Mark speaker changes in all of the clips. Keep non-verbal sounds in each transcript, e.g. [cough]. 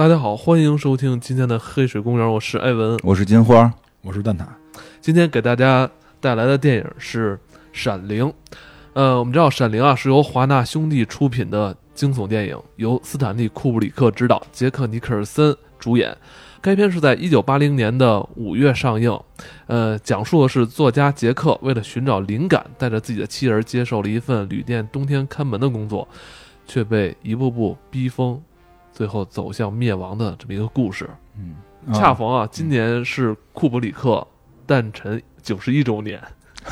Speaker 1: 大家好，欢迎收听今天的黑水公园，我是艾文，
Speaker 2: 我是金花，
Speaker 3: 我是蛋挞。
Speaker 1: 今天给大家带来的电影是《闪灵》。呃，我们知道《闪灵》啊是由华纳兄弟出品的惊悚电影，由斯坦利·库布里克执导，杰克·尼克尔森主演。该片是在一九八零年的五月上映。呃，讲述的是作家杰克为了寻找灵感，带着自己的妻儿接受了一份旅店冬天看门的工作，却被一步步逼疯，最后走向灭亡的这么一个故事。
Speaker 2: 嗯，
Speaker 1: 恰逢啊，今年是库布里克诞辰九十一周年。[laughs]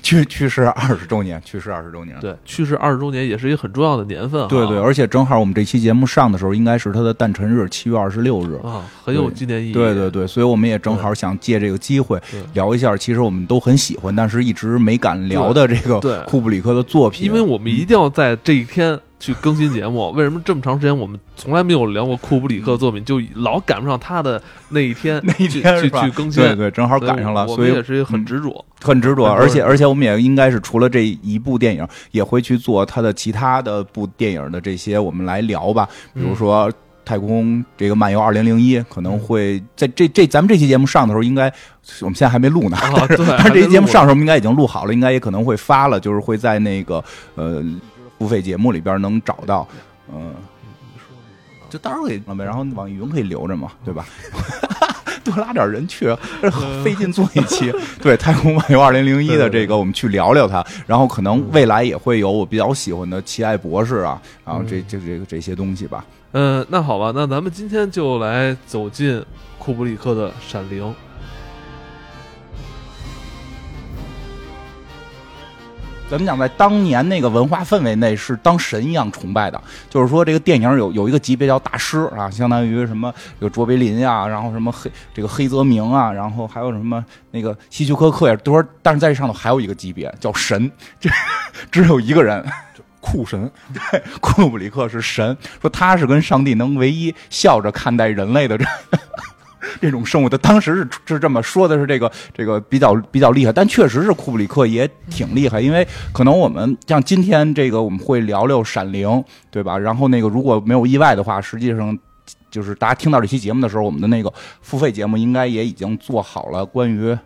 Speaker 2: 去去世二十周年，去世二十周年，
Speaker 1: 对，去世二十周年也是一个很重要的年份。
Speaker 2: 对对，而且正好我们这期节目上的时候，应该是他的诞辰日，七月二十六日
Speaker 1: 啊，很有纪念意义。
Speaker 2: 对对对，所以我们也正好想借这个机会聊一下，其实我们都很喜欢，但是一直没敢聊的这个库布里克的作品，
Speaker 1: 因为我们一定要在这一天。去更新节目，[laughs] 为什么这么长时间我们从来没有聊过库布里克作品，就老赶不上他的那一天，[laughs]
Speaker 2: 那一天
Speaker 1: 去去更新，
Speaker 2: 对对，正好赶上了，所以
Speaker 1: 也是很执着，
Speaker 2: 很执着，而且而且我们也应该是除了这一部电影，也会去做他的其他的部电影的这些，我们来聊吧，比如说《太空这个漫游二零零一》，可能会在这这咱们这期节目上的时候，应该我们现在还没录呢，[laughs] 这期节目上的时候，我们应该已经录好了，应该也可能会发了，就是会在那个呃。付费节目里边能找到，嗯，就到时候给然后网易云可以留着嘛，对吧？[laughs] 多拉点人去，[laughs] 费劲做一期。对《太空漫游二零零一》的这个，我们去聊聊它。然后可能未来也会有我比较喜欢的《奇爱博士》啊，然后这这这个这些东西吧。
Speaker 1: 嗯，那好吧，那咱们今天就来走进库布里克的《闪灵》。
Speaker 2: 咱们讲，在当年那个文化氛围内，是当神一样崇拜的。就是说，这个电影有有一个级别叫大师啊，相当于什么有卓别林呀，然后什么黑这个黑泽明啊，然后还有什么那个希区柯克呀，都说。但是在这上头还有一个级别叫神，这只有一个人，
Speaker 3: 酷神，
Speaker 2: 对，库布里克是神，说他是跟上帝能唯一笑着看待人类的这。这种生物，他当时是是这么说的，是这个这个比较比较厉害，但确实是库布里克也挺厉害，因为可能我们像今天这个我们会聊聊《闪灵》，对吧？然后那个如果没有意外的话，实际上就是大家听到这期节目的时候，我们的那个付费节目应该也已经做好了关于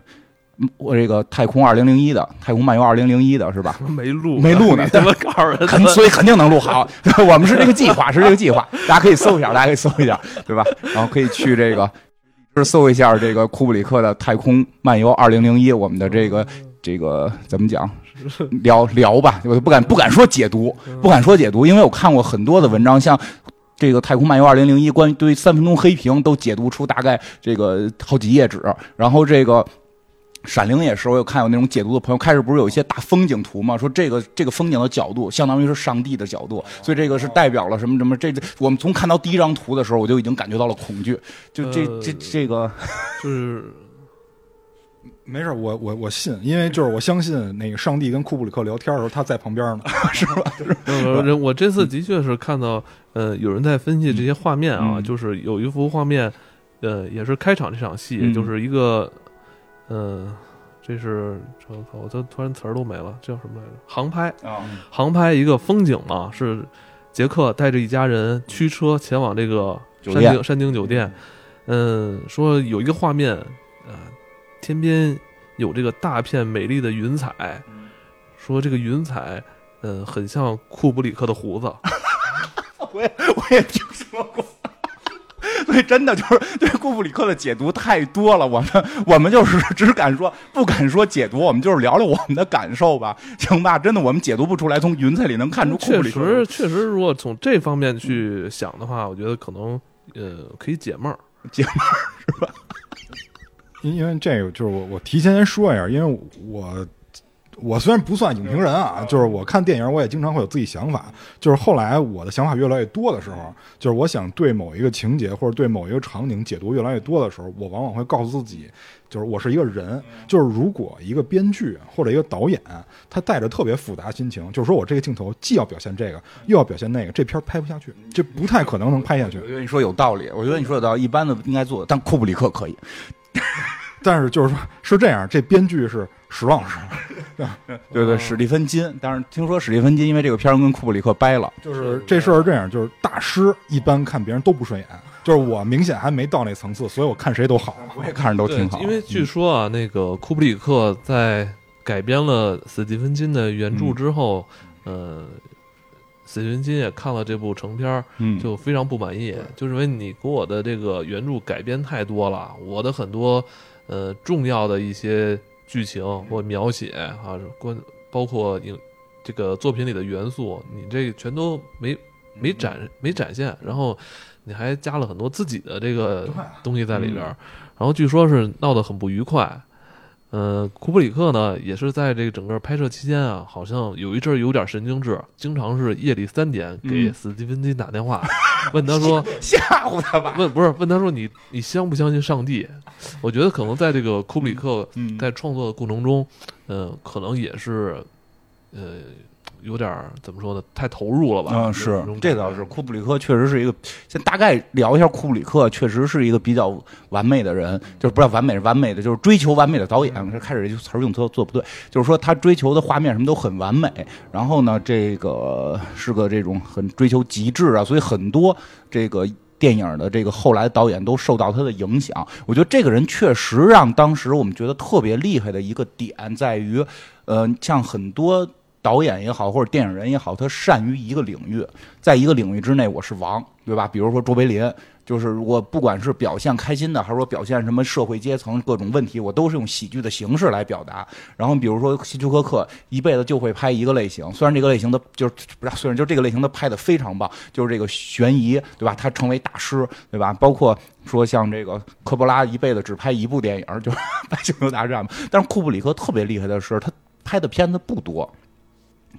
Speaker 2: 我这个《太空二零零一》的《太空漫游二零零一》的是吧？[laughs]
Speaker 1: 没录，
Speaker 2: 没录呢，[laughs]
Speaker 1: 怎么告诉人？
Speaker 2: 肯所以肯定能录好，[laughs] 我们是这个计划，是这个计划，大家可以搜一下，大家可以搜一下，对吧？然后可以去这个。是搜一下这个库布里克的《太空漫游二零零一》，我们的这个这个怎么讲？聊聊吧，我不敢不敢说解读，不敢说解读，因为我看过很多的文章，像这个《太空漫游二零零一》关于对三分钟黑屏都解读出大概这个好几页纸，然后这个。闪灵也是，我有看有那种解读的朋友，开始不是有一些大风景图嘛？说这个这个风景的角度，相当于是上帝的角度，所以这个是代表了什么什么？这这，我们从看到第一张图的时候，我就已经感觉到了恐惧。就这这这个，[laughs]
Speaker 1: 就是
Speaker 3: 没事，我我我信，因为就是我相信那个上帝跟库布里克聊天的时候，他在旁边呢，[laughs] [laughs] 是吧？
Speaker 1: 我这次的确是看到，呃，有人在分析这些画面啊，就是有一幅画面，呃，也是开场这场戏，就是一个。嗯，这是我操！我这突然词儿都没了，这叫什么来着？航拍
Speaker 2: 啊，
Speaker 1: 航拍一个风景嘛，是杰克带着一家人驱车前往这个山顶山顶酒店。嗯，说有一个画面，呃，天边有这个大片美丽的云彩，说这个云彩，嗯，很像库布里克的胡子。[laughs]
Speaker 2: 我也我也听说过。[laughs] 所以真的就是对库布里克的解读太多了，我们我们就是只敢说不敢说解读，我们就是聊聊我们的感受吧，行吧？真的我们解读不出来，从云彩里能看出库布里克。
Speaker 1: 确实，确实，如果从这方面去想的话，我觉得可能呃可以解闷儿，
Speaker 2: 解闷儿是吧？[laughs]
Speaker 3: 因因为这个就是我我提前先说一下，因为我。我虽然不算影评人啊，就是我看电影，我也经常会有自己想法。就是后来我的想法越来越多的时候，就是我想对某一个情节或者对某一个场景解读越来越多的时候，我往往会告诉自己，就是我是一个人。就是如果一个编剧或者一个导演，他带着特别复杂心情，就是说我这个镜头既要表现这个，又要表现那个，这片拍不下去，这不太可能能拍下去。
Speaker 2: 我觉得你说有道理，我觉得你说有道理，一般的应该做，但库布里克可以。
Speaker 3: 但是就是说，是这样，这编剧是史旺斯，[laughs]
Speaker 2: 对对，史蒂芬金。但是听说史蒂芬金因为这个片儿跟库布里克掰了，
Speaker 3: 就是这事儿是这样，就是大师一般看别人都不顺眼。就是我明显还没到那层次，所以我看谁都好。
Speaker 2: 我也看着都挺好。
Speaker 1: 因为据说啊，那个库布里克在改编了史蒂芬金的原著之后，呃，史蒂芬金也看了这部成片儿，
Speaker 2: 嗯，
Speaker 1: 就非常不满意，就认为你给我的这个原著改编太多了，我的很多呃重要的一些剧情或描写啊，关包括影这个作品里的元素，你这全都没没展没展现，然后你还加了很多自己的这个东西在里边儿，然后据说是闹得很不愉快。呃，库布里克呢，也是在这个整个拍摄期间啊，好像有一阵儿有点神经质，经常是夜里三点给
Speaker 2: 嗯
Speaker 1: 史蒂芬金打电话，问他说，[laughs]
Speaker 2: 吓唬他吧。
Speaker 1: 问不是问他说你你相不相信上帝？我觉得可能在这个库布里克
Speaker 2: 嗯，
Speaker 1: 在创作的过程中，呃，可能也是，呃，有点儿怎么说呢，太投入了吧？
Speaker 2: 嗯，是这倒是，库布里克确实是一个，先大概聊一下库布里克，确实是一个比较完美的人，就是不是完美，是完美的就是追求完美的导演。这开始这词儿用错做不对，就是说他追求的画面什么都很完美，然后呢，这个是个这种很追求极致啊，所以很多这个。电影的这个后来导演都受到他的影响，我觉得这个人确实让当时我们觉得特别厉害的一个点在于，呃，像很多导演也好，或者电影人也好，他善于一个领域，在一个领域之内我是王，对吧？比如说卓别林，就是我不管是表现开心的，还是说表现什么社会阶层各种问题，我都是用喜剧的形式来表达。然后比如说希区柯克，一辈子就会拍一个类型，虽然这个类型的就是不是虽然就这个类型的拍的非常棒，就是这个悬疑，对吧？他成为大师，对吧？包括说像这个科波拉一辈子只拍一部电影，就是《星球大战》嘛。但是库布里克特别厉害的是，他拍的片子不多。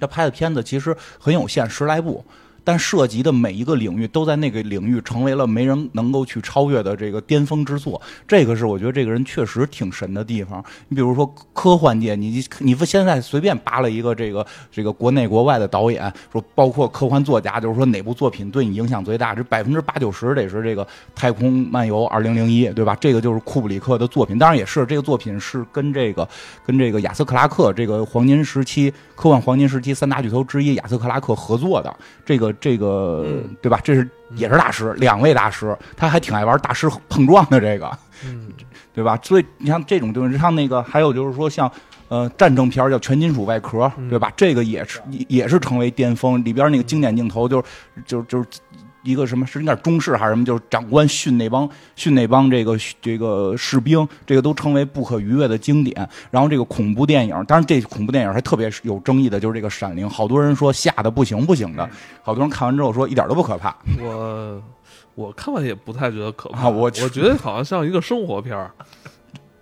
Speaker 2: 他拍的片子其实很有限，十来部，但涉及的每一个领域都在那个领域成为了没人能够去超越的这个巅峰之作。这个是我觉得这个人确实挺神的地方。你比如说科幻界，你你现在随便扒了一个这个这个国内国外的导演，说包括科幻作家，就是说哪部作品对你影响最大，这百分之八九十得是这个《太空漫游二零零一》，对吧？这个就是库布里克的作品，当然也是这个作品是跟这个跟这个亚瑟克拉克这个黄金时期科幻黄金时期三大巨头之一亚瑟克拉克合作的，这个这个、
Speaker 1: 嗯
Speaker 2: 对吧？这是也是大师，两位大师，他还挺爱玩大师碰撞的这个，
Speaker 1: 嗯，[laughs]
Speaker 2: 对吧？所以你像这种东西像那个，还有就是说像。呃，战争片叫《全金属外壳》，
Speaker 1: 嗯
Speaker 2: 对吧？这个也是也也是成为巅峰。里边那个经典镜头就是就就是一个什么是有点中式还是什么，就是长官训那帮训那帮这个这个士兵，这个都称为不可逾越的经典。然后这个恐怖电影，当然这恐怖电影还特别有争议的，就是这个《闪灵》，好多人说吓得不行不行的，好多人看完之后说一点都不可怕。
Speaker 1: 我我看完也不太觉得可怕，
Speaker 2: 啊我
Speaker 1: 我觉得好像像一个生活片儿。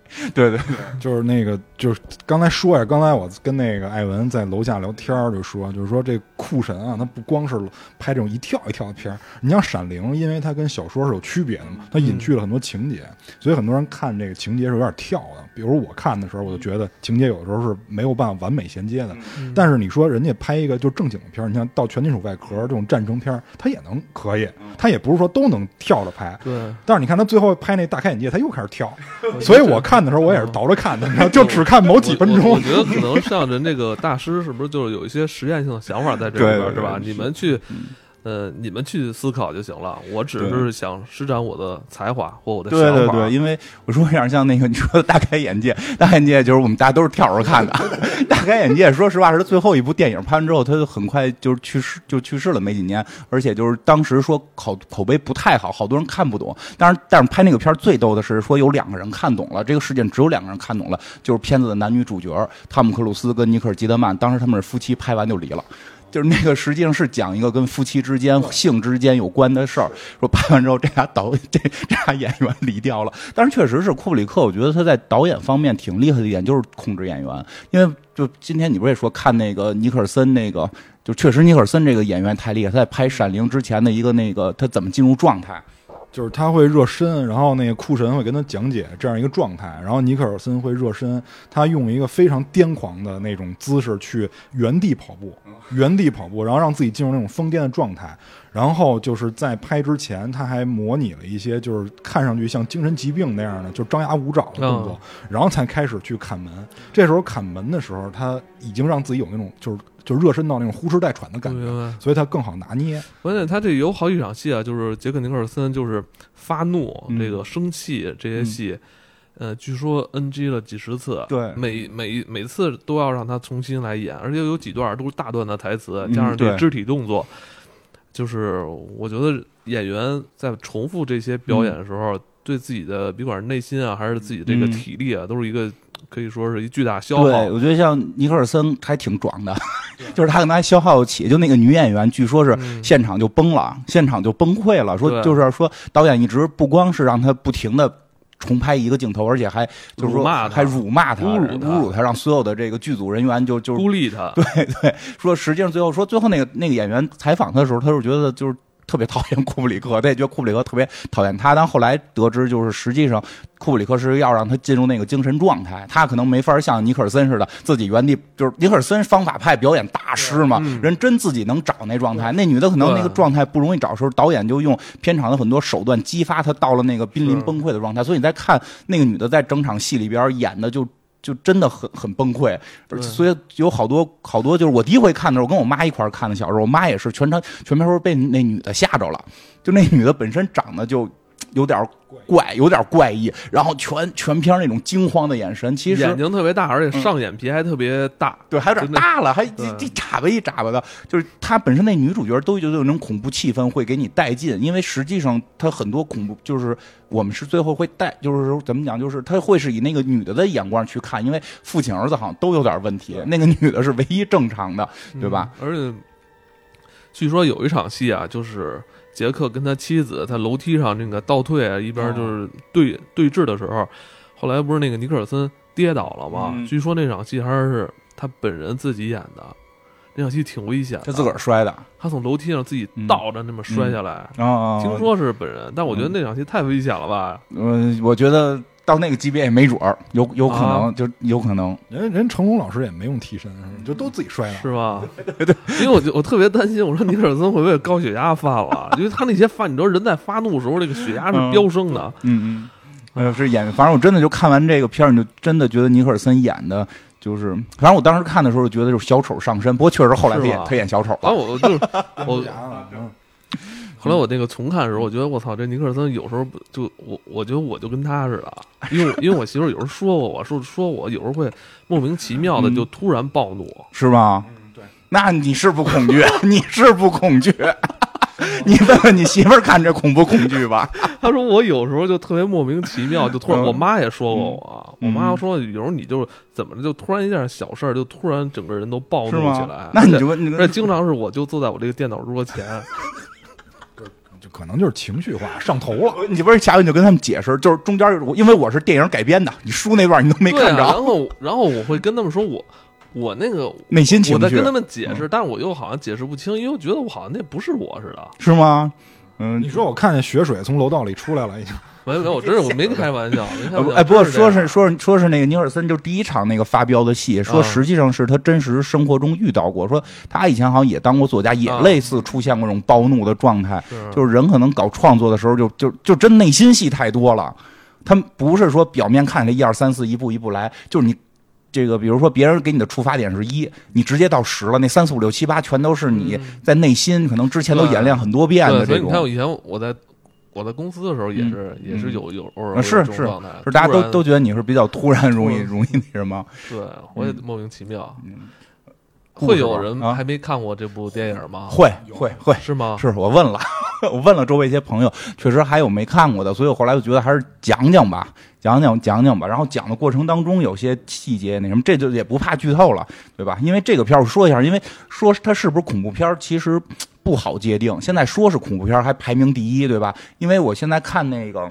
Speaker 1: [laughs]
Speaker 2: 对对对，
Speaker 3: 就是那个，就是刚才说呀，刚才我跟那个艾文在楼下聊天儿，就说，就是说这酷神啊，他不光是拍这种一跳一跳的片儿，你像《闪灵》，因为它跟小说是有区别的嘛，它隐去了很多情节，所以很多人看这个情节是有点跳的。比如我看的时候，我就觉得情节有的时候是没有办法完美衔接的。
Speaker 1: 嗯
Speaker 3: 但是你说人家拍一个就正经的片儿，你像到《全金属外壳》这种战争片儿，它也能可以，它也不是说都能跳着拍。
Speaker 1: 对，
Speaker 3: 但是你看他最后拍那大开眼界，他又开始跳，所以我看的时候我也是倒着看的，你知道，就只看某几分钟
Speaker 1: 我我我。觉得可能像人这个大师是不是就是有一些实验性的想法在这里边是吧？你们去，呃，你们去思考就行了。我只是想施展我的才华或我的
Speaker 2: 对
Speaker 1: 想法。
Speaker 2: 对对，因为我说有点像那个你说的大开眼界，[laughs] 大开眼界就是我们大家都是跳着看的。[laughs] 大开眼界，说实话是他最后一部电影拍完之后，他就很快就是去世，就去世了没几年，而且就是当时说口口碑不太好，好多人看不懂。但是但是拍那个片儿最逗的是说有两个人看懂了，这个事件只有两个人看懂了，就是片子的男女主角汤姆克鲁斯跟尼克尔基德曼，当时他们是夫妻，拍完就离了。就是那个实际上是讲一个跟夫妻之间、性之间有关的事儿。说拍完之后，这俩导 [laughs] 这这俩演员离掉了。但是确实是库布里克，我觉得他在导演方面挺厉害的一点就是控制演员。因为就今天你不是也说看那个尼克尔森那个，就确实尼克尔森这个演员太厉害。他在拍《闪灵》之前的一个那个他怎么进入状态，
Speaker 3: 就是他会热身，然后那个库神会跟他讲解这样一个状态，然后尼克尔森会热身，他用一个非常癫狂的那种姿势去原地跑步，原地跑步，然后让自己进入那种疯癫的状态。然后就是在拍之前，他还模拟了一些就是看上去像精神疾病那样的，就张牙舞爪的动作，然后才开始去砍门。这时候砍门的时候，他已经让自己有那种就是就热身到那种呼哧带喘的感觉，所以他更好拿捏。
Speaker 1: 关键他这有好几场戏啊，就是杰克尼克尔森就是发怒、
Speaker 2: 嗯。
Speaker 1: 这个生气这些戏，呃，据说 NG 了几十次，
Speaker 2: 对。
Speaker 1: 每每每次都要让他重新来演，而且有几段都是大段的台词，
Speaker 2: 嗯
Speaker 1: 加上这
Speaker 2: 对。
Speaker 1: 肢体动作，就是我觉得演员在重复这些表演的时候，对自己的别管是内心啊，还是自己这个
Speaker 2: 嗯
Speaker 1: 体力啊，都是一个可以说是一巨大消耗。
Speaker 2: 对，我觉得像尼克尔森还挺壮的，[laughs] 就是他可能还消耗得起。就那个女演员，据说是
Speaker 1: 嗯
Speaker 2: 现场就崩了，现场就崩溃了，说就是说导演一直不光是让他不停的。重拍一个镜头，而且还就是说还辱骂他、
Speaker 1: 侮辱他。
Speaker 2: 侮辱他，让所有的这个剧组人员就就是
Speaker 1: 孤立他，[laughs]
Speaker 2: 对对，说实际上最后说最后那个那个演员采访他的时候，他就觉得就是特别讨厌库布里克，[laughs] 他也觉得库布里克特别讨厌他。但后来得知，就是实际上库布里克是要让他进入那个精神状态，他可能没法像尼克尔森似的自己原地，就是尼克尔森方法派表演大师嘛，
Speaker 1: 嗯
Speaker 2: 人真自己能找那状态。那女的可能那个状态不容易找的时候，导演就用片场的很多手段激发她到了那个濒临崩溃的状态。所以你在看那个女的在整场戏里边演的就。就真的很很崩溃，所以有好多好多就是我第一回看的时候，我跟我妈一块儿看的，小时候我妈也是全程全片时候被那女的吓着了，就那女的本身长得就有点怪，有点怪异，然后全全片那种惊慌的眼神，其实
Speaker 1: 眼睛特别大，而且上眼皮还特别大。
Speaker 2: 对，还有点大了，还一一眨巴一眨巴的，就是她本身那女主角都觉得有那种恐怖气氛会给你带进，因为实际上她很多恐怖就是我们是最后会带，就是说怎么讲，就是她会是以那个女的的眼光去看，因为父亲儿子好像都有点问题，那个女的是唯一正常的，对吧？
Speaker 1: 嗯？而且据说有一场戏啊，就是杰克跟他妻子在楼梯上那个倒退啊，一边就是对、对峙的时候，后来不是那个尼克尔森跌倒了吗？
Speaker 2: 嗯
Speaker 1: 据说那场戏还是他本人自己演的，那场戏挺危险的。
Speaker 2: 她自个儿摔的
Speaker 1: 他从楼梯上自己倒着那么摔下来，听说是本人，但我觉得那场戏太危险了吧？
Speaker 2: 嗯，我觉得到那个级别也没准儿，有有可能，
Speaker 1: 啊
Speaker 2: 就有可能。
Speaker 3: 人人成龙老师也没用替身，就都自己摔了。
Speaker 1: 是吧？[laughs] 对 [laughs] 因为我就我特别担心，我说尼克尔森会不会高血压犯了？因为他那些发，你知道人在发怒的时候，那个血压是飙升的。
Speaker 2: 嗯嗯，哎呦，这演，反正我真的就看完这个片儿，你就真的觉得尼克尔森演的。就是，反正我当时看的时候觉得就是小丑上身，不过确实后来他演他演小丑
Speaker 1: 然
Speaker 2: 了。
Speaker 1: 后我就是 [laughs] 我
Speaker 3: 嗯
Speaker 1: 后来我那个重看的时候，我觉得我操，这尼克尔森有时候就我我觉得我就跟他似的，因为因为我媳妇儿有时候说过我说说我有时候会莫名其妙的就突然暴怒，
Speaker 2: 是吧？
Speaker 3: 嗯，对，
Speaker 2: 那你是不恐惧？[laughs] 你是不恐惧？你问问你媳妇儿看这恐不恐惧吧？[laughs]
Speaker 1: 她说我有时候就特别莫名其妙，就突然，
Speaker 2: 嗯
Speaker 1: 我妈也说过我，
Speaker 2: 嗯
Speaker 1: 我妈说有时候你就怎么着就突然一件小事儿，就突然整个人都暴怒起来？？
Speaker 2: 那你就问那
Speaker 1: 经常是我就坐在我这个电脑桌前，[laughs]
Speaker 3: 就可能就是情绪化上头了。
Speaker 2: 你不是下回你就跟他们解释，就是中间因为我是电影改编的，你书那段你都没看着，
Speaker 1: 然后然后我会跟他们说我我那个
Speaker 2: 内心情绪
Speaker 1: 我在跟他们解释，但是我又好像解释不清，因为我觉得我好像那不是我似的。
Speaker 2: 是吗？嗯
Speaker 3: 你，说我看见血水从楼道里出来了，已经
Speaker 1: 没有没有，我真是我没开玩笑。
Speaker 2: 哎，不过说是说是说是那个尼尔森，就是第一场那个发飙的戏，说
Speaker 1: 啊
Speaker 2: 实际上是他真实生活中遇到过，说他以前好像也当过作家，也
Speaker 1: 啊
Speaker 2: 类似出现过这种暴怒的状态，就是人可能搞创作的时候就就就真内心戏太多了，他们不是说表面看起来一二三四一步一步来，就是你。这个，比如说别人给你的出发点是一，你直接到十了，那三四五六七八全都是你
Speaker 1: 嗯
Speaker 2: 在内心可能之前都演练很多遍，的这
Speaker 1: 所以你看我
Speaker 2: 种，
Speaker 1: 以前我在我在公司的时候也是也是有有偶尔
Speaker 2: 是是是大家都都觉得你是比较突然，容易容易那什么。[laughs]
Speaker 1: 对，我也莫名其妙。
Speaker 2: 故事吧
Speaker 1: 会有人
Speaker 2: 啊
Speaker 1: 还没看过这部电影吗？
Speaker 2: 会会会，
Speaker 1: 是吗？
Speaker 2: 是我问了，[laughs] 我问了周围一些朋友，确实还有没看过的，所以我后来就觉得还是讲讲吧，讲讲讲讲吧。然后讲的过程当中有些细节那什么，这就也不怕剧透了，对吧？因为这个片儿我说一下，因为说它是不是恐怖片儿，其实不好界定。现在说是恐怖片还排名第一，对吧？因为我现在看那个。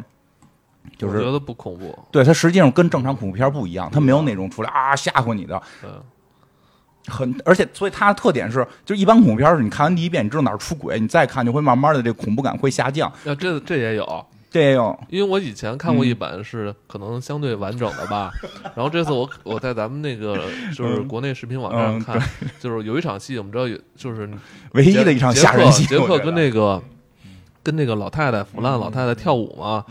Speaker 2: 就是
Speaker 1: 我觉得不恐怖。
Speaker 2: 对它实际上跟正常恐怖片不一样，它没有那种出来啊吓唬你的，
Speaker 1: 对，
Speaker 2: 很，而且所以它的特点是，就是一般恐怖片是你看完第一遍，你知道哪儿出轨，你再看就会慢慢的这恐怖感会下降。
Speaker 1: 那这这也有，
Speaker 2: 这也有，
Speaker 1: 因为我以前看过一版是可能相对完整的吧，然后这次我我在咱们那个就是国内视频网站
Speaker 2: 嗯
Speaker 1: 看，就是有一场戏，我们知道有就是
Speaker 2: 唯一的一场吓人戏。
Speaker 1: 杰克跟那个跟那个老太太腐烂老太太跳舞嘛，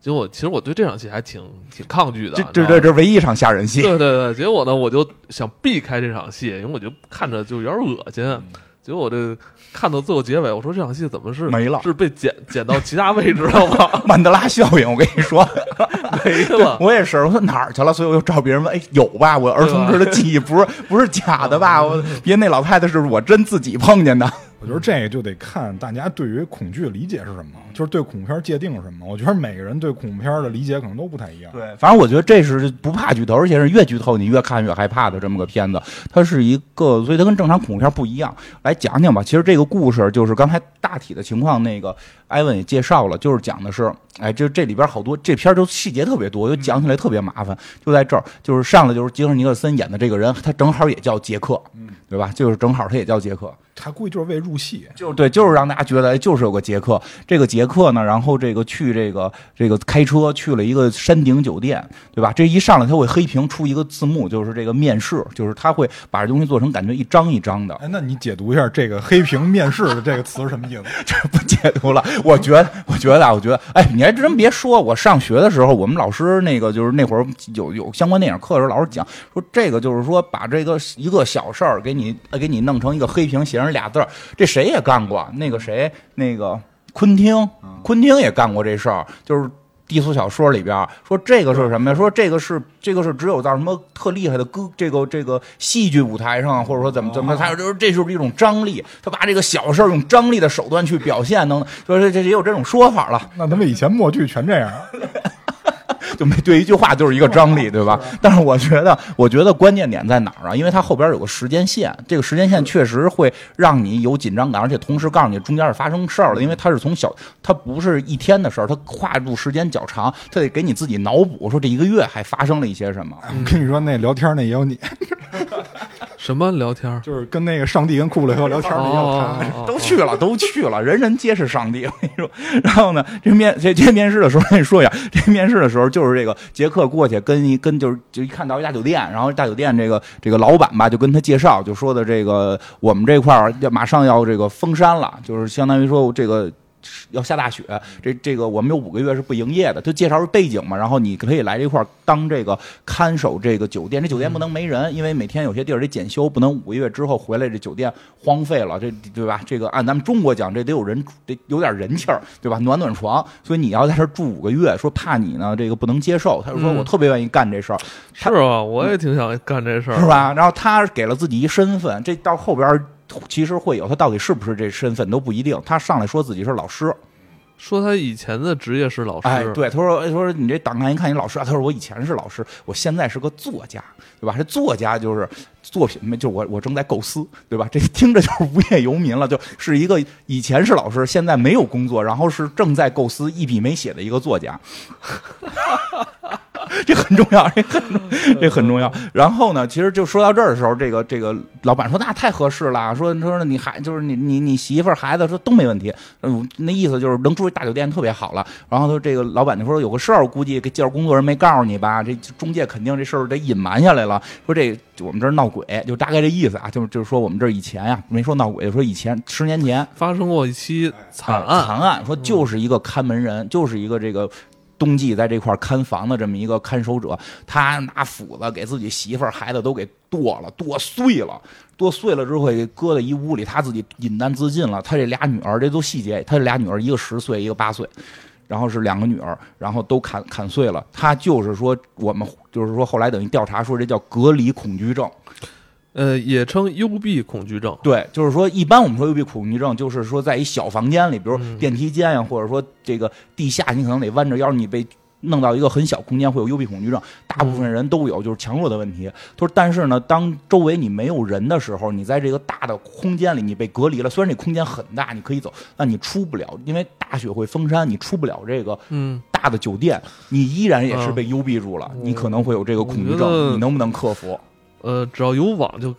Speaker 1: 结果其实我对这场戏还挺挺抗拒的，
Speaker 2: 这这这这唯一一场吓人戏。
Speaker 1: 对对对，结果呢，我就想避开这场戏，因为我就看着就有点恶心。
Speaker 2: 嗯。
Speaker 1: 结果我这看到最后结尾，我说这场戏怎么是
Speaker 2: 没了
Speaker 1: 是被剪剪到其他位置了吗？[laughs]
Speaker 2: 曼德拉效应，我跟你说，[laughs]
Speaker 1: 没了。
Speaker 2: 我也是，我说哪儿去了？所以我又找别人问，哎，有吧？我儿童时的记忆不是不是假的吧？我别那老太太是我真自己碰见的。
Speaker 3: 我觉得这个就得看大家对于恐惧的理解是什么，就是对恐怖片界定是什么。我觉得每个人对恐怖片的理解可能都不太一样。
Speaker 2: 对，反正我觉得这是不怕剧透，而且是越剧透你越看越害怕的这么个片子。它是一个，所以它跟正常恐怖片不一样。来讲讲吧，其实这个故事就是刚才大体的情况，那个艾文也介绍了，就是讲的是，哎，这这里边好多这片儿就细节特别多，就讲起来特别麻烦。就在这儿，就是上来就是杰克尼克森演的这个人，他正好也叫杰克，对吧？就是正好他也叫杰克。
Speaker 3: 他估计就是为入戏。
Speaker 2: 就是对，就是让大家觉得，哎，就是有个杰克。这个杰克呢，然后这个去这个这个开车去了一个山顶酒店，对吧？这一上来他会黑屏出一个字幕，就是这个面试，就是他会把这东西做成感觉一张一张的，
Speaker 3: 哎，那你解读一下这个“黑屏面试”的这个词是什么意思？[laughs]
Speaker 2: 这不解读了。[laughs] 我觉得，我觉得啊，我觉得，哎，你还真别说，我上学的时候，我们老师那个就是那会儿有有相关电影课的时候，老师讲说这个就是说把这个一个小事儿给你呃给你弄成一个黑屏，写上俩字儿，这谁也干过。那个谁，那个昆汀，昆汀也干过这事儿，就是。低俗小说里边说这个是什么呀？说这个是这个是只有到什么特厉害的歌这个这个戏剧舞台上，或者说怎么怎么，他就是这就是一种张力，他把这个小事儿用张力的手段去表现，等等，说这这也有这种说法了。
Speaker 3: 那他们以前默剧全这样。[laughs]
Speaker 2: 就没对一句话就是一个张力，[laughs] 对吧？但是我觉得，我觉得关键点在哪儿啊？因为它后边有个时间线，这个时间线确实会让你有紧张感，而且同时告诉你中间是发生事儿了。因为它是从小，它不是一天的事儿，它跨度时间较长，它得给你自己脑补，说这一个月还发生了一些什么。
Speaker 3: 我跟你说，那聊天那也有你，[laughs]
Speaker 1: 什么聊天儿？
Speaker 3: 就是跟那个上帝跟库布里克聊天那也有
Speaker 1: 哦
Speaker 3: 他。
Speaker 1: 哦 [laughs]
Speaker 2: 都去了，都去了，人人皆是上帝。我跟你说，然后呢，这面这这面试的时候，跟你说一下，这面试的时候就是这个杰克过去跟一跟就是就一看到一大酒店，然后大酒店这个这个老板吧就跟他介绍，就说的这个我们这块儿要马上要这个封山了，就是相当于说这个。要下大雪，这这个我们有五个月是不营业的。就介绍是背景嘛，然后你可以来这块儿当这个看守这个酒店。这酒店不能没人，因为每天有些地儿得检修，不能五个月之后回来这酒店荒废了，这对吧？这个按咱们中国讲，这得有人得有点人气儿，对吧？暖暖床，所以你要在这儿住五个月，说怕你呢这个不能接受。他就说
Speaker 1: 嗯
Speaker 2: 我特别愿意干这事儿，
Speaker 1: 是吧，我也挺想干这事儿，
Speaker 2: 是？吧？然后他给了自己一身份，这到后边儿其实会有他到底是不是这身份都不一定。他上来说自己是老师。
Speaker 1: 说他以前的职业是老师，
Speaker 2: 哎，对，他说，他说你这档案一看你老师啊，他说我以前是老师，我现在是个作家，对吧？这作家就是作品没，就我我正在构思，对吧？这听着就是无业游民了，就是一个以前是老师，现在没有工作，然后是正在构思一笔没写的一个作家。[laughs] [laughs] 这很重要，这很这很重要。然后呢，其实就说到这儿的时候，这个这个老板说那太合适了，说说你孩就是你你你媳妇儿孩子说都没问题，嗯，那意思就是能住大酒店特别好了。然后他这个老板就说有个事儿，我估计给介绍工作人没告诉你吧，这中介肯定这事儿得隐瞒下来了。说这我们这儿闹鬼，就大概这意思啊，就是就是说我们这儿以前呀、没说闹鬼，就说以前十年前
Speaker 1: 发生过一起惨
Speaker 2: 啊
Speaker 1: 案，
Speaker 2: 惨案，说就是一个看门人，就是一个这个。冬季在这块看房的这么一个看守者，他拿斧子给自己媳妇儿、孩子都给剁了，剁碎了，剁碎了之后给搁在一屋里，他自己饮弹自尽了。他这俩女儿，这都细节，他这俩女儿一个十岁，一个八岁，然后是两个女儿，然后都砍砍碎了。他就是说，我们就是说后来等于调查说这叫隔离恐惧症。
Speaker 1: 呃，也称幽闭恐惧症。
Speaker 2: 对，就是说，一般我们说幽闭恐惧症，就是说在一小房间里，比如
Speaker 1: 嗯
Speaker 2: 电梯间呀、或者说这个地下，你可能得弯着腰，你被弄到一个很小空间，会有幽闭恐惧症。大部分人都有，就是强弱的问题。他说，但是呢，当周围你没有人的时候，你在这个大的空间里，你被隔离了。虽然这空间很大，你可以走，但你出不了，因为大雪会封山，你出不了这个
Speaker 1: 嗯，
Speaker 2: 大的酒店，你依然也是
Speaker 1: 嗯
Speaker 2: 被幽闭住了。你可能会有这个恐惧症，你能不能克服？
Speaker 1: 呃，只要有网就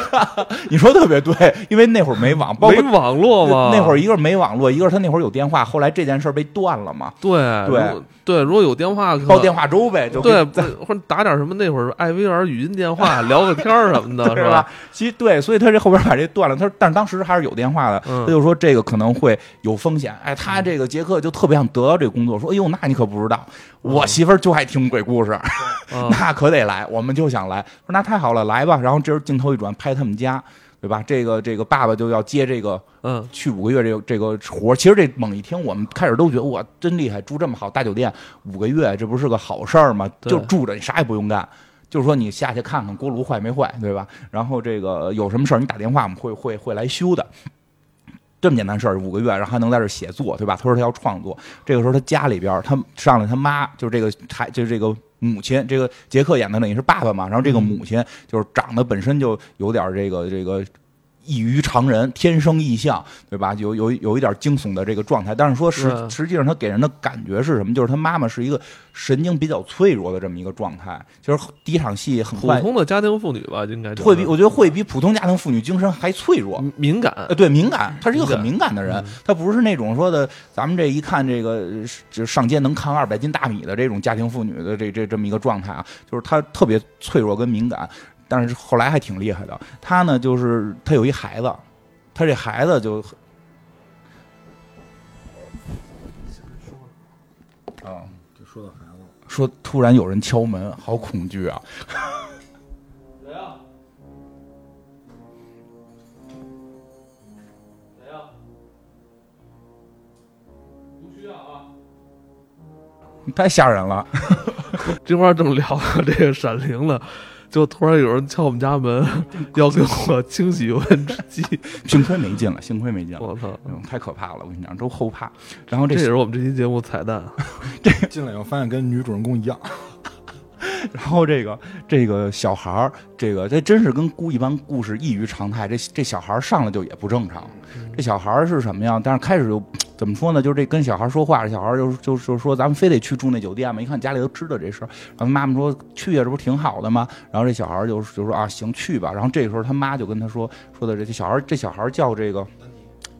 Speaker 1: [laughs]
Speaker 2: 你说特别对，因为那会儿没网，[laughs] 包括
Speaker 1: 没网络嘛。
Speaker 2: 那会儿一个是没网络，一个是他那会儿有电话，后来这件事儿被断了嘛，
Speaker 1: 对
Speaker 2: 对
Speaker 1: 如果对，如果有电话，可
Speaker 2: 报电话粥呗，就
Speaker 1: 对，[laughs] 或者打点什么那会儿艾薇儿语音电话聊个天儿什么的，是
Speaker 2: 吧？？其实对，所以他这后边把这断了，他说但是当时还是有电话的，
Speaker 1: 嗯
Speaker 2: 他就说这个可能会有风险。哎，他这个杰克就特别想得到这个工作，说哎呦，那你可不知道，我媳妇儿就爱听鬼故事，
Speaker 1: 啊
Speaker 2: 那可得来，我们就想来。说那太好了，来吧。然后这时候镜头一转，拍他们家。对吧？这个这个爸爸就要接这个
Speaker 1: 嗯
Speaker 2: 去五个月这个这个活其实这猛一听，我们开始都觉得哇，真厉害，住这么好大酒店五个月，这不是个好事儿吗？就住着，你啥也不用干，就是说你下去看看锅炉坏没坏，对吧？然后这个有什么事儿你打电话，我们会会会来修的。这么简单事儿，五个月，然后还能在这儿写作，对吧？他说他要创作。这个时候他家里边，他上来他妈，就是这个孩，就是这个母亲，这个杰克演的等于是爸爸嘛。然后这个母亲就是长得本身就有点这个这个异于常人，天生异象，对吧？有有有一点惊悚的这个状态，但是说实实际上他给人的感觉是什么？就是他妈妈是一个神经比较脆弱的这么一个状态。就是第一场戏很
Speaker 1: 普通的家庭妇女吧，应该
Speaker 2: 会比我觉得会比普通家庭妇女精神还脆弱。
Speaker 1: 敏感
Speaker 2: 呃，对，敏感，她是一个很
Speaker 1: 敏
Speaker 2: 敏感的人
Speaker 1: 嗯，
Speaker 2: 他不是那种说的，咱们这一看这个呃就上街能扛二百斤大米的这种家庭妇女的这这这么一个状态啊，就是她特别脆弱跟敏感，但是后来还挺厉害的。他呢，就是他有一孩子，他这孩子就，啊，
Speaker 3: 就说到孩子了，
Speaker 2: 说突然有人敲门，好恐惧啊！
Speaker 1: 谁呀？不需要啊。
Speaker 2: 太吓人了，
Speaker 1: 这块儿正聊到这个《闪灵》呢，就突然有人敲我们家门，要跟我清洗油烟机。[laughs]
Speaker 2: 幸亏没进来，幸亏没进来。
Speaker 1: 我操！
Speaker 2: 嗯，太可怕了！我跟你讲，都后怕。然后这
Speaker 1: 这也是我们这期节目彩蛋。[laughs]
Speaker 3: 这进来以后发现跟女主人公一样，[laughs]
Speaker 2: 然后这个这个小孩儿，这个这真是跟故一般故事异于常态。这这小孩儿上来就也不正常。这小孩儿是什么呀？但是开始就怎么说呢？就是这跟小孩说话，这小孩儿就就就说咱们非得去住那酒店嘛？一看家里都知道这事儿，然后妈妈说去呀，这不挺好的吗？然后这小孩儿就就说啊，行去吧。然后这个时候他妈就跟他说说的这这小孩这小孩叫这个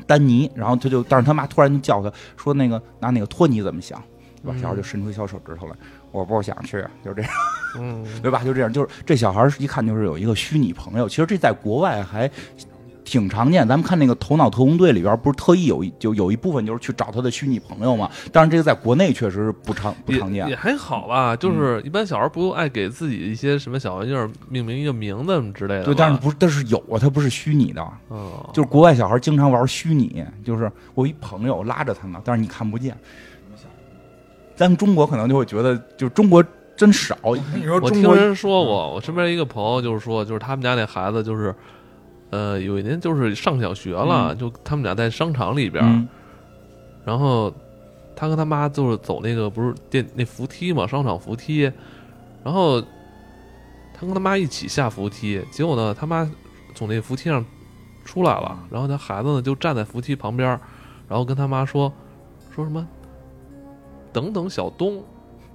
Speaker 2: 丹尼，然后他就但是他妈突然就叫他说那个拿那个托尼怎么想？对吧？小孩就伸出小手指头来，我不想去，就这样。
Speaker 1: 嗯，[laughs]
Speaker 2: 对吧？就这样，就是这小孩一看就是有一个虚拟朋友，其实这在国外还挺常见。咱们看那个《头脑特工队》里边，不是特意有一就有一部分就是去找他的虚拟朋友嘛？但是这个在国内确实是不常不常见
Speaker 1: 也。还好吧。就是一般小孩不爱给自己一些什么小玩意儿命名一个名字什么之类的。
Speaker 2: 对，但是不是，但是有啊，他不是虚拟的，
Speaker 1: 嗯，
Speaker 2: 就是国外小孩经常玩虚拟，就是我一朋友拉着他呢，但是你看不见。咱们中国可能就会觉得，就是中国真少，
Speaker 3: 你说
Speaker 1: 我听人说过，我身边一个朋友就是说，就是他们家那孩子就是，呃，有一年就是上小学了，就他们俩在商场里边，
Speaker 2: 嗯。
Speaker 1: 然后他跟他妈就是走那个不是电那扶梯嘛，商场扶梯，然后他跟他妈一起下扶梯，结果呢，他妈从那扶梯上出来了，然后他孩子呢就站在扶梯旁边，然后跟他妈说说什么，等等小东。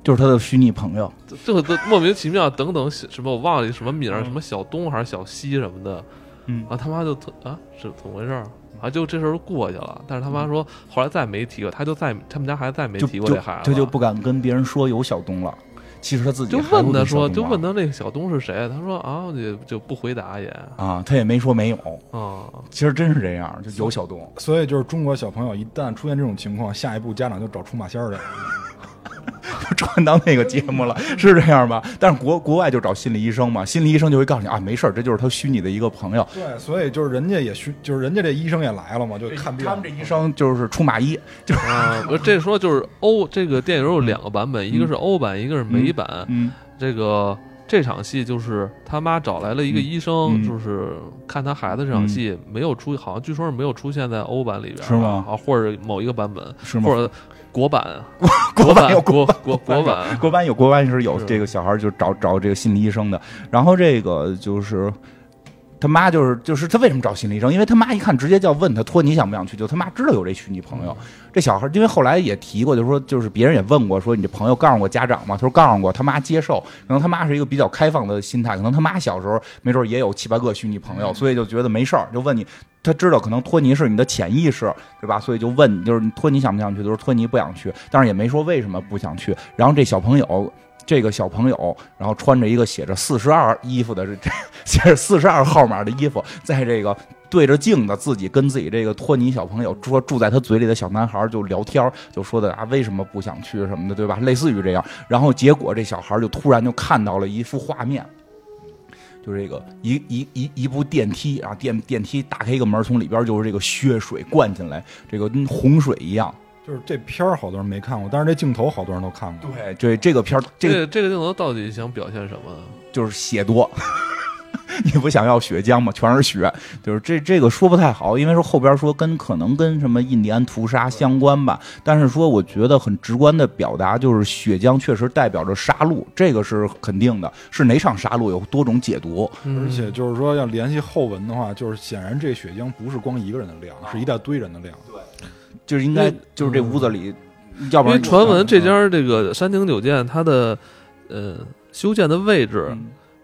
Speaker 2: 就是他的虚拟朋友。
Speaker 1: 这这个都莫名其妙，等等什么我忘了什么名儿，
Speaker 2: 嗯
Speaker 1: 什么小东还是小西什么的，
Speaker 2: 嗯
Speaker 1: 啊他妈就特啊是怎么回事儿？啊就这事儿就过去了，但是他妈说后来再没提过，他就再他们家孩子再没提过这孩子，
Speaker 2: 他就不敢跟别人说有小东了。其实他自己
Speaker 1: 就问他说，就问他那个小东是谁，他说啊也就不回答也
Speaker 2: 啊，他也没说没有。
Speaker 1: 啊，
Speaker 2: 其实真是这样，就有小东。
Speaker 3: 所以就是中国小朋友一旦出现这种情况，下一步家长就找出马仙儿 [laughs] 来。
Speaker 2: 转到那个节目了，[laughs] 是这样吧？但是国国外就找心理医生嘛，心理医生就会告诉你啊，没事儿，这就是他虚拟的一个朋友。
Speaker 3: 对，所以就是人家也虚，就是人家这医生也来了嘛，就看病。
Speaker 2: 他们这医生就是出马医，[laughs]
Speaker 1: 啊，不是这说就是欧这个电影有两个版本，一个是欧版，一个是美版。
Speaker 2: 嗯
Speaker 1: 这个这场戏就是他妈找来了一个医生，
Speaker 2: 嗯。
Speaker 1: 就是看他孩子这场戏没有出，好像据说是没有出现在欧版里边，
Speaker 2: 是吗
Speaker 1: 啊，或者某一个版本，
Speaker 2: 是吗
Speaker 1: 或者国版，
Speaker 2: 国版有
Speaker 1: 国
Speaker 2: 国
Speaker 1: 国国版，
Speaker 2: 国版有国版是有这个小孩儿就找找这个心理医生的，然后这个就是他妈就是就是他为什么找心理医生？因为他妈一看直接就要问他托尼想不想去，就他妈知道有这虚拟朋友。这小孩因为后来也提过，就说就是别人也问过，说你这朋友告诉过家长吗？他说告诉过，他妈接受。可能他妈是一个比较开放的心态，可能他妈小时候没准也有七八个虚拟朋友，所以就觉得没事儿，就问你。他知道可能托尼是你的潜意识，对吧？所以就问你，就是托尼想不想去？他说托尼不想去，但是也没说为什么不想去。然后这小朋友。这个小朋友，然后穿着一个写着四十二衣服的这 [laughs] 写着四十二号码的衣服，在这个对着镜子，自己跟自己这个托尼小朋友说住在他嘴里的小男孩就聊天，就说的啊为什么不想去什么的，对吧？类似于这样。然后结果这小孩就突然就看到了一幅画面，就这个一一一一部电梯啊电电梯打开一个门，从里边就是这个血水灌进来，这个跟洪水一样。
Speaker 3: 就是这片儿好多人没看过，但是这镜头好多人都看过。
Speaker 2: 对，对，这个片儿，这
Speaker 1: 个这个镜头到底想表现什么？
Speaker 2: 就是血多。[laughs] 你不想要血浆吗？全是血，就是这这个说不太好，因为说后边说跟可能跟什么印第安屠杀相关吧。但是说我觉得很直观的表达，就是血浆确实代表着杀戮，这个是肯定的。是哪场杀戮有多种解读，
Speaker 3: 而且就是说要联系后文的话，就是显然这血浆不是光一个人的量，是一大堆人的量。
Speaker 2: 对。就是应该就是这屋子里，要不然
Speaker 1: 传闻这家这个山顶酒店，它的呃修建的位置，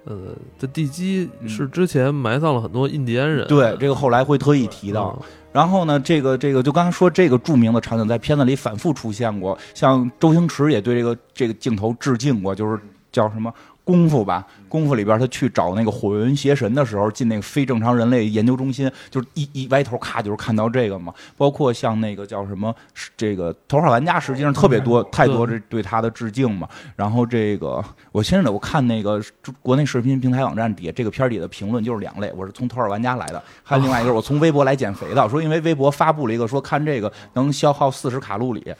Speaker 1: 呃的地基是之前埋葬了很多印第安人。
Speaker 2: 对，这个后来会特意提到。然后呢，这个这个就刚才说这个著名的场景在片子里反复出现过，像周星驰也对这个这个镜头致敬过，就是叫什么？功夫吧，功夫里边他去找那个火云邪神的时候，进那个非正常人类研究中心，就是一一歪头，咔就是看到这个嘛。包括像那个叫什么，这个头号玩家，实际上特别多，太多这对他的致敬嘛。然后这个，我现在我看那个国内视频平台网站底下这个片底的评论就是两类，我是从头号玩家来的，还有另外一个我从微博来减肥的，说因为微博发布了一个说看这个能消耗四十卡路里。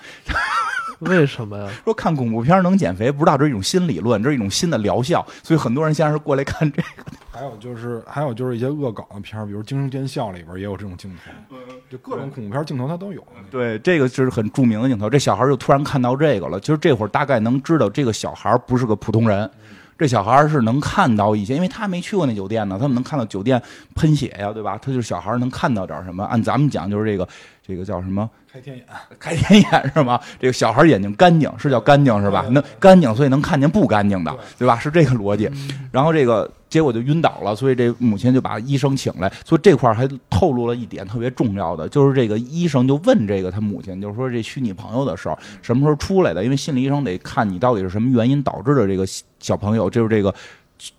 Speaker 1: 为什么呀？
Speaker 2: 说看恐怖片能减肥，不知道这是一种新理论，这是一种新的疗效，所以很多人现在是过来看这个。
Speaker 3: 还有就是，还有就是一些恶搞的片儿，比如《惊声尖笑》里边也有这种镜头，就各种恐怖片镜头它都有。
Speaker 2: 对，这个就是很著名的镜头。这小孩就突然看到这个了，其实这会儿大概能知道这个小孩不是个普通人，这小孩是能看到一些，因为他没去过那酒店呢，他们能看到酒店喷血呀，对吧？他就是小孩能看到点什么。按咱们讲，就是这个。这个叫什么？
Speaker 3: 开天眼，[laughs]
Speaker 2: 开天眼是吗？这个小孩眼睛干净，是叫干净是吧？能干净，所以能看见不干净的，对吧？是这个逻辑。然后这个结果就晕倒了，所以这母亲就把医生请来。所以这块还透露了一点特别重要的，就是这个医生就问这个他母亲，就是说这虚拟朋友的事儿什么时候出来的？因为心理医生得看你到底是什么原因导致的这个小朋友，就是这个。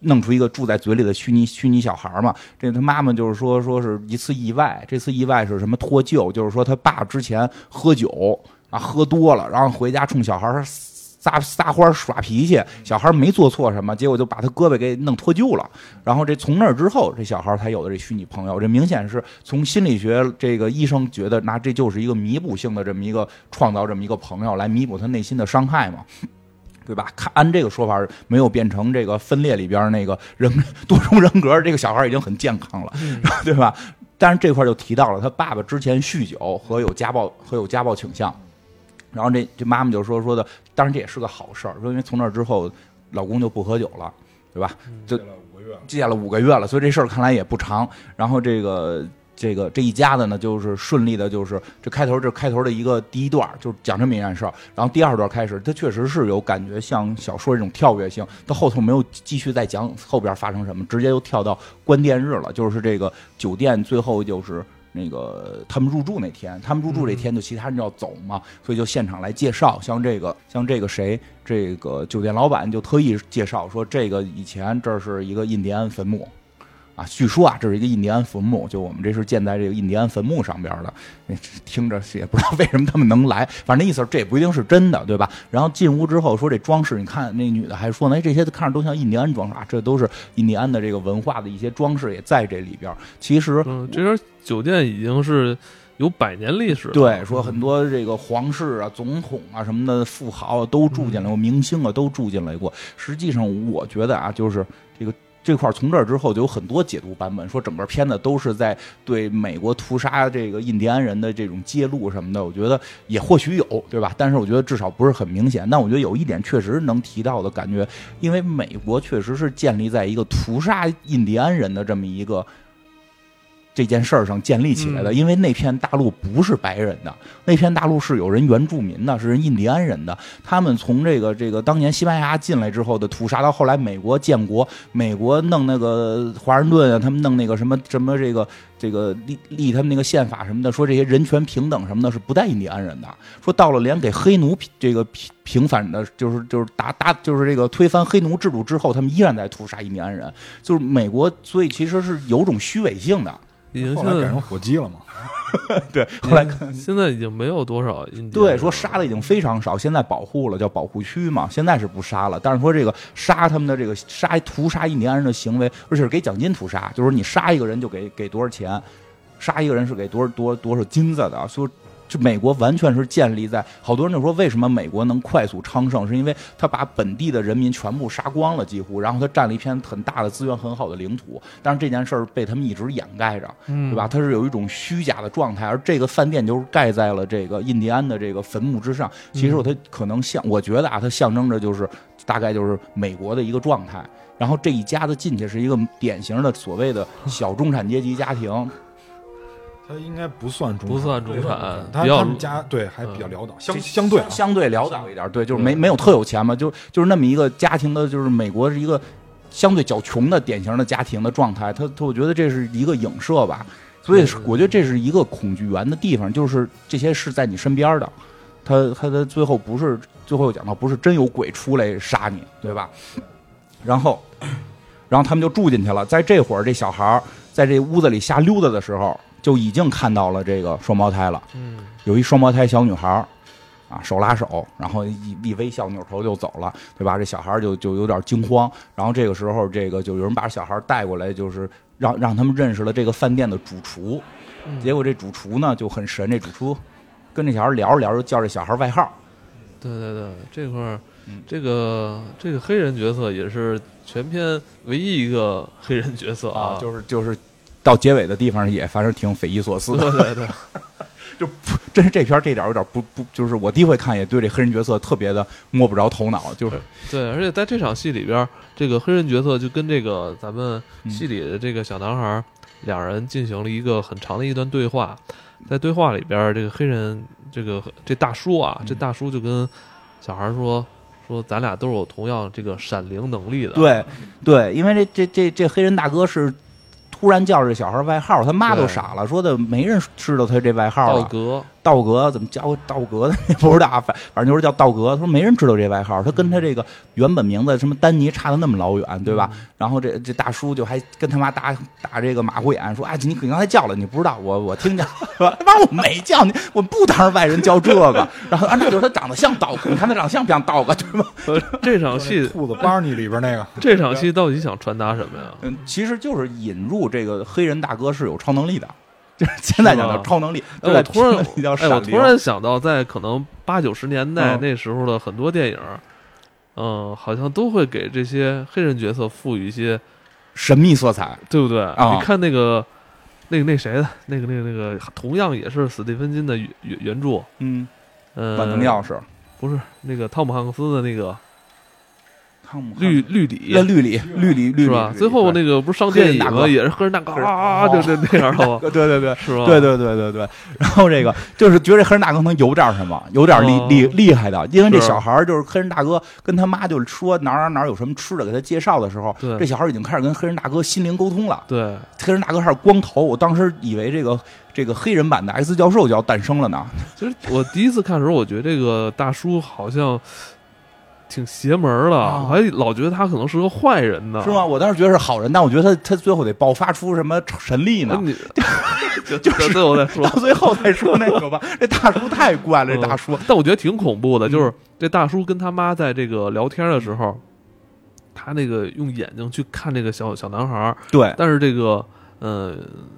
Speaker 2: 弄出一个住在嘴里的虚拟虚拟小孩嘛？这他妈妈就是说，说是一次意外。这次意外是什么脱臼？就是说他爸之前喝酒啊，喝多了，然后回家冲小孩撒撒欢耍脾气。小孩没做错什么，结果就把他胳膊给弄脱臼了。然后这从那之后，这小孩才有的这虚拟朋友。这明显是从心理学这个医生觉得，那这就是一个弥补性的这么一个创造这么一个朋友来弥补他内心的伤害嘛。对吧？看按这个说法，没有变成这个分裂里边那个人多重人格，这个小孩已经很健康了，[laughs] 对吧？但是这块就提到了他爸爸之前酗酒和有家暴和有家暴倾向，然后这这妈妈就说说的，当然这也是个好事儿，说因为从那之后老公就不喝酒了，对吧？就戒了五个月了，所以这事儿看来也不长。然后这个。这个这一家子呢，就是顺利的，就是这开头这开头的一个第一段，就是讲这么一件事儿。然后第二段开始，他确实是有感觉像小说这种跳跃性。到后头没有继续再讲后边发生什么，直接就跳到关店日了。就是这个酒店最后就是那个他们入住那天，他们入住这天就其他人要走嘛，所以就现场来介绍。像这个像这个谁，这个酒店老板就特意介绍说，这个以前这是一个印第安坟墓。啊，据说啊，这是一个印第安坟墓，就我们这是建在这个印第安坟墓上边的。听着也不知道为什么他们能来，反正那意思这也不一定是真的，对吧？然后进屋之后说这装饰，你看那女的还说呢，哎，这些看着都像印第安装饰啊，这都是印第安的这个文化的一些装饰也在这里边。其实，
Speaker 1: 嗯，这家酒店已经是有百年历史。
Speaker 2: 对，说很多这个皇室啊、总统啊什么的富豪都住进来过，明星啊都住进来过。实际上，我觉得啊，就是这个。这块从这儿之后就有很多解读版本，说整个片子都是在对美国屠杀这个印第安人的这种揭露什么的。我觉得也或许有，对吧？但是我觉得至少不是很明显。但我觉得有一点确实能提到的感觉，因为美国确实是建立在一个屠杀印第安人的这么一个这件事儿上建立起来的，
Speaker 1: 嗯
Speaker 2: 因为那片大陆不是白人的，那片大陆是有人原住民的，是人印第安人的。他们从这个这个当年西班牙进来之后的屠杀，到后来美国建国，美国弄那个华盛顿啊，他们弄那个什么什么这个这个立立他们那个宪法什么的，说这些人权平等什么的，是不带印第安人的。说到了连给黑奴这个平平反的，就是就是打打就是这个推翻黑奴制度之后，他们依然在屠杀印第安人。就是美国，所以其实是有种虚伪性的。
Speaker 1: 已经现在
Speaker 3: 后来改成火鸡了嘛？[laughs]
Speaker 2: 对，后来
Speaker 1: 现在已经没有多少印第安
Speaker 2: 对
Speaker 1: 人
Speaker 2: 说杀的已经非常少，现在保护了，叫保护区嘛。现在是不杀了，但是说这个杀他们的这个杀屠杀印第安人的行为，而且是给奖金屠杀，就是你杀一个人就给给多少钱，杀一个人是给多少多多少金子的。说这美国完全是建立在好多人就说为什么美国能快速昌盛，是因为他把本地的人民全部杀光了，几乎，然后他占了一片很大的资源很好的领土，但是这件事儿被他们一直掩盖着。
Speaker 1: 嗯
Speaker 2: 对吧？它是有一种虚假的状态，而这个饭店就是盖在了这个印第安的这个坟墓之上。其实它可能象，我觉得啊，它象征着就是大概就是美国的一个状态。然后这一家子进去是一个典型的所谓的小中产阶级家庭，
Speaker 3: 他应该不算中
Speaker 1: 不算中产
Speaker 3: 他
Speaker 1: 比较
Speaker 3: 他们家对还比较潦倒，相相对啊，
Speaker 2: 相对潦倒一点，对，就是没没有特有钱嘛，就就是那么一个家庭的，就是美国是一个相对较穷的典型的家庭的状态。他他，我觉得这是一个影射吧，所以我觉得这是一个恐惧源的地方，就是这些是在你身边的，他他的最后不是最后又讲到不是真有鬼出来杀你，对吧？然后然后他们就住进去了，在这会儿这小孩儿在这屋子里瞎溜达的时候，就已经看到了这个双胞胎了。
Speaker 1: 嗯
Speaker 2: 有一双胞胎小女孩儿，啊，手拉手，然后一一微笑，扭头就走了，对吧？这小孩儿就就有点惊慌，然后这个时候，这个就有人把小孩儿带过来，就是让让他们认识了这个饭店的主厨。
Speaker 1: 嗯
Speaker 2: 结果这主厨呢就很神，这主厨跟这小孩聊着聊着，就叫这小孩外号。
Speaker 1: 对对对，这块儿
Speaker 2: 嗯，
Speaker 1: 这个这个黑人角色也是全片唯一一个黑人角色啊，
Speaker 2: 就是就是到结尾的地方也反正挺匪夷所思的。
Speaker 1: 对对对，[laughs]
Speaker 2: 真是这片儿这点儿有点不不，就是我第一回看也对这黑人角色特别的摸不着头脑，就是
Speaker 1: 对，而且在这场戏里边儿，这个黑人角色就跟这个咱们
Speaker 2: 嗯
Speaker 1: 戏里的这个小男孩儿，两人进行了一个很长的一段对话。在对话里边儿，这个黑人这个这大叔啊，
Speaker 2: 嗯
Speaker 1: 这大叔就跟小孩儿说说，咱俩都有同样这个闪灵能力的。
Speaker 2: 对对，因为这这这这黑人大哥是突然叫这小孩外号，他妈都傻了，说的没人知道他这外号了。
Speaker 1: 道格，
Speaker 2: 道格怎么叫道格的？不知道，反反正就是叫道格。他说没人知道这外号，他跟他这个原本名字什么丹尼差的那么老远，对吧？然后这这大叔就还跟他妈打打这个马虎眼，说：“哎，你你刚才叫了，你不知道，我我听见了，[laughs] 他妈我没叫你，我不当着外人叫这个。[laughs] ”然后啊，那就是他长得像道格，你看他长得像不像道格，对吧？[laughs]
Speaker 1: 呃这场戏
Speaker 3: 兔子巴尼里边那个，
Speaker 1: 这场戏到底想传达什么呀？
Speaker 2: 嗯，其实就是引入这个黑人大哥是有超能力的，就是现在讲
Speaker 1: 是吧
Speaker 2: 叫超能力。
Speaker 1: 我突然 [laughs] 哎，我突然想到，在可能八九十年代
Speaker 2: 嗯
Speaker 1: 那时候的很多电影，嗯，好像都会给这些黑人角色赋予一些，
Speaker 2: 神秘色彩，
Speaker 1: 对不对？
Speaker 2: 啊
Speaker 1: 你看那个，那个那谁的，那个那个那个，同样也是史蒂芬金的原原原著，
Speaker 2: 嗯，
Speaker 1: 呃，
Speaker 2: 万能钥匙，
Speaker 1: 不是那个汤姆汉克斯的那个绿绿里
Speaker 2: 那绿里绿里绿里
Speaker 1: 是吧？最后那个不是上
Speaker 2: 黑人
Speaker 1: 电影
Speaker 2: 哥
Speaker 1: 也是黑人大哥啊，就就那样的？
Speaker 2: 对对 [laughs] 对。
Speaker 1: 是吧？
Speaker 2: 对对对对对，然后这个就是觉得黑人大哥能有点什么，有点厉
Speaker 1: 哦
Speaker 2: 厉厉害的，因为这小孩就是黑人大哥跟他妈就是说哪儿哪儿哪儿有什么吃的，给他介绍的时候，这小孩已经开始跟黑人大哥心灵沟通了。
Speaker 1: 对，
Speaker 2: 黑人大哥还是光头，我当时以为这个这个黑人版的 X 教授就要诞生了呢。[laughs]
Speaker 1: 其实我第一次看的时候，我觉得这个大叔好像挺邪门儿的，
Speaker 2: 啊
Speaker 1: 我还老觉得他可能是个坏人呢，
Speaker 2: 是吗？？我当时觉得是好人，但我觉得他他最后得爆发出什么神力呢？
Speaker 1: 你 [laughs] 就就 [laughs] 是最后再说
Speaker 2: 到。最后再说那个吧。[laughs] 这大叔太怪了，这大叔。
Speaker 1: 但我觉得挺恐怖的，就是
Speaker 2: 嗯
Speaker 1: 这大叔跟他妈在这个聊天的时候，他那个用眼睛去看这个小小男孩儿，
Speaker 2: 对，
Speaker 1: 但是这个呃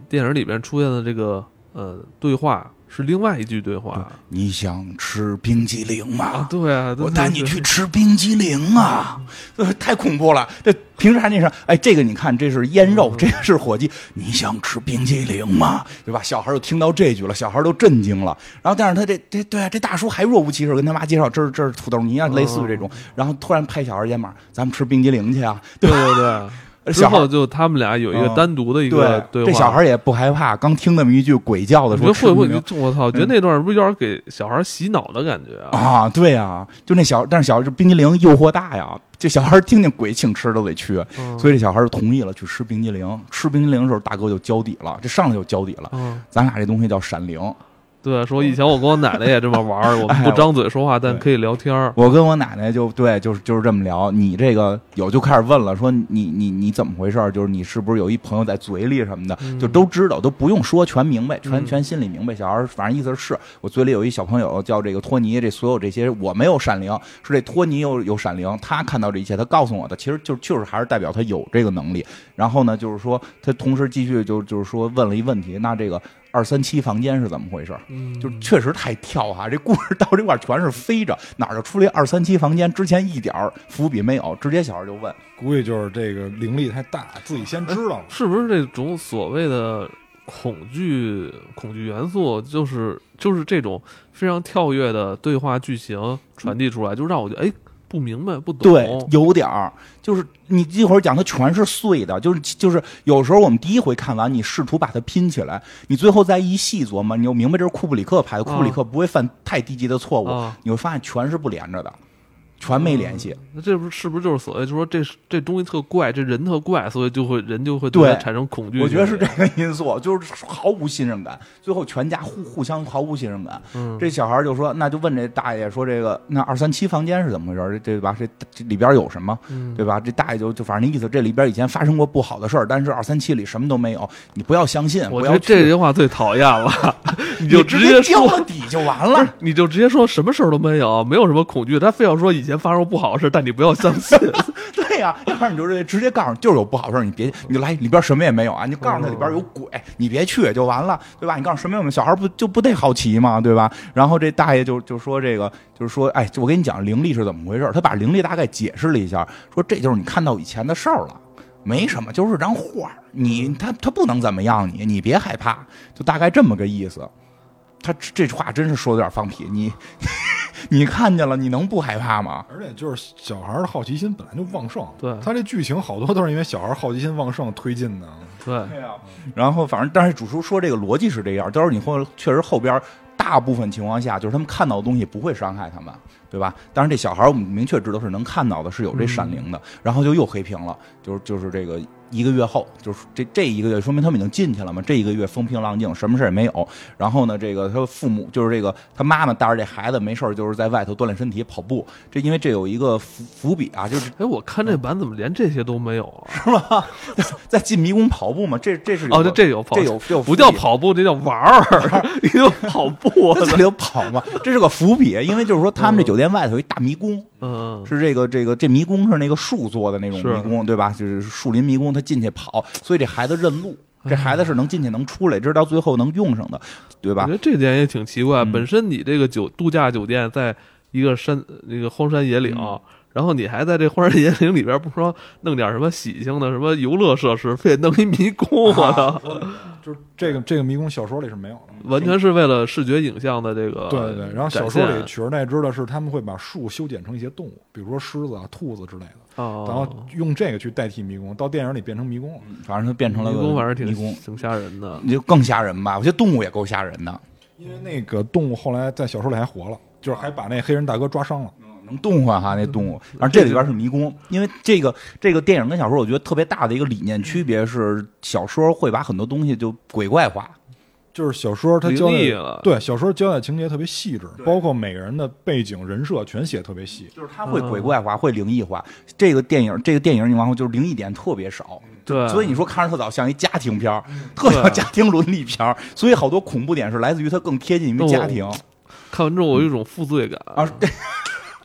Speaker 1: 电影里边出现的这个呃对话是另外一句对话
Speaker 2: 你想吃冰激凌
Speaker 1: 啊
Speaker 2: 吗？，
Speaker 1: 对啊，对
Speaker 2: 我带你去吃冰激凌啊！呃，太恐怖了。这平时还那啥，哎，这个你看，这是腌肉，这个是火鸡。你想吃冰激凌吗？对吧？小孩就听到这句了，小孩都震惊了。然后，但是他这这对啊，这大叔还若无其事跟他妈介绍，这是这是土豆泥啊，类似于这种。然后突然拍小孩肩膀，咱们吃冰激凌去啊！
Speaker 1: 对对对，之
Speaker 2: 小孩
Speaker 1: 后就他们俩有一个
Speaker 2: 嗯
Speaker 1: 单独的一个
Speaker 2: 对，
Speaker 1: 话。
Speaker 2: 这小孩也不害怕，刚听那么一句鬼叫的
Speaker 1: 你
Speaker 2: 说
Speaker 1: 觉得会不会我操！我觉得那段是不是有点给小孩洗脑的感觉啊？
Speaker 2: 啊，对呀、就那小，但是小孩这冰激凌诱惑大呀，这小孩听见鬼请吃都得去，
Speaker 1: 嗯
Speaker 2: 所以这小孩就同意了去吃冰激凌。吃冰激凌的时候，大哥就交底了，这上来就交底了。
Speaker 1: 嗯，
Speaker 2: 咱俩这东西叫闪灵，
Speaker 1: 对，说以前我跟我奶奶也这么玩儿，我们
Speaker 2: 哎
Speaker 1: 不张嘴说话，但可以聊天儿。
Speaker 2: 我跟我奶奶就对，就是就是这么聊。你这个有就开始问了，说你你你怎么回事儿？就是你是不是有一朋友在嘴里什么的，
Speaker 1: 嗯
Speaker 2: 就都知道，都不用说，全明白，全
Speaker 1: 嗯
Speaker 2: 全心里明白。小孩儿反正意思是我嘴里有一小朋友叫这个托尼，这所有这些我没有闪灵，是这托尼有有闪灵，他看到这一切，他告诉我的，其实就就是还是代表他有这个能力。然后呢，就是说他同时继续就就是说问了一问题，那这个二三七房间是怎么回事儿？
Speaker 1: 嗯，
Speaker 2: 就确实太跳哈、这故事到这块儿全是飞着，哪儿就出来二三七房间？之前一点儿伏笔没有，直接小孩就问，
Speaker 3: 估计就是这个灵力太大，自己先知道了。
Speaker 1: 是不是这种所谓的恐惧恐惧元素，就是就是这种非常跳跃的对话剧情传递出来，就让我觉得哎不明白不懂。
Speaker 2: 对，有点儿，就是你一会儿讲它全是碎的，就是就是有时候我们第一回看完，你试图把它拼起来，你最后再一细琢磨，你就明白这是库布里克拍的，库布里克不会犯太低级的错误，
Speaker 1: 啊，
Speaker 2: 你会发现全是不连着的，全没联系。
Speaker 1: 那这不是是不是就是所谓就说这这东西特怪，这人特怪，所以就会人就会对产生恐惧。
Speaker 2: 我觉得是这，个因素，就是毫无信任感，最后全家互互相毫无信任感。
Speaker 1: 嗯，
Speaker 2: 这小孩就说，那就问这大爷说，这个那二三七房间是怎么回事？这对吧？这这里边有什么？
Speaker 1: 嗯
Speaker 2: 对吧？这大爷就就反正那意思，这里边以前发生过不好的事儿，但是二三七里什么都没有，你不要相信，
Speaker 1: 我觉得这句话最讨厌了，你 [laughs]
Speaker 2: 你
Speaker 1: 就
Speaker 2: 直
Speaker 1: 接说
Speaker 2: 交了底就完了。
Speaker 1: 你就直接说什么事儿都没有，没有什么恐惧。他非要说以前发生过不好的事，但你不要相信。[laughs]
Speaker 2: 对呀、要不然你就直接告诉就是有不好事儿，你别你就来里边什么也没有啊，你就告诉他里边有鬼，你别去就完了，对吧？你告诉什么也没有，小孩不就不得好奇吗？对吧？然后这大爷就就说这个就是说，哎，我跟你讲灵力是怎么回事，他把灵力大概解释了一下，说这就是你看到以前的事儿了。没什么，就是张画，你他他不能怎么样你，你别害怕，就大概这么个意思。他这这话真是说的有点放屁，你你看见了，你能不害怕吗？
Speaker 3: 而且就是小孩的好奇心本来就旺盛，
Speaker 1: 对
Speaker 3: 他这剧情好多都是因为小孩好奇心旺盛推进的。
Speaker 1: 对，
Speaker 2: 对呀、然后反正但是主厨说这个逻辑是这样，到时候你会确实后边大部分情况下就是他们看到的东西不会伤害他们，对吧？但是这小孩我们明确知道是能看到的，是有这闪灵的，然后就又黑屏了，就是就是这个一个月后，就是这这一个月说明他们已经进去了嘛，这一个月风平浪静，什么事儿也没有。然后呢，这个他父母就是这个他妈妈带着这孩子没事儿就是在外头锻炼身体跑步，这因为这有一个伏伏笔啊，就是
Speaker 1: 哎，我看这版怎么连这些都没有啊？[laughs]
Speaker 2: 在进迷宫跑步嘛，这这是
Speaker 1: 哦，这这有跑，
Speaker 2: 这有这有
Speaker 1: 不叫跑步，这叫玩儿，[laughs] 你就跑步。[laughs]
Speaker 2: 在这里头跑嘛，这是个伏笔，因为就是说他们这酒店外头有一大迷宫，
Speaker 1: 嗯，
Speaker 2: 是这个这个这迷宫是那个树做的那种迷宫，对吧？就是树林迷宫，他进去跑，所以这孩子认路，这孩子是能进去能出来，这是到最后能用上的，对吧
Speaker 1: 我觉？得这点也挺奇怪。
Speaker 2: 嗯
Speaker 1: 本身你这个酒度假酒店在一个山那个荒山野岭，
Speaker 2: 嗯
Speaker 1: 然后你还在这荒山野岭里边，不说弄点什么喜庆的什么游乐设施，非得弄一迷宫，我操！
Speaker 3: 就是这个这个迷宫小说里是没有的。
Speaker 1: 完全是为了视觉影像的这个
Speaker 3: 对对对，然后小说里取而代之的是他们会把树修剪成一些动物，比如说狮子啊、兔子之类的，
Speaker 1: 哦，
Speaker 3: 然后用这个去代替迷宫，到电影里变成迷宫了。
Speaker 2: 反正就变成了个
Speaker 1: 迷宫，反正挺
Speaker 2: 迷宫，
Speaker 1: 挺吓人的。
Speaker 2: 你就更吓人吧？我觉得动物也够吓人的，
Speaker 3: 因为那个动物后来在小说里还活了，就是还把那黑人大哥抓伤了。
Speaker 2: 能动唤哈那动物。反正这里边是迷宫，因为这个这个电影跟小说，我觉得特别大的一个理念区别是，小说会把很多东西就鬼怪化。
Speaker 3: 就是小说它交代
Speaker 1: 灵异了
Speaker 3: 对小说交代情节特别细致，包括每个人的背景人设全写特别细。
Speaker 2: 就是它会鬼怪化，会灵异化。这个电影，这个电影你往后就是灵异点特别少，
Speaker 1: 对，
Speaker 2: 所以你说看着特早像一家庭片儿，特像家庭伦理片儿，所以好多恐怖点是来自于它更贴近于家庭
Speaker 1: 看完之后我有一种负罪感，
Speaker 2: 啊。对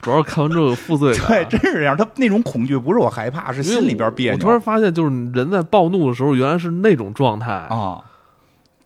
Speaker 1: 主要是看完之后有负罪感 [laughs] 对，
Speaker 2: 真是这样。他那种恐惧不是我害怕，是心里边别
Speaker 1: 我突然发现，就是人在暴怒的时候，原来是那种状态。
Speaker 2: 啊。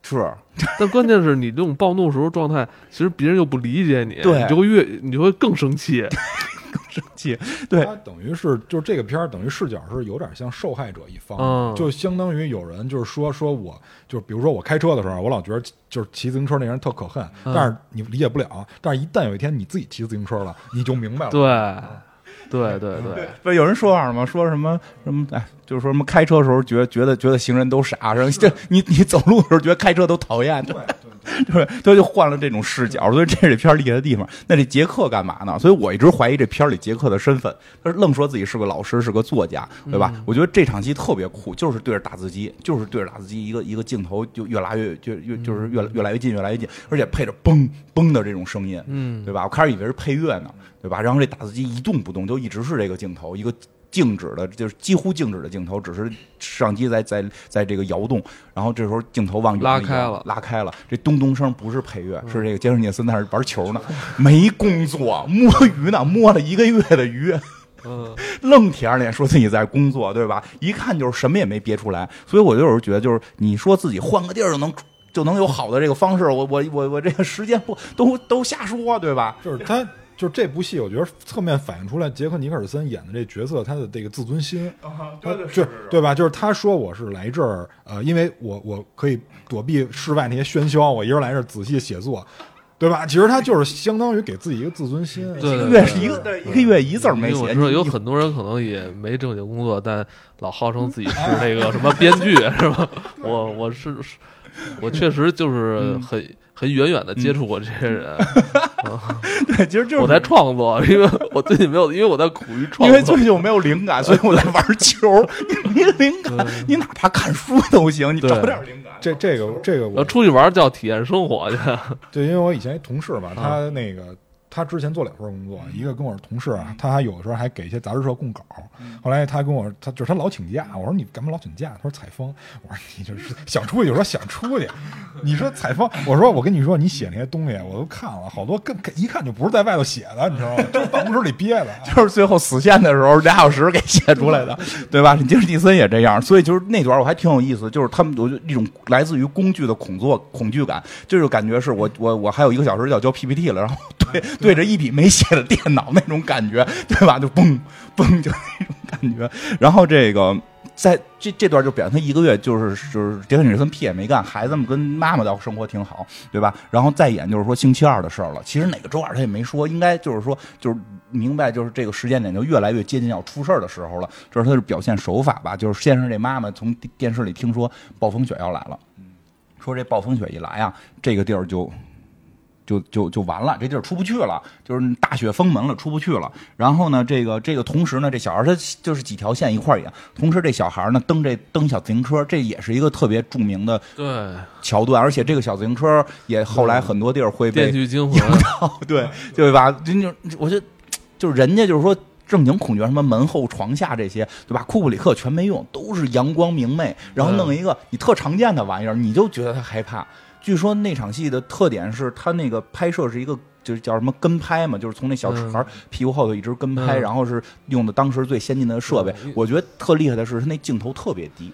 Speaker 2: 是，[laughs]
Speaker 1: 但关键是你这种暴怒时候状态，其实别人又不理解你，
Speaker 2: 对
Speaker 1: 你就会越你就会更生气。[laughs] [laughs]
Speaker 2: 对。
Speaker 3: 他等于是就是这个片儿等于视角是有点像受害者一方，
Speaker 1: 嗯。
Speaker 3: 就相当于有人就是说说我就是比如说我开车的时候，我老觉得就是骑自行车那人特可恨，
Speaker 1: 嗯。
Speaker 3: 但是你理解不了，但是一旦有一天你自己骑自行车了，你就明白了。
Speaker 1: 对，对对。对，
Speaker 2: 不有人说话吗？说什么什么？哎，就是说什么开车的时候觉得觉得觉得行人都傻，然后 [laughs] 这你你走路的时候觉得开车都讨厌，对对，[laughs] 他就换了这种视角，所以这是这片儿厉害的地方。那这杰克干嘛呢？所以我一直怀疑这片儿里杰克的身份，他愣说自己是个老师，是个作家，对吧？我觉得这场戏特别酷，就是对着打字机，就是对着打字机，一个一个镜头就越拉越就越就是越越来越近，越来越近，而且配着嘣嘣的这种声音，
Speaker 1: 嗯，
Speaker 2: 对吧？我开始以为是配乐呢，对吧？然后这打字机一动不动，就一直是这个镜头，一个静止的，就是几乎静止的镜头，只是摄像机在在在这个摇动。然后这时候镜头往远
Speaker 1: 拉开了
Speaker 2: 拉开了。这咚咚声不是配乐，是这个杰森·聂森在那儿玩球呢，没工作，摸鱼呢，[laughs] 摸了一个月的鱼。
Speaker 1: 嗯，[laughs]
Speaker 2: 愣铁着脸说自己在工作，对吧？一看就是什么也没憋出来，所以我就有时候觉得，就是你说自己换个地儿就能就能有好的这个方式，我我我我这个时间不都都瞎说，对吧？
Speaker 3: 就是他，就是这部戏，我觉得侧面反映出来杰克尼克尔森演的这角色他的这个自尊心，他就对吧？就是他说我是来这儿，呃，因为我我可以躲避室外那些喧嚣，我一人来这儿仔细写作，对吧？其实他就是相当于给自己一个自尊心。
Speaker 1: 对
Speaker 2: 一个月是一个对一个月一字儿没写，
Speaker 1: 我知道有很多人可能也没正经工作，但老号称自己是那个什么编剧，是吧？我我是是我确实就是很很远远的接触过这些人，[laughs]
Speaker 2: 对，其实就是
Speaker 1: 我在创作，因为我最近没有，因为我在苦于创作。
Speaker 2: 因为最。近我没有灵感，所以我在玩球。[laughs] 你没灵感，你哪怕看书都行，你找点灵感。
Speaker 3: 这这个这个
Speaker 1: 要
Speaker 3: 我
Speaker 1: 出去玩叫体验生活去，[laughs]
Speaker 3: 对，因为我以前一同事嘛，他那个他之前做两份工作，一个跟我是同事啊，他还有的时候还给一些杂志社供稿。后来他跟我，他就是他老请假，我说你干嘛老请假？他说采风。我说你就是想出去就说想出去，你说采风，我说我跟你说，你写那些东西我都看了，好多跟一看就不是在外头写的，你知道吗？[laughs] 就是办公室里憋的。
Speaker 2: 就是最后死线的时候俩小时给写出来的，[laughs] 对吧？你杰森·蒂森也这样，所以就是那段我还挺有意思，就是他们有一种来自于工具的恐作恐惧感，就是感觉是我我我还有一个小时就要交 PPT 了，然后对 [laughs] 对着一笔没写的电脑那种感觉，对吧？就嘣嘣就那种感觉，然后这个。在这这段就表现他一个月就是就是杰克逊森屁也没干，孩子们跟妈妈倒生活挺好，对吧？然后再演就是说星期二的事儿了。其实哪个周二他也没说，应该就是说就是明白就是这个时间点就越来越接近要出事儿的时候了。这是他的表现手法吧？就是先是这妈妈从电视里听说暴风雪要来了，说这暴风雪一来啊，这个地儿就。就就就完了，这地儿出不去了，就是大雪封门了，出不去了。然后呢，这个这个同时呢，这小孩他就是几条线一块儿演，同时这小孩呢蹬这蹬小自行车，这也是一个特别著名的
Speaker 1: 对，
Speaker 2: 桥段，而且这个小自行车也后来很多地儿会被
Speaker 1: 电锯惊魂，
Speaker 2: 对对吧？就就我觉得就是人家就是说。正经恐惧什么门后床下这些，对吧？库布里克全没用，都是阳光明媚，然后弄一个你特常见的玩意儿，你就觉得他害怕。据说那场戏的特点是他那个拍摄是一个就是叫什么跟拍嘛，就是从那小孩屁股后头一直跟拍，
Speaker 1: 嗯
Speaker 2: 然后是用的当时最先进的设备
Speaker 1: 嗯。
Speaker 2: 我觉得特厉害的是他那镜头特别低，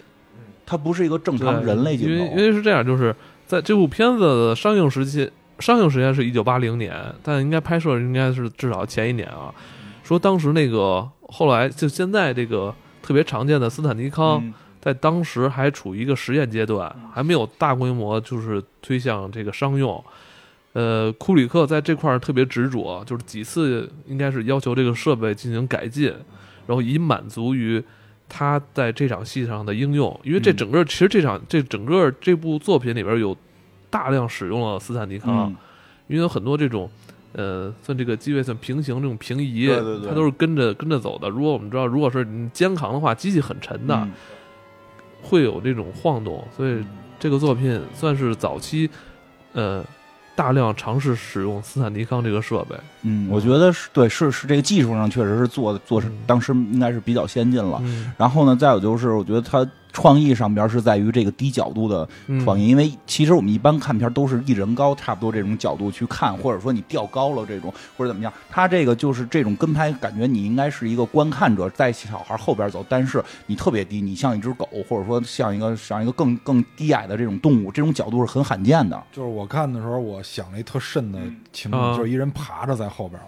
Speaker 2: 它不是一个正常人类镜
Speaker 1: 因为因。为是这样，就是在这部片子的上映时期，上映时间是一九八零年，但应该拍摄应该是至少前一年啊。说当时那个后来就现在这个特别常见的斯坦尼康，
Speaker 2: 嗯
Speaker 1: 在当时还处于一个实验阶段，还没有大规模就是推向这个商用。呃，库里克在这块儿特别执着，就是几次应该是要求这个设备进行改进，然后以满足于他在这场戏上的应用。因为这
Speaker 2: 嗯
Speaker 1: 整个、其实这场这整个这部作品里边有大量使用了斯坦尼康，
Speaker 2: 嗯
Speaker 1: 因为有很多这种。呃，算这个机位算平行这种平移，
Speaker 2: 对对对
Speaker 1: 它都是跟着跟着走的。如果我们知道，如果是你肩扛的话，机器很沉的，
Speaker 2: 嗯
Speaker 1: 会有这种晃动，所以这个作品算是早期，呃，大量尝试使用斯坦尼康这个设备。
Speaker 2: 嗯，我觉得是对，是是这个技术上确实是做做是
Speaker 1: 嗯
Speaker 2: 当时应该是比较先进了。
Speaker 1: 嗯，
Speaker 2: 然后呢，再有就是我觉得它创意上边是在于这个低角度的
Speaker 1: 嗯
Speaker 2: 创意，因为其实我们一般看片都是一人高差不多这种角度去看，或者说你调高了这种或者怎么样，他这个就是这种跟拍，感觉你应该是一个观看者在小孩后边走，但是你特别低，你像一只狗，或者说像一个像一个更更低矮的这种动物，这种角度是很罕见的。
Speaker 3: 就是我看的时候，我想了一特瘆的情景，
Speaker 1: 啊
Speaker 3: 就是一人爬着在后边儿，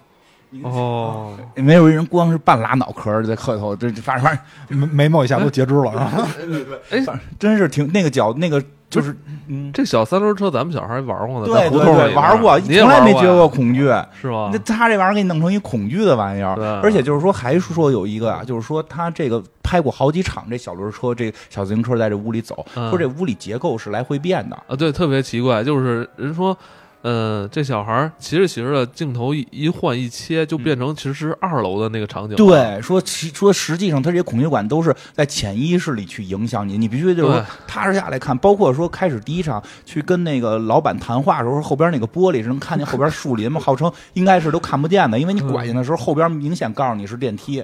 Speaker 1: 哦，
Speaker 2: 没有人光是半拉脑壳在磕头，这这反正反正
Speaker 3: 眉眉毛一下都截肢了，是吧？[laughs]
Speaker 1: 哎，
Speaker 2: 真是挺那个脚那个就是嗯，
Speaker 1: 这小三轮车咱们小孩玩过呢，
Speaker 2: 对
Speaker 1: 在胡
Speaker 2: 对对，
Speaker 1: 同里
Speaker 2: 玩过，
Speaker 1: 你也
Speaker 2: 从来没觉过恐惧。
Speaker 1: 是吧
Speaker 2: 那？他这玩意儿给你弄成一恐惧的玩意儿
Speaker 1: 对，
Speaker 2: 而且就是说，还是说有一个啊，就是说他这个拍过好几场这小轮车，这小自行车在这屋里走，
Speaker 1: 嗯
Speaker 2: 说这屋里结构是来回变的。
Speaker 1: 啊，对，特别奇怪，就是人说，呃，这小孩儿骑着骑着的镜头一一换一切，就变成其实是二楼的那个场景。
Speaker 2: 对，说其说实际上，他这些恐惧感都是在潜意识里去影响你，你必须就是说
Speaker 1: 对
Speaker 2: 踏实下来看。包括说开始第一场去跟那个老板谈话的时候，后边那个玻璃是能看见后边树林嘛，[laughs] 号称应该是都看不见的，因为你拐进的时候，后边明显告诉你是电梯，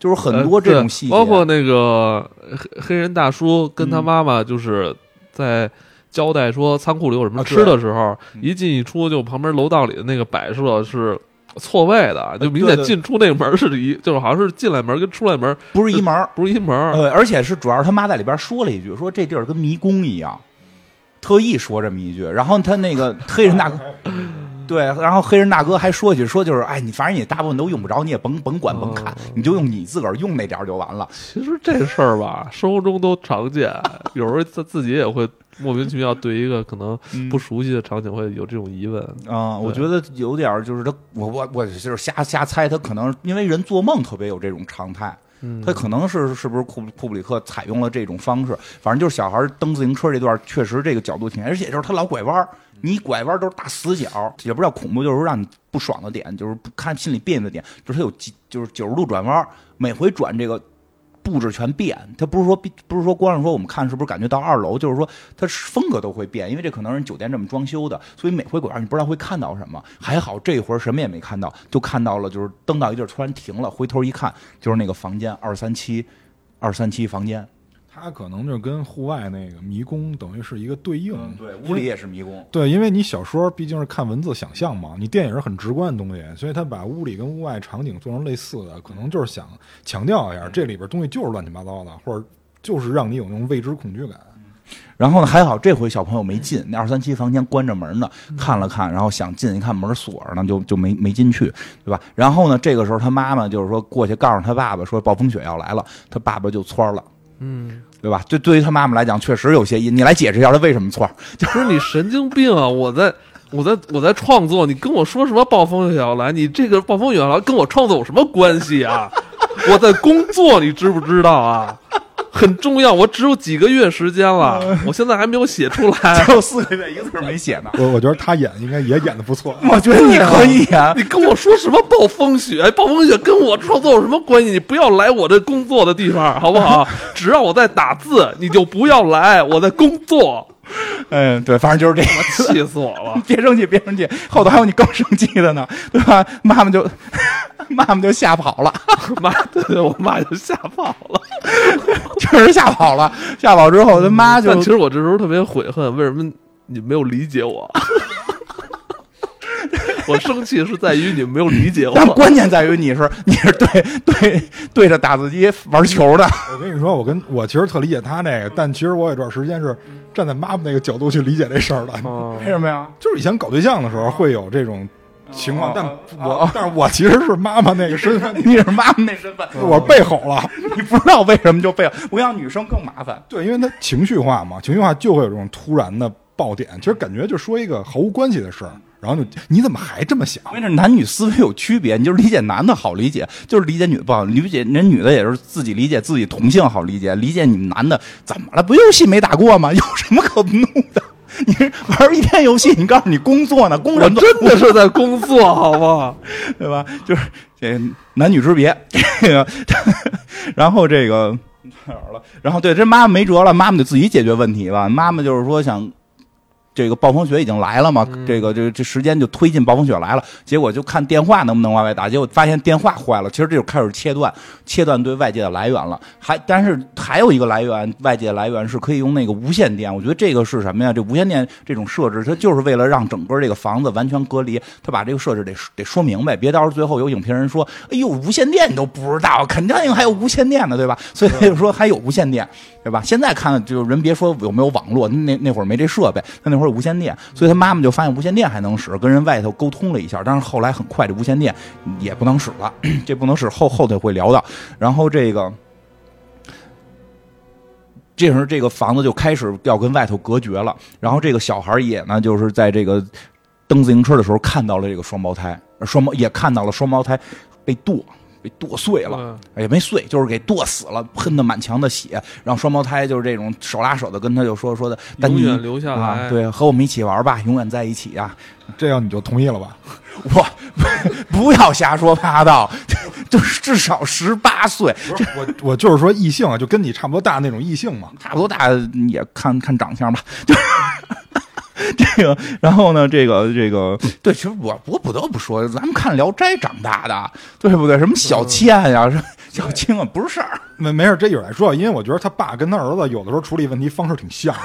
Speaker 2: 就是很多这种细节。
Speaker 1: 包括那个黑黑人大叔跟他
Speaker 2: 嗯
Speaker 1: 妈妈就是在交代说仓库里有什么
Speaker 2: 啊
Speaker 1: 吃的时候，
Speaker 2: 嗯
Speaker 1: 一进一出就旁边楼道里的那个摆设是。错位的，就明显进出那个门是一，[laughs] 就是好像是进来门跟出来门
Speaker 2: 不是一门，
Speaker 1: 不是一门儿。[laughs]
Speaker 2: 对，而且是主要是他妈在里边说了一句，说这地儿跟迷宫一样，特意说这么一句。然后他那个黑人大哥，[laughs] 对，然后黑人大哥还说一句，说就是，哎，你反正你大部分都用不着，你也甭甭管甭看
Speaker 1: 哦，
Speaker 2: 你就用你自个儿用那点儿就完了。
Speaker 1: 其实这事儿吧，生活中都常见，有时候自自己也会莫名其妙对一个可能不熟悉的场景会有这种疑问。
Speaker 2: 啊、我觉得有点儿就是他，我我我就是瞎瞎猜，他可能因为人做梦特别有这种常态，
Speaker 1: 嗯，
Speaker 2: 他可能是是不是库库布里克采用了这种方式，反正就是小孩蹬自行车这段，确实这个角度挺，而且就是他老拐弯儿，你拐弯都是大死角，也不知道恐怖，就是让你不爽的点，就是不看心里别扭的点，就是它有几就是九十度转弯，每回转这个。布置全变，他不是说不是说光是说我们看是不是感觉到二楼，就是说它风格都会变，因为这可能是酒店这么装修的，所以每回拐弯你不知道会看到什么。还好这会儿什么也没看到，就看到了就是蹬到一地儿突然停了，回头一看就是那个房间二三七二三七房间，
Speaker 3: 它可能就跟户外那个迷宫等于是一个对应。
Speaker 2: 对，屋里也是迷宫。
Speaker 3: 对，因为你小说毕竟是看文字想象嘛，你电影是很直观的东西，所以他把屋里跟屋外场景做成类似的，可能就是想强调一下这里边东西就是乱七八糟的，或者就是让你有那种未知恐惧感。
Speaker 2: 然后呢，还好这回小朋友没进，那二三七房间关着门呢，看了看，然后想进，一看门锁着呢，就就没没进去，对吧？然后呢，这个时候他妈妈就是说过去告诉他爸爸说暴风雪要来了，他爸爸就窜了。
Speaker 1: 嗯，
Speaker 2: 对吧？对，对于他妈妈来讲，确实有些阴。你来解释一下他为什么错？[laughs]
Speaker 1: 就是你神经病啊！我在我在我在创作，你跟我说什么暴风雪要来？你这个暴风雪要来跟我创作有什么关系啊？我在工作，你知不知道啊？很重要，我只有几个月时间了，[laughs] 我现在还没有写出来。[laughs]
Speaker 2: 只有四个月，一个字儿没写呢。
Speaker 3: 我我觉得他演应该也演的不错。[laughs]
Speaker 2: 我觉得你可以演，
Speaker 1: 你跟我说什么暴风雪？暴风雪跟我创作有什么关系？你不要来我这工作的地方，好不好？只要我在打字，你就不要来，我在工作。[laughs]
Speaker 2: 嗯，对，反正就是这个。
Speaker 1: 气死我了！[laughs]
Speaker 2: 别生气，别生气，后头还有你更生气的呢，对吧？妈妈就 [laughs] 妈妈就吓跑了，
Speaker 1: 妈，对对，我妈就吓跑了。
Speaker 2: 确实吓跑了。吓跑之后，他妈就
Speaker 1: 但其实我这时候特别悔恨，为什么你没有理解我？我生气是在于你没有理解我。
Speaker 2: 但关键在于你是你是对对对着打字机玩球的，
Speaker 3: 我跟你说，我跟我其实特理解他那个，但其实我有段时间是站在妈妈那个角度去理解这事儿的。
Speaker 1: 哦
Speaker 2: 为什么呀？
Speaker 3: 就是以前搞对象的时候会有这种情况，但
Speaker 2: 哦
Speaker 3: 我但是我其实是妈妈那个身份，[laughs]
Speaker 2: 你是妈妈那身份，
Speaker 3: 我被吼了。[laughs]
Speaker 2: 你不知道为什么就背了。我想女生更麻烦。
Speaker 3: 对，因为她情绪化嘛，情绪化就会有这种突然的爆点。其实感觉就说一个毫无关系的事儿，然后就你怎么还这么想？
Speaker 2: 因为这男女思维有区别，你就是理解男的好理解，就是理解女的不好理解。人女的也是自己理解自己同性好理解，理解你们男的怎么了？不游戏没打过吗？[laughs] 有什么可怒的？你玩一天游戏，你告诉你工作呢？工
Speaker 1: 作
Speaker 2: 人做
Speaker 1: 真的是在工作，好不好？[laughs]
Speaker 2: 对吧？就是这男女之别，这个，然后这个 [laughs] 哪儿了？然后对，这妈妈没辙了，妈妈得自己解决问题吧。妈妈就是说想。这个暴风雪已经来了嘛？这个这这时间就推进暴风雪来了，结果就看电话能不能往外打，结果发现电话坏了。其实这就开始切断，切断对外界的来源了。还但是还有一个来源，外界来源是可以用那个无线电。我觉得这个是什么呀？这无线电这种设置，它就是为了让整个这个房子完全隔离。他把这个设置得得说明白，别到时候最后有影评人说：“哎呦，无线电你都不知道，肯定还有无线电呢，对吧？”所以他就说还有无线电，对吧？现在看就人别说有没有网络，那那会儿没这设备，他那会儿有无线电，所以他妈妈就发现无线电还能使，跟人外头沟通了一下。但是后来很快这无线电也不能使了，[clears throat] 这不能使，后后头会聊到。然后这个。这时候这个房子就开始要跟外头隔绝了。然后这个小孩也呢，就是在这个蹬自行车的时候看到了这个双胞胎，双胞也看到了双胞胎被剁。被剁碎了，
Speaker 1: 嗯
Speaker 2: 也没碎，就是给剁死了，喷的满墙的血。然后双胞胎就是这种手拉手的跟他就说说的，但你
Speaker 1: 永远留下
Speaker 2: 啊，
Speaker 1: 来。
Speaker 2: 对，和我们一起玩吧，永远在一起啊、
Speaker 3: 这样你就同意了吧？[laughs]
Speaker 2: 我 [laughs] 不要瞎说八道，就是至少十八岁，
Speaker 3: 不是我，我就是说异性啊，就跟你差不多大那种异性嘛。
Speaker 2: 差不多大也看看长相吧，就是 [laughs] 这个。然后呢，这个这个，对，其实我我不得不说，咱们看《聊斋》长大的，对不对？什么小倩呀、啊小青啊，不是事儿。
Speaker 3: 没没事，这一会儿再说，因为我觉得他爸跟他儿子有的时候处理问题方式挺像的。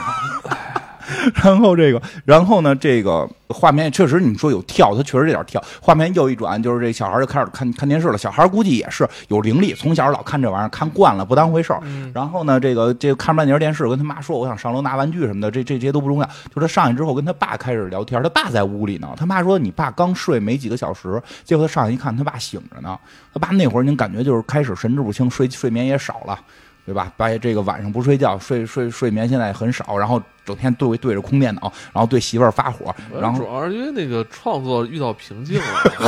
Speaker 3: [laughs]
Speaker 2: 然后这个，然后呢，这个画面确实你说有跳，它确实有点跳。画面又一转，就是这小孩就开始看看电视了。小孩估计也是有灵力，从小老看这玩意儿，看惯了，不当回事儿。然后呢，这个这个看半截电视，跟他妈说我想上楼拿玩具什么的，这这些都不重要。就他上去之后跟他爸开始聊天，他爸在屋里呢。他妈说你爸刚睡没几个小时，结果他上去一看，他爸醒着呢。他爸那会儿已经感觉就是开始神志不清，睡睡眠也少了。对吧？白这个晚上不睡觉，睡睡睡眠现在很少，然后整天对对着空电脑，然后对媳妇儿发火，然后
Speaker 1: 主要是因为那个创作遇到瓶颈了，[laughs]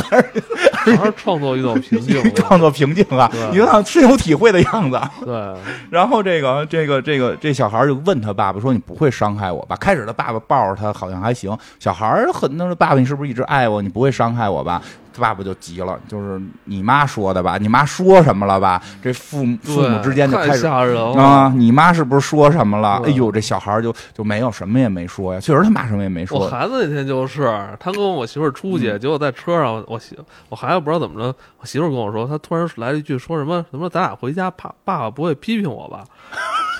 Speaker 1: 还是创作遇到瓶颈了。[laughs]
Speaker 2: 创作瓶颈啊，
Speaker 1: 对
Speaker 2: 你看深有体会的样子。
Speaker 1: 对，
Speaker 2: 然后这个这个这个这小孩就问他爸爸说：“你不会伤害我吧？”开始他爸爸抱着他好像还行，小孩很那说：“爸爸，你是不是一直爱我？你不会伤害我吧？”他爸爸就急了，就是你妈说的吧？你妈说什么了吧？这父母父母之间就开
Speaker 1: 太
Speaker 2: 始
Speaker 1: 吓人了
Speaker 2: 啊！你妈是不是说什么了？哎
Speaker 1: 对
Speaker 2: 呦，这小孩儿就就没有什么也没说呀，确实他妈什么也没说我。
Speaker 1: 孩子那天就是，他跟我媳妇儿出去，结果在车上，我媳我孩子不知道怎么着，我媳妇儿跟我说，他突然来了一句，说什么什么，咱俩回家，爸爸爸不会批评我吧？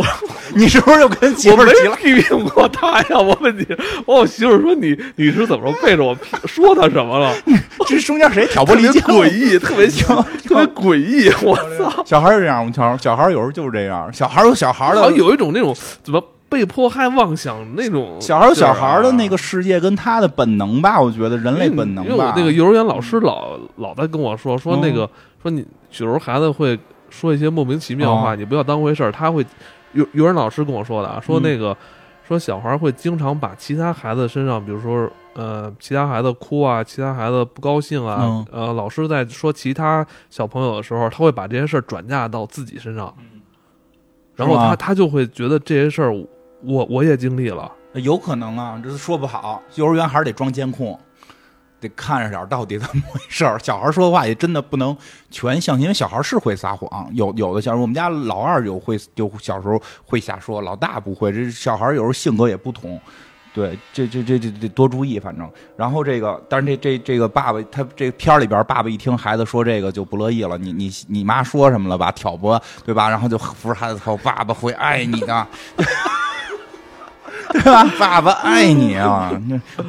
Speaker 1: [laughs]
Speaker 2: 你是不是又跟媳妇儿急了？
Speaker 1: 批评过他呀，我问你，我我媳妇儿说你你是怎么着背着我说他什么了？[laughs]
Speaker 2: 这中间谁挑拨
Speaker 1: 特别
Speaker 2: 离间？
Speaker 1: 诡异，特别像特别诡异，我操！
Speaker 2: 小孩儿是这样，小孩小孩儿有时候就是这样，小孩儿有小孩儿的
Speaker 1: 好像有一种那种怎么被迫害妄想那种
Speaker 2: 小孩有小孩儿的那
Speaker 1: 个
Speaker 2: 个世界跟他的本能吧，我觉得人类本能
Speaker 1: 因为我
Speaker 2: 吧。
Speaker 1: 那个幼儿园老师老老在跟我说说那个、说你有时候孩子会说一些莫名其妙的话，
Speaker 2: 哦
Speaker 1: 你不要当回事儿。他会幼幼儿园老师跟我说的啊，说
Speaker 2: 嗯
Speaker 1: 那个、说小孩会经常把其他孩子身上，比如说呃其他孩子哭啊，其他孩子不高兴啊，
Speaker 2: 嗯
Speaker 1: 呃老师在说其他小朋友的时候，他会把这些事儿转嫁到自己身上，然后他他就会觉得这些事儿我我也经历了。
Speaker 2: 有可能啊，这说不好。幼儿园还是得装监控，得看着点儿到底怎么回事儿。[laughs] 小孩说话也真的不能全相信，因为小孩是会撒谎。有有的小孩，我们家老二有会，就小时候会瞎说，老大不会。这小孩有时候性格也不同。对，这这这这得多注意，反正。然后这个，但是这这这个爸爸，他这片儿里边，爸爸一听孩子说这个就不乐意了。你你你妈说什么了吧？挑拨，对吧？然后就扶着孩子说：“爸爸会爱你的。[laughs] ”对吧？爸爸爱你啊，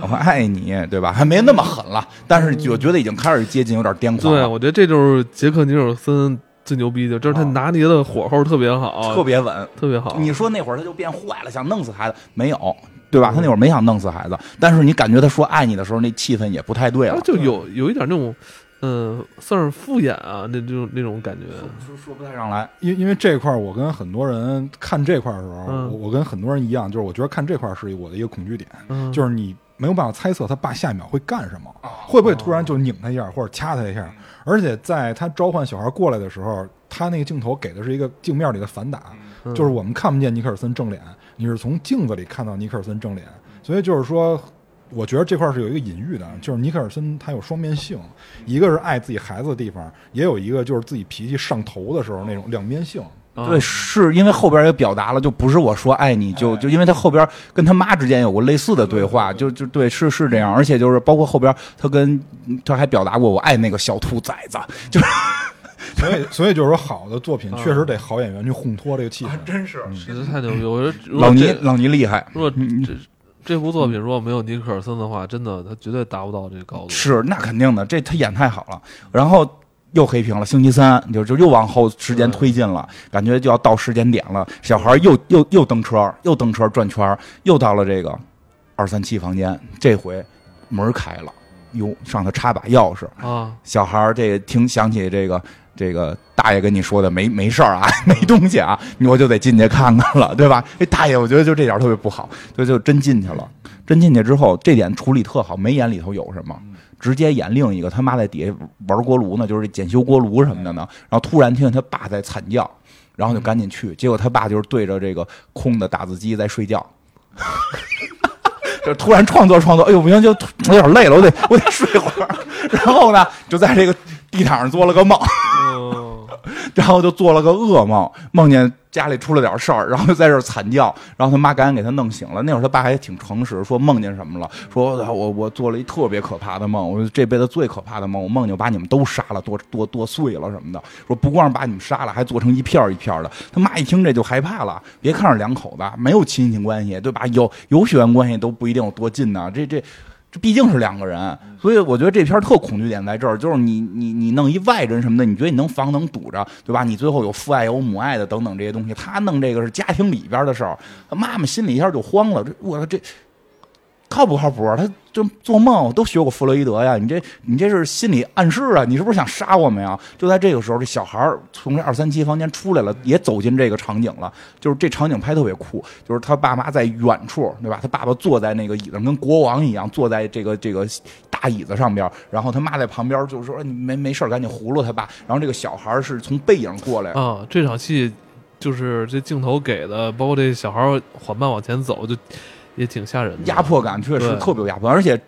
Speaker 2: 我爱你，对吧？还没那么狠了，但是我觉得已经开始接近有点癫狂
Speaker 1: 对，我觉得这就是杰克尼尔森最牛逼的，就是他
Speaker 2: 啊
Speaker 1: 拿捏的火候特别好，
Speaker 2: 特别稳。
Speaker 1: 特别好。
Speaker 2: 你说那会儿他就变坏了，想弄死孩子，没有，对吧？他那会儿没想弄死孩子，但是你感觉他说爱你的时候，那气氛也不太对了，
Speaker 1: 他就有有一点那种，嗯、算是敷衍啊，那种那种感觉。
Speaker 2: 说说不太上来。
Speaker 3: 因因为这块儿，我跟很多人看这块儿的时候，
Speaker 1: 嗯
Speaker 3: 我我跟很多人一样，就是我觉得看这块儿是我的一个恐惧点，
Speaker 1: 嗯，
Speaker 3: 就是你没有办法猜测他爸下一秒会干什么，
Speaker 2: 哦
Speaker 3: 会不会突然就拧他一下或者掐他一下，而且在他召唤小孩过来的时候，他那个镜头给的是一个镜面里的反打，
Speaker 1: 嗯
Speaker 3: 就是我们看不见尼克尔森正脸，你是从镜子里看到尼克尔森正脸，所以就是说。我觉得这块儿是有一个隐喻的，就是尼克尔森他有双面性，一个是爱自己孩子的地方，也有一个就是自己脾气上头的时候那种两面性。
Speaker 1: 啊
Speaker 2: 对，是因为后边也表达了，就不是我说爱你，就就因为他后边跟他妈之间有过类似的对话，就就对，是是这样，而且就是包括后边他跟他还表达过我爱那个小兔崽子，就是 [laughs]
Speaker 3: 所以，所以就是说，好的作品确实得好演员去烘托这个气氛。
Speaker 2: 真是
Speaker 1: 实在太牛逼。我觉得
Speaker 2: 老
Speaker 1: 尼
Speaker 2: 老尼厉害，
Speaker 1: 如果
Speaker 2: 嗯
Speaker 1: 这这部作品如果没有尼克尔森的话，真的他绝对达不到这个高度。
Speaker 2: 是那肯定的，这他演太好了，然后。又黑屏了，星期三就就又往后时间推进了，感觉就要到时间点了。小孩又又又蹬车，又蹬车转圈，又到了这个二三七房间，这回门开了，哟，上头插把钥匙。
Speaker 1: 啊，
Speaker 2: 小孩这个听想起这个这个大爷跟你说的没没事儿啊，[laughs] 没东西啊，我就得进去看看了，对吧？[laughs] 这大爷我觉得就这点儿特别不好，就就真进去了。真进去之后，这点处理特好，没演里头有什么，直接演另一个他妈在底下玩锅炉呢，就是检修锅炉什么的呢。然后突然听见他爸在惨叫，然后就赶紧去，结果他爸就是对着这个空的打字机在睡觉。[laughs] 就突然创作创作，哎呦不行，就有点累了，我得我得睡会儿。然后呢，就在这个地毯上做了个梦，
Speaker 1: 嗯，[laughs]
Speaker 2: 然后就做了个噩梦，梦见家里出了点事儿，然后就在这儿惨叫，然后他妈赶紧给他弄醒了。那会儿他爸还挺诚实，说梦见什么了，说我我做了一特别可怕的梦，我这辈子最可怕的梦，我梦见我把你们都杀了，剁剁剁碎了什么的。说不光是把你们杀了，还做成一片一片的。他妈一听这就害怕了，别看是两口子，没有亲戚关系，对吧？有有血缘关系都不一定有多近呢，这这。这毕竟是两个人，所以我觉得这片儿特恐惧点在这儿，就是你你你弄一外人什么的，你觉得你能防能堵着，对吧？你最后有父爱有母爱的等等这些东西，他弄这个是家庭里边的事儿，他妈妈心里一下就慌了，这我操这靠不靠谱啊？他就做梦都学过弗洛伊德呀，你这你这是心理暗示啊？你是不是想杀我们呀？就在这个时候，这小孩儿从这二三七房间出来了，也走进这个场景了。就是这场景拍特别酷，就是他爸妈在远处，对吧？他爸爸坐在那个椅子上，跟国王一样，坐在这个这个大椅子上边，然后他妈在旁边就是说你没没事赶紧葫芦他爸。然后这个小孩儿是从背影过来，
Speaker 1: 啊，这场戏就是这镜头给的，包括这小孩儿缓慢往前走，就也挺吓人的。
Speaker 2: 压迫感确实特别有压迫感，而且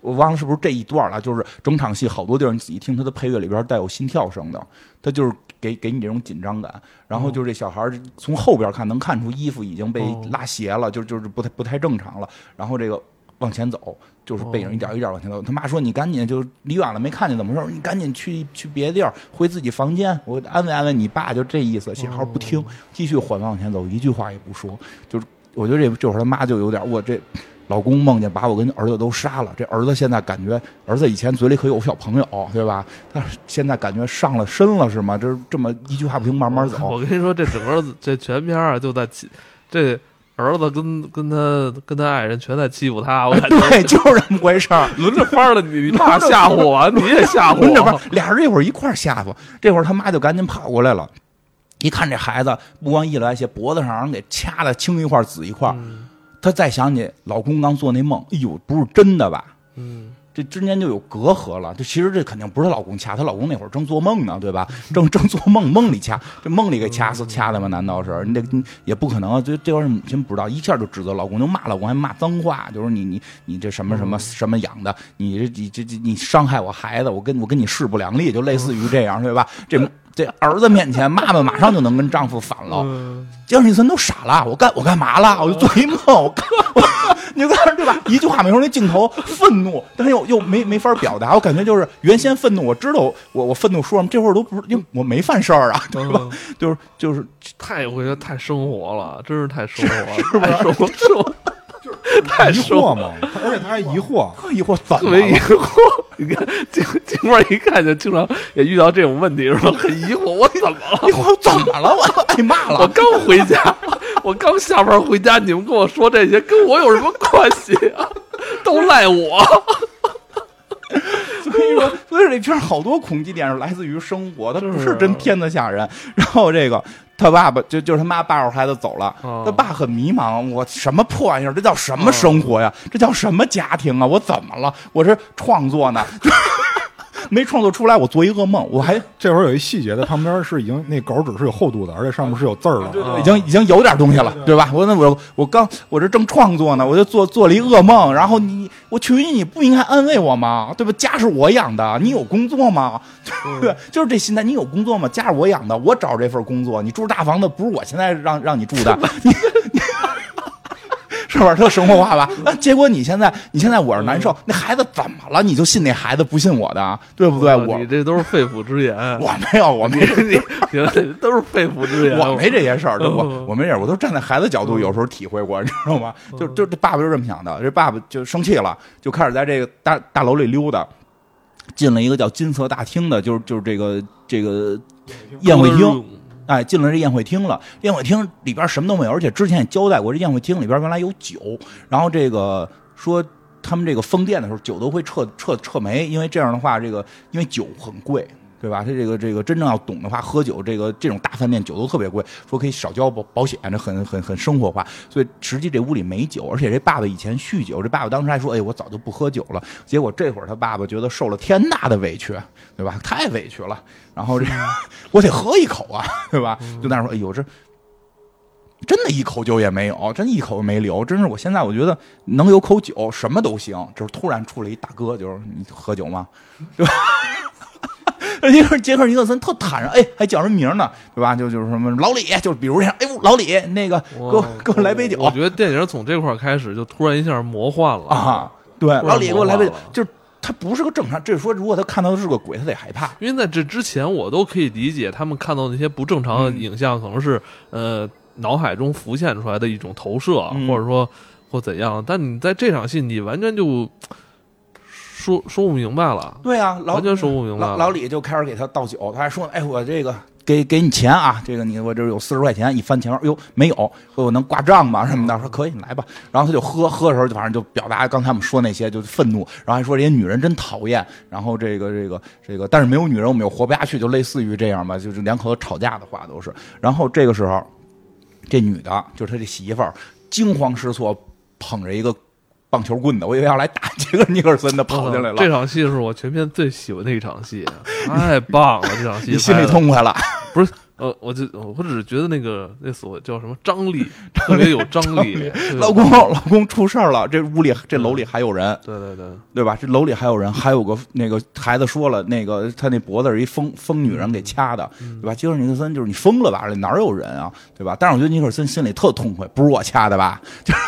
Speaker 2: 我忘了是不是这一段了，就是整场戏好多地方你仔细听他的配乐里边带有心跳声的，他就是给给你这种紧张感。然后就是这小孩儿从后边看能看出衣服已经被
Speaker 1: 哦
Speaker 2: 拉斜了，就就是不太不太正常了。然后这个往前走，就是背影一点一点往前走。他妈说你赶紧就离远了没看见怎么回事，你赶紧去去别的地儿，回自己房间，我安慰安慰你爸，就这意思。小孩儿不听，继续缓慢往前走，一句话也不说，就是。我觉得这这会儿他妈就有点，我这老公梦见把我跟儿子都杀了，这儿子现在感觉，儿子以前嘴里可有小朋友，对吧？但是现在感觉上了身了，是吗？这这么一句话不行，慢慢走。
Speaker 1: 我跟你说，这整个这全片儿啊，就在欺这儿子跟跟他跟他爱人全在欺负他，我感觉 [laughs]
Speaker 2: 对，就是这么回事儿。[laughs]
Speaker 1: 轮着班儿了，你你爸 [laughs] 吓唬我，你也吓唬
Speaker 2: 轮着班，，俩人这会儿一块儿吓唬，这会儿他妈就赶紧跑过来了。一看这孩子不光一来血，脖子上让人给掐的青一块紫一块他再想起老公刚做那梦，哎呦，不是真的吧？
Speaker 1: 嗯，
Speaker 2: 这之间就有隔阂了。这其实这肯定不是她老公掐，她老公那会儿正做梦呢，对吧？正正做梦，梦里掐，这梦里给掐死掐的吗？难道是？你这也不可能啊！这这会儿母亲不知道，一下就指责老公，就骂老公，还骂脏话，就是你你你这什么什么什么养的，你这你这这你伤害我孩子，我跟我跟你势不两立，就类似于这样，对吧？这这儿子面前，妈妈马上就能跟丈夫反了。
Speaker 1: 嗯
Speaker 2: 杰克尼森都傻了，我干我干嘛了？我就做一梦，我干我，[laughs] 你就看对吧？一句话没说，那镜头愤怒，但是又又没没法表达。我感觉就是原先愤怒，我知道我我愤怒说什么，这会儿都不是，因为我没犯事儿啊，对吧？
Speaker 1: 嗯
Speaker 2: 就是就是
Speaker 1: 太我觉得太生活了，真是太生活了，是吧生活 [laughs] 太
Speaker 3: 疑惑嘛，而且他还疑惑，
Speaker 2: 特疑惑怎
Speaker 1: 特别疑？惑。你看金金花一看就经常也遇到这种问题，是吧？[laughs] 很疑惑，我怎么了？[laughs]
Speaker 2: 疑惑怎么了？我挨骂了。
Speaker 1: 我刚回家，我刚下班回家，你们跟我说这些，跟我有什么关系啊？都赖我。
Speaker 2: 所以说，所以这片好多恐惧点是来自于生活，它不
Speaker 1: 是
Speaker 2: 是真片子吓人。然后这个他爸爸就就是他妈抱着孩子走了，
Speaker 1: 哦
Speaker 2: 他爸很迷茫，我什么破玩意儿？这叫什么生活呀？这叫什么家庭啊？我怎么了？我是创作呢，[laughs] [laughs] 没创作出来，我做一噩梦，我还
Speaker 3: 这会儿有一细节，在旁边是已经那稿纸是有厚度的，而且上面是有字儿的。
Speaker 1: 对
Speaker 2: 已经已经有点东西了，对吧？我那我我刚我这正创作呢，我就做做了一噩梦，然后你我群你你不应该安慰我吗？对吧？家是我养的，你有工作吗？对，[laughs] 就是这心态，你有工作吗？家是我养的，我找这份工作，你住大房子不是我现在让让你住的，[laughs] 你你是不是特生活化吧？[laughs] 那，结果你现在你现在我是难受，那孩子怎么了？你就信那孩子不信我的，对不对？我
Speaker 1: 你这都是肺腑之言。[laughs]
Speaker 2: 我没有，我没 [laughs]
Speaker 1: 你你都是肺腑之言。
Speaker 2: 我没这些事儿，对我
Speaker 1: 嗯
Speaker 2: 我没这事儿，我都站在孩子角度，有时候体会过，你知道吗？就就这爸爸就这么想的，这爸爸就生气了，就开始在这个大大楼里溜达，进了一个叫金色大厅的，就是就是这个这个宴会厅，哎，进了这宴会厅了。宴会厅里边什么都没有，而且之前也交代过，这宴会厅里边原来有酒，然后这个说他们这个封店的时候，酒都会撤撤撤没，因为这样的话，这个因为酒很贵。对吧？他这个这个真正要懂的话，喝酒这个这种大饭店酒都特别贵，说可以少交保保险，这很很很生活化。所以实际这屋里没酒，而且这爸爸以前酗酒，这爸爸当时还说：“哎，我早就不喝酒了。”结果这会儿他爸爸觉得受了天大的委屈，对吧？太委屈了，然后这 [laughs] 我得喝一口啊，对吧？就那说：“哎呦，这真的一口酒也没有，真一口没留。真是我现在我觉得能有口酒什么都行。”就是突然出来一大哥，就是你喝酒吗？对吧？[laughs] 杰克杰克尼克森特坦然，哎，还叫人名呢，对吧？就就是什么老李，就比如像，哎，老李，那个给我给我来杯酒。
Speaker 1: 我觉得电影从这块开始就突然一下魔幻了
Speaker 2: 啊！对，老李给我来杯酒，就是他不是个正常。这是说，如果他看到的是个鬼，他得害怕。
Speaker 1: 因为在这之前，我都可以理解他们看到那些不正常的影像，可能是呃脑海中浮现出来的一种投射，或者说或怎样。但你在这场戏，你完全就。说说不明白了，
Speaker 2: 对啊，
Speaker 1: 完全说不明白。
Speaker 2: 老李就开始给他倒酒，他还说：“哎，我这个给给你钱啊，这个你我这有四十块钱。”一翻钱包，哟，没有，说我能挂账吗？什么的，说可以，你来吧。然后他就喝，喝的时候就反正就表达刚才我们说那些，就愤怒，然后还说这些女人真讨厌。然后这个这个这个，但是没有女人我们又活不下去，就类似于这样吧，就是两口子吵架的话都是。然后这个时候，这女的就是他这媳妇儿，惊慌失措，捧着一个。棒球棍的，我以为要来打杰克尼克森的，跑进来了。
Speaker 1: 这场戏是我全片最喜欢的一场戏，太棒了！这场戏 [laughs]
Speaker 2: 你心里痛快了？
Speaker 1: 不是，呃，我就我只是觉得那个那所谓叫什么张力，特别有张力。
Speaker 2: 老公，老公出事儿了，这屋里这楼里还有人。
Speaker 1: 对对对，
Speaker 2: 对吧？这楼里还有人，还有个那个孩子说了，那个他那脖子是一疯疯女人给掐的，对吧？杰克尼克森就是你疯了吧？这哪有人啊？对吧？但是我觉得尼克森心里特痛快，不是我掐的吧？就。[laughs]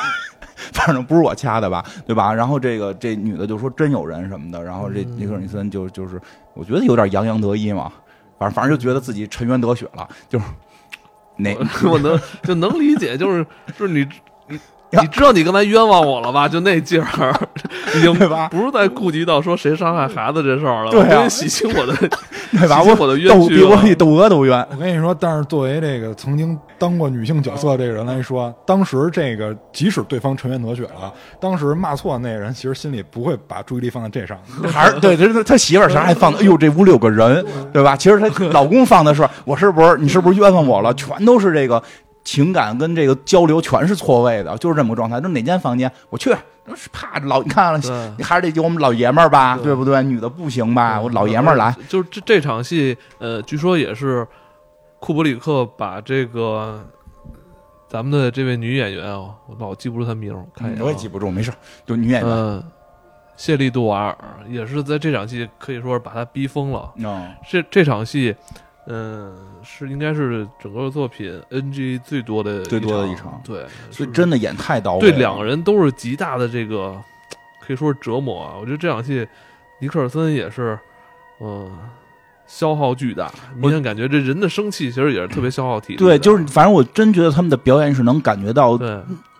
Speaker 2: 反正不是我掐的吧，对吧？然后这个这女的就说真有人什么的，然后这尼克尔尼森就就是我觉得有点洋洋得意嘛，反正反正就觉得自己沉冤得雪了，就是那 [laughs]
Speaker 1: 我能就能理解，就是就是你。[laughs] 你知道你刚才冤枉我了吧？就那劲儿，已经不是在顾及到说谁伤害孩子这事儿了。
Speaker 2: 对
Speaker 1: 啊，洗清我的，[laughs]
Speaker 2: 对吧？
Speaker 1: 我的冤屈，
Speaker 2: 我比窦娥都冤。
Speaker 3: 我跟你说，但是作为这个曾经当过女性角色这个人来说，当时这个即使对方沉冤得雪了，当时骂错那人，其实心里不会把注意力放在这上。
Speaker 2: 还是对，他他媳妇儿啥还放，哎呦，这屋里有个人，对吧？其实他老公放的是，[laughs] 我是不是你是不是冤枉我了？全都是这个。情感跟这个交流全是错位的，就是这么个状态。就哪间房间，我去，怕老你看了，你还是得有我们老爷们儿吧，对不对？女的不行吧？我老爷们儿来。
Speaker 1: 就是这这场戏，呃，据说也是库布里克把这个咱们的这位女演员啊，我老记不住她名，看一下，
Speaker 2: 我也记不住，没事，就女演员
Speaker 1: 谢丽杜瓦尔，也是在这场戏可以说是把她逼疯了。这这场戏。嗯，是应该是整个作品 NG 最多的
Speaker 2: 最多的
Speaker 1: 一
Speaker 2: 场，
Speaker 1: 对，
Speaker 2: 所以真的演太到位。
Speaker 1: 对，两个人都是极大的这个，可以说是折磨啊。我觉得这场戏，尼克尔森也是，嗯，消耗巨大。明显感觉这人的生气其实也是特别消耗体力。
Speaker 2: 对，就是反正我真觉得他们的表演是能感觉到，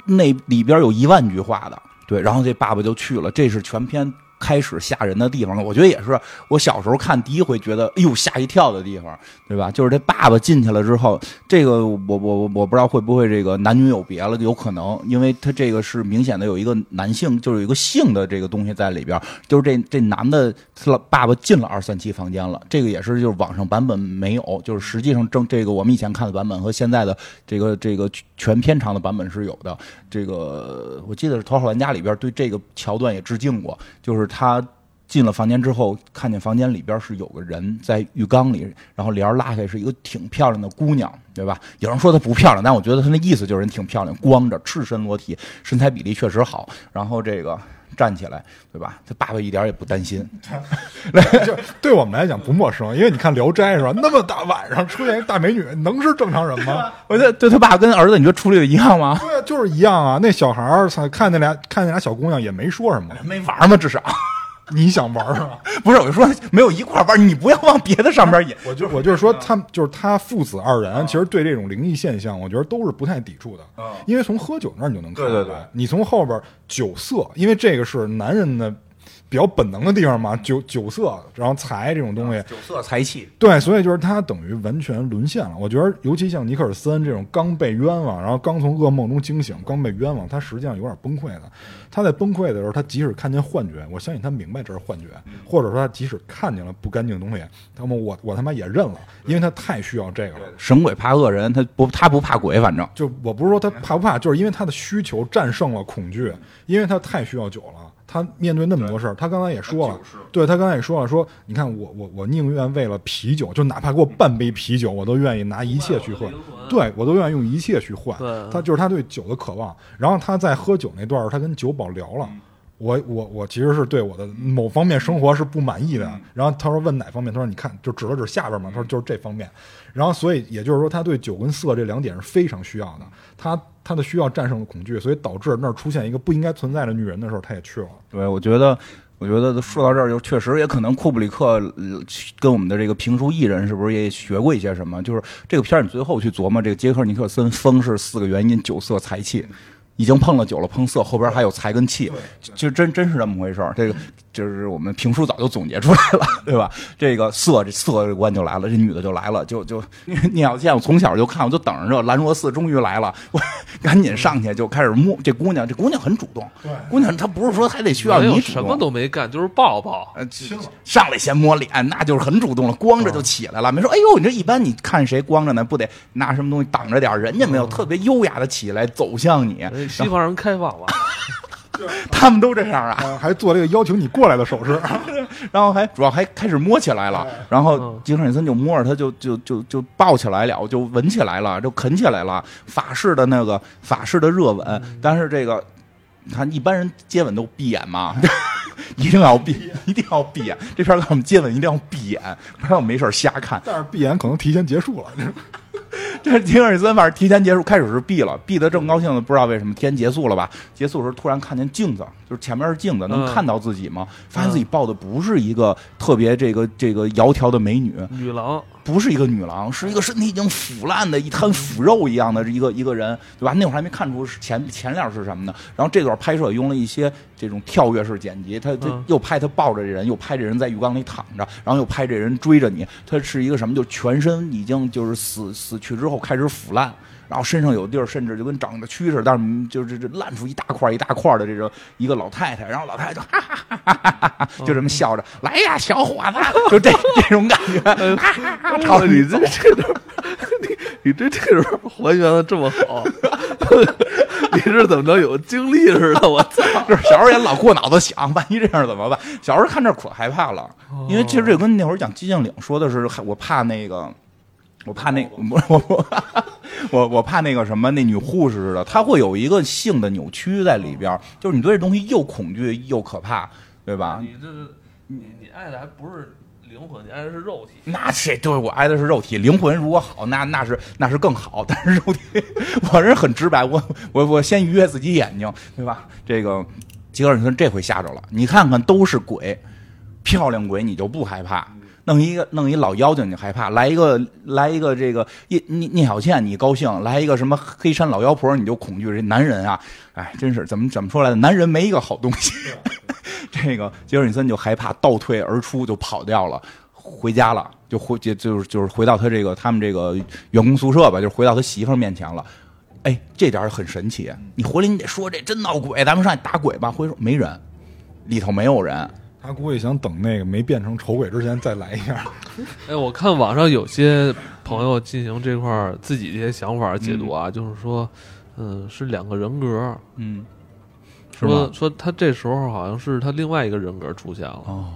Speaker 2: 那里边有一万句话的。对，然后这爸爸就去了，这是全片。开始吓人的地方了，我觉得也是我小时候看第一回觉得哎呦吓一跳的地方，对吧？就是这爸爸进去了之后，这个我我我不知道会不会这个男女有别了，有可能，因为他这个是明显的有一个男性，就是有一个性的这个东西在里边，就是这这男的他爸爸进了二三七房间了，这个也是就是网上版本没有，就是实际上正这个我们以前看的版本和现在的这个这个全片长的版本是有的。这个我记得是《头号玩家》里边对这个桥段也致敬过，就是他进了房间之后，看见房间里边是有个人在浴缸里，然后帘拉开是一个挺漂亮的姑娘，对吧？有人说她不漂亮，但我觉得她那意思就是人挺漂亮，光着，赤身裸体，身材比例确实好。然后这个。站起来，对吧？他爸爸一点也不担心，[laughs]
Speaker 3: 就对我们来讲不陌生，因为你看《聊斋》是吧？那么大晚上出现一大美女，能是正常人吗？
Speaker 2: 我觉得对他爸跟儿子，你觉得处理的一样吗？
Speaker 3: 对，就是一样啊。那小孩儿看那俩看那俩小姑娘也没说什么，
Speaker 2: 没玩嘛？至少。
Speaker 3: 你想玩是吧？[laughs]
Speaker 2: 不是，我就说没有一块玩，你不要往别的上边引。[laughs]
Speaker 3: 我就我就是说，他就是他父子二人，其实对这种灵异现象，我觉得都是不太抵触的。因为从喝酒那儿你就能看出来。你从后边酒色，因为这个是男人的比较本能的地方嘛，酒酒色，然后财这种东西，
Speaker 2: 酒色财气，
Speaker 3: 对，所以就是他等于完全沦陷了。我觉得，尤其像尼克尔森这种刚被冤枉，然后刚从噩梦中惊醒，刚被冤枉，他实际上有点崩溃的。他在崩溃的时候，他即使看见幻觉，我相信他明白这是幻觉，或者说他即使看见了不干净的东西，那么我我他妈也认了，因为他太需要这个了。
Speaker 2: 神鬼怕恶人，他不他不怕鬼，反正
Speaker 3: 就我不是说他怕不怕，就是因为他的需求战胜了恐惧，因为他太需要酒了。他面对那么多事儿，他刚才也说了，对他刚才也说了，说你看我我我宁愿为了啤酒，就哪怕给我半杯啤酒，我都愿意拿一切去换，对我都愿意用一切去换。他就是他对酒的渴望。然后他在喝酒那段儿，他跟酒保聊了，我我我其实是对我的某方面生活是不满意的。然后他说问哪方面，他说你看就指了指下边嘛，他说就是这方面。然后所以也就是说，他对酒跟色这两点是非常需要的。他。他的需要战胜了恐惧，所以导致那儿出现一个不应该存在的女人的时候，他也去了。
Speaker 2: 对，我觉得，我觉得说到这儿，就确实也可能库布里克跟我们的这个评书艺人是不是也学过一些什么？就是这个片儿，你最后去琢磨，这个杰克尼克森疯是四个原因：酒色财气。已经碰了酒了，碰色，后边还有财跟气，就真真是这么回事这个就是我们评书早就总结出来了，对吧？这个色，这色这关就来了，这女的就来了，就就 [laughs] 聂小倩，我从小就看，我就等着这兰若寺终于来了，[laughs] 我赶紧上去就开始摸这姑娘，这姑娘很主动，姑娘她不是说还得需要你
Speaker 1: 什么都没干，就是抱抱，
Speaker 2: 上来先摸脸，那就是很主动了，光着就起来了，没说哎呦，你这一般你看谁光着呢，不得拿什么东西挡着点？人家没有，特别优雅的起来走向你。
Speaker 1: 西方人开放了，
Speaker 2: 他们都这样啊，
Speaker 3: 还做这个邀请你过来的手势，[laughs]
Speaker 2: 然后还主要还开始摸起来了，然后金克里森就摸着他就就就就抱起来了，就吻起来了，就啃起来了，法式的那个法式的热吻，但是这个你看一般人接吻都闭眼嘛，[laughs] 一定要闭，一定要闭眼，这片儿我们接吻一定要闭眼，不然我没事瞎看，
Speaker 3: 但是闭眼可能提前结束了。[laughs]
Speaker 2: 这金尔森反正提前结束，开始是闭了，闭的正高兴的，不知道为什么，提前结束了吧？结束的时候突然看见镜子，就是前面是镜子，能看到自己吗？发现自己抱的不是一个特别这个这个窈窕的美女，
Speaker 1: 女郎。
Speaker 2: 不是一个女郎，是一个身体已经腐烂的一滩腐肉一样的一个一个人，对吧？那会儿还没看出前前脸是什么呢。然后这段拍摄用了一些这种跳跃式剪辑，他他又拍他抱着这人，又拍这人在浴缸里躺着，然后又拍这人追着你。他是一个什么？就全身已经就是死死去之后开始腐烂。然后身上有地儿，甚至就跟长着蛆似的，但是就是这烂出一大块一大块的这种一个老太太，然后老太太就哈哈哈哈哈哈，就这么笑着，来呀，小伙子，就这这种感觉。
Speaker 1: 操你这这段，你你这这段还原的这么好，[laughs] 你是怎么着有经历似的？我操！
Speaker 2: 就是小时候也老过脑子想，万一这样怎么办？小时候看这可害怕了，因为其实这跟那会儿讲寂静岭说的是，我怕那个。我怕那 [laughs] 我我我我怕那个什么那女护士似的，她会有一个性的扭曲在里边，就是你对这东西又恐惧又可怕，对吧？
Speaker 1: 你这你你爱的还不是灵魂，你爱的是肉体。
Speaker 2: 那谁对我爱的是肉体，灵魂如果好，那那是那是更好。但是肉体，[laughs] 我是很直白，我我我先愉悦自己眼睛，对吧？这个吉尔森这回吓着了，你看看都是鬼，漂亮鬼你就不害怕。弄一个弄一老妖精你害怕，来一个来一个这个聂聂聂小倩你高兴，来一个什么黑山老妖婆你就恐惧。这男人啊，哎，真是怎么怎么说来的？男人没一个好东西。[laughs] 这个杰尔尼森就害怕，倒退而出就跑掉了，回家了，就回就就是就是回到他这个他们这个员工宿舍吧，就回到他媳妇面前了。哎，这点很神奇。你回来你得说这真闹鬼，咱们上去打鬼吧。回说没人，里头没有人。
Speaker 3: 他估计想等那个没变成丑鬼之前再来一下。[laughs]
Speaker 1: 哎，我看网上有些朋友进行这块自己一些想法解读啊，就是说，嗯，是两个人格，
Speaker 2: 嗯，
Speaker 1: 说说他这时候好像是他另外一个人格出现了。
Speaker 2: 哦，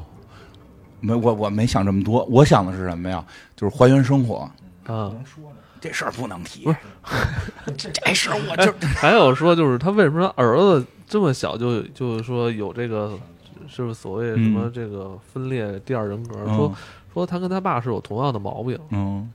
Speaker 2: 没我我没想这么多，我想的是什么呀？就是还原生活
Speaker 1: 啊。
Speaker 3: 能说
Speaker 2: 这事儿不能提，
Speaker 1: 不是
Speaker 2: 这这事儿我就
Speaker 1: 还有说就是他为什么儿子这么小就就是说有这个。是不是所谓什么这个分裂第二人格？说说他跟他爸是有同样的毛病。
Speaker 2: 嗯，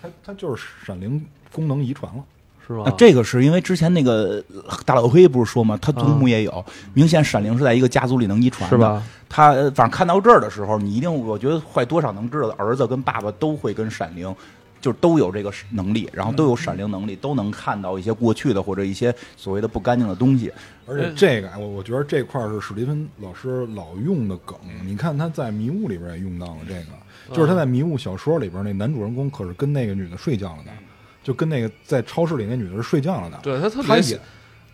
Speaker 3: 他他就是闪灵功能遗传了，
Speaker 1: 是吧？
Speaker 2: 这个是因为之前那个大老黑不是说吗？他祖母也有，明显闪灵是在一个家族里能遗传，
Speaker 1: 是吧？
Speaker 2: 他反正看到这儿的时候，你一定我觉得坏多少能知道，儿子跟爸爸都会跟闪灵就是都有这个能力，然后都有闪灵能力，都能看到一些过去的或者一些所谓的不干净的东西。
Speaker 3: 而且这个，我我觉得这块儿是史蒂芬老师老用的梗。你看他在《迷雾》里边也用到了这个，就是他在《迷雾》小说里边那男主人公可是跟那个女的睡觉了的，就跟那个在超市里那女的是睡觉了的。
Speaker 1: 对他特
Speaker 3: 他
Speaker 1: 别
Speaker 3: 也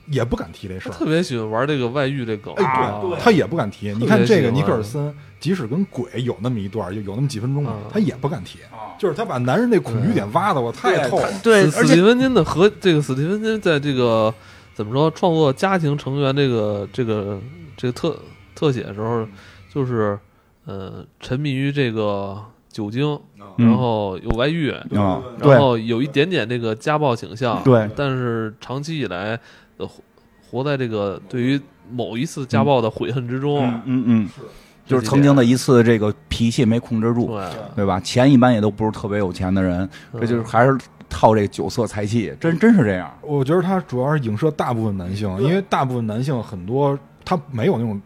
Speaker 3: 也不敢提这事儿，
Speaker 1: 特别喜欢玩这个外遇这梗，
Speaker 3: 哎，
Speaker 1: 啊
Speaker 3: 对，他也不敢提。你看这个尼克尔森，即使跟鬼有那么一段，有有那么几分钟他也不敢提。就是他把男人那恐惧点挖的我太透了。
Speaker 2: 对，
Speaker 1: 史史蒂芬金的和这个史蒂芬金在这个怎么说创作家庭成员这个这个这个特特写的时候，就是呃沉迷于这个酒精，
Speaker 2: 嗯
Speaker 1: 然后有外遇，
Speaker 2: 啊，
Speaker 1: 然后有一点点这个家暴倾向，
Speaker 2: 对
Speaker 1: 但是长期以来呃活活在这个对于某一次家暴的悔恨之中，
Speaker 2: 嗯嗯嗯，就是曾经的一次这个脾气没控制住，
Speaker 1: 对
Speaker 2: 吧？钱一般也都不是特别有钱的人，这就是还是靠这个酒色财气，真真是这样。
Speaker 3: 我觉得他主要是影射大部分男性，因为大部分男性很多他没有那种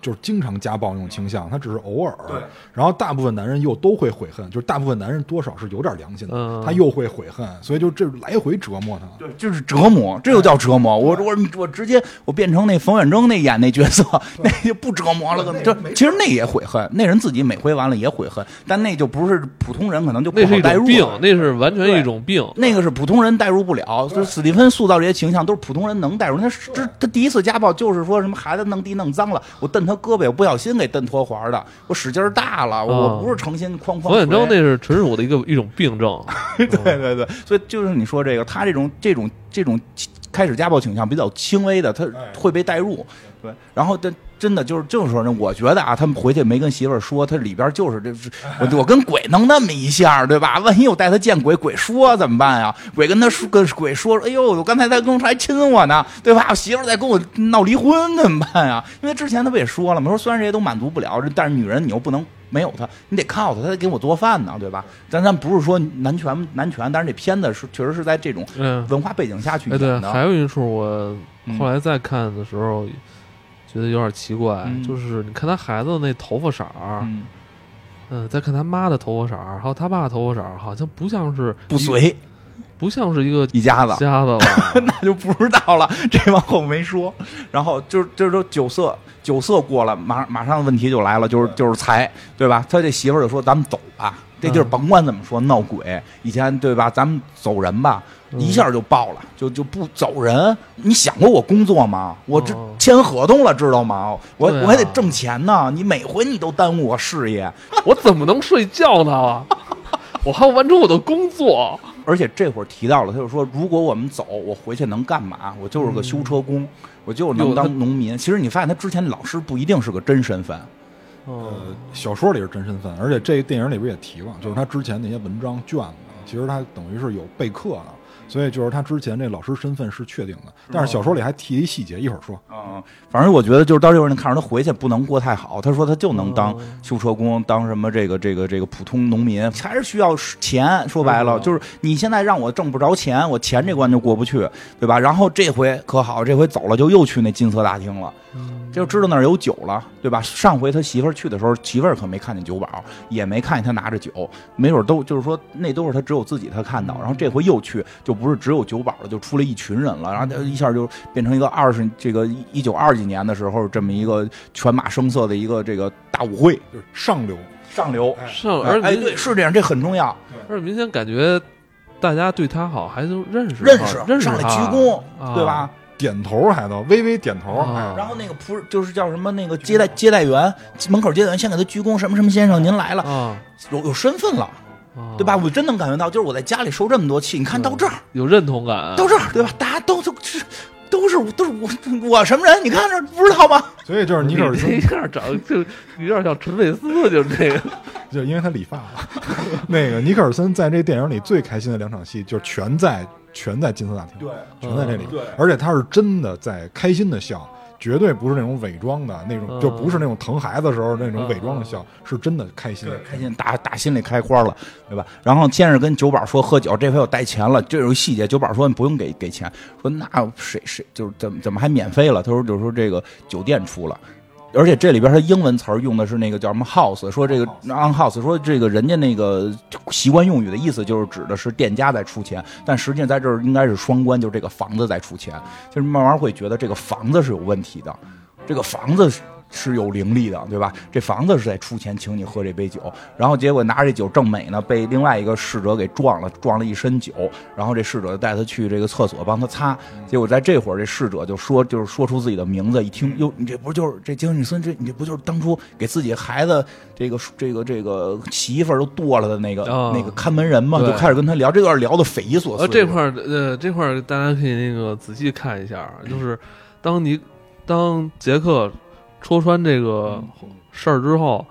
Speaker 3: 就是经常家暴那种倾向，他只是偶尔。
Speaker 2: 对。
Speaker 3: 然后大部分男人又都会悔恨，就是大部分男人多少是有点良心的，
Speaker 1: 嗯
Speaker 3: 他又会悔恨，所以就这来回折磨他。
Speaker 2: 对，就是折磨，这就叫折磨。我我我直接我变成那冯远征那演那角色，那就不折磨了。可能就其实那也悔恨，那人自己每回完了也悔恨，但那就不是普通人可能就不
Speaker 1: 那是一
Speaker 2: 好代入
Speaker 1: 种病
Speaker 2: 了，。
Speaker 1: 那是完全一种病。
Speaker 2: 那个是普通人代入不了，就是史蒂芬塑造这些形象都是普通人能代入。他是这他第一次家暴就是说什么孩子弄地弄脏了，我蹬他胳膊，我不小心给蹬脱环的，我使劲儿大了，我不是诚心哐哐
Speaker 1: 冯远征那是纯属的一个一种病症，[laughs]
Speaker 2: 对对对，所以就是你说这个，他这种这种这种开始家暴倾向比较轻微的，他会被带入。对，然后真真的就是这么说呢，我觉得啊，他们回去没跟媳妇儿说，他里边就是这是我我跟鬼弄那么一下，对吧？[laughs] 万一我带他见鬼，鬼说怎么办呀？鬼跟他说跟鬼说，哎呦，我刚才他跟我还亲我呢，对吧？我媳妇儿在跟我闹离婚怎么办呀？因为之前他不也说了吗？说虽然这些都满足不了，但是女人你又不能。没有他，你得靠他，他得给我做饭呢，对吧？咱咱不是说男权男权，但是这片子是确实是在这种
Speaker 1: 嗯，
Speaker 2: 文化背景下去
Speaker 1: 哎，对，
Speaker 2: 演的。
Speaker 1: 还有一处我
Speaker 2: 嗯
Speaker 1: 后来再看的时候，觉得有点奇怪，
Speaker 2: 嗯
Speaker 1: 就是你看他孩子那头发色儿，
Speaker 2: 嗯，
Speaker 1: 嗯，再看他妈的头发色儿，还有他爸的头发色儿，好像不像是
Speaker 2: 不随
Speaker 1: 不像是一个
Speaker 2: 一家子，
Speaker 1: 家子了。[laughs]
Speaker 2: 那就不知道了。[laughs] 这往后没说。然后就是就是说酒色酒色过了，马马上问题就来了，就是就是财，对吧？他这媳妇儿就说：“咱们走吧。”这地儿
Speaker 1: 嗯
Speaker 2: 甭管怎么说闹鬼，以前对吧？咱们走人吧。
Speaker 1: 嗯
Speaker 2: 一下就爆了，就就不走人。你想过我工作吗？我这
Speaker 1: 哦
Speaker 2: 签合同了，知道吗？我
Speaker 1: 啊
Speaker 2: 我还得挣钱呢。你每回你都耽误我事业，[laughs]
Speaker 1: 我怎么能睡觉呢？我还要完成我的工作。
Speaker 2: 而且这会儿提到了，他就说，如果我们走，我回去能干嘛？我就是个修车工，我就是能当农民。其实你发现他之前老师不一定是个真身份，
Speaker 1: 嗯，
Speaker 3: 呃，小说里是真身份，而且这个电影里边也提了，就是他之前那些文章卷子，其实他等于是有备课的，所以就是他之前这老师身份是确定的。但是小说里还提一细节，一会儿说。
Speaker 2: 嗯，反正我觉得就是到这会儿，你看着他回去不能过太好。他说他就能当
Speaker 1: 哦
Speaker 2: 修车工，当什么这个这个这个普通农民，还是需要钱。说白了，
Speaker 1: 嗯
Speaker 2: 就是你现在让我挣不着钱，我钱这关就过不去，对吧？然后这回可好，这回走了就又去那金色大厅了。就知道那儿有酒了，对吧？上回他媳妇儿去的时候，媳妇儿可没看见酒保，也没看见他拿着酒，没准都就是说那都是他只有自己他看到。然后这回又去，就不是只有酒保了，就出来一群人了，然后他一下就变成一个二十这个一九二几年的时候这么一个犬马声色的一个这个大舞会，
Speaker 3: 就是上流，
Speaker 2: 上流。
Speaker 1: 上而哎，
Speaker 2: 对，是这样，这很重要。
Speaker 1: 而且明显感觉大家对他好，还都认识
Speaker 2: 认识
Speaker 1: 认识
Speaker 2: 上来鞠躬，
Speaker 1: 啊
Speaker 2: 对吧？
Speaker 3: 点头还都微微点头。
Speaker 1: 啊
Speaker 2: 然后那个仆就是叫什么那个接待接待员，门口接待员先给他鞠躬，什么什么先生您来了，
Speaker 1: 啊，
Speaker 2: 有有身份了。
Speaker 1: 啊
Speaker 2: 对吧？？我真能感觉到，就是我在家里受这么多气，你看到这儿，
Speaker 1: 有认同感，
Speaker 2: 到这儿，对吧？大家都都是都是都是我我什么人？你看这不知道吗？[laughs]
Speaker 3: 所以就是尼克尔森
Speaker 1: 你这样长得就有点像陈佩斯，就是这个。[laughs]
Speaker 3: 就因为他理发了。[laughs] 那个尼克尔森在这电影里最开心的两场戏，就全在全在金色大厅，
Speaker 2: 对
Speaker 3: 全在这里。
Speaker 2: 对
Speaker 3: 而且他是真的在开心的笑，绝对不是那种伪装的那种，
Speaker 1: 嗯
Speaker 3: 就不是那种疼孩子时候那种伪装的笑，是真的开心。
Speaker 2: 开心打打心里开花了，对吧？然后先是跟酒保说喝酒，这回我带钱了，这有一细节，酒保说你不用给给钱，说那谁谁就是怎么怎么还免费了？他说就是说这个酒店出了。而且这里边它英文词儿用的是那个叫什么 house，说这个 on house，说这个人家那个习惯用语的意思就是指的是店家在出钱，但实际上在这儿应该是双关，就是这个房子在出钱，就是慢慢会觉得这个房子是有问题的，这个房子是是有灵力的，对吧？这房子是在出钱请你喝这杯酒，然后结果拿着这酒正美呢，被另外一个侍者给撞了，撞了一身酒，然后这侍者带他去这个厕所帮他擦，结果在这会儿这侍者就说，就是说出自己的名字，一听哟，你这不就是这杰克尼森，这你这不就是当初给自己孩子这个这个这个媳妇儿都剁了的那个、
Speaker 1: 哦
Speaker 2: 那个看门人嘛？就开始跟他聊，这段聊的匪夷所思。
Speaker 1: 呃，这块儿呃，这块儿大家可以那个仔细看一下，就是当你当杰克戳穿这个事儿之后，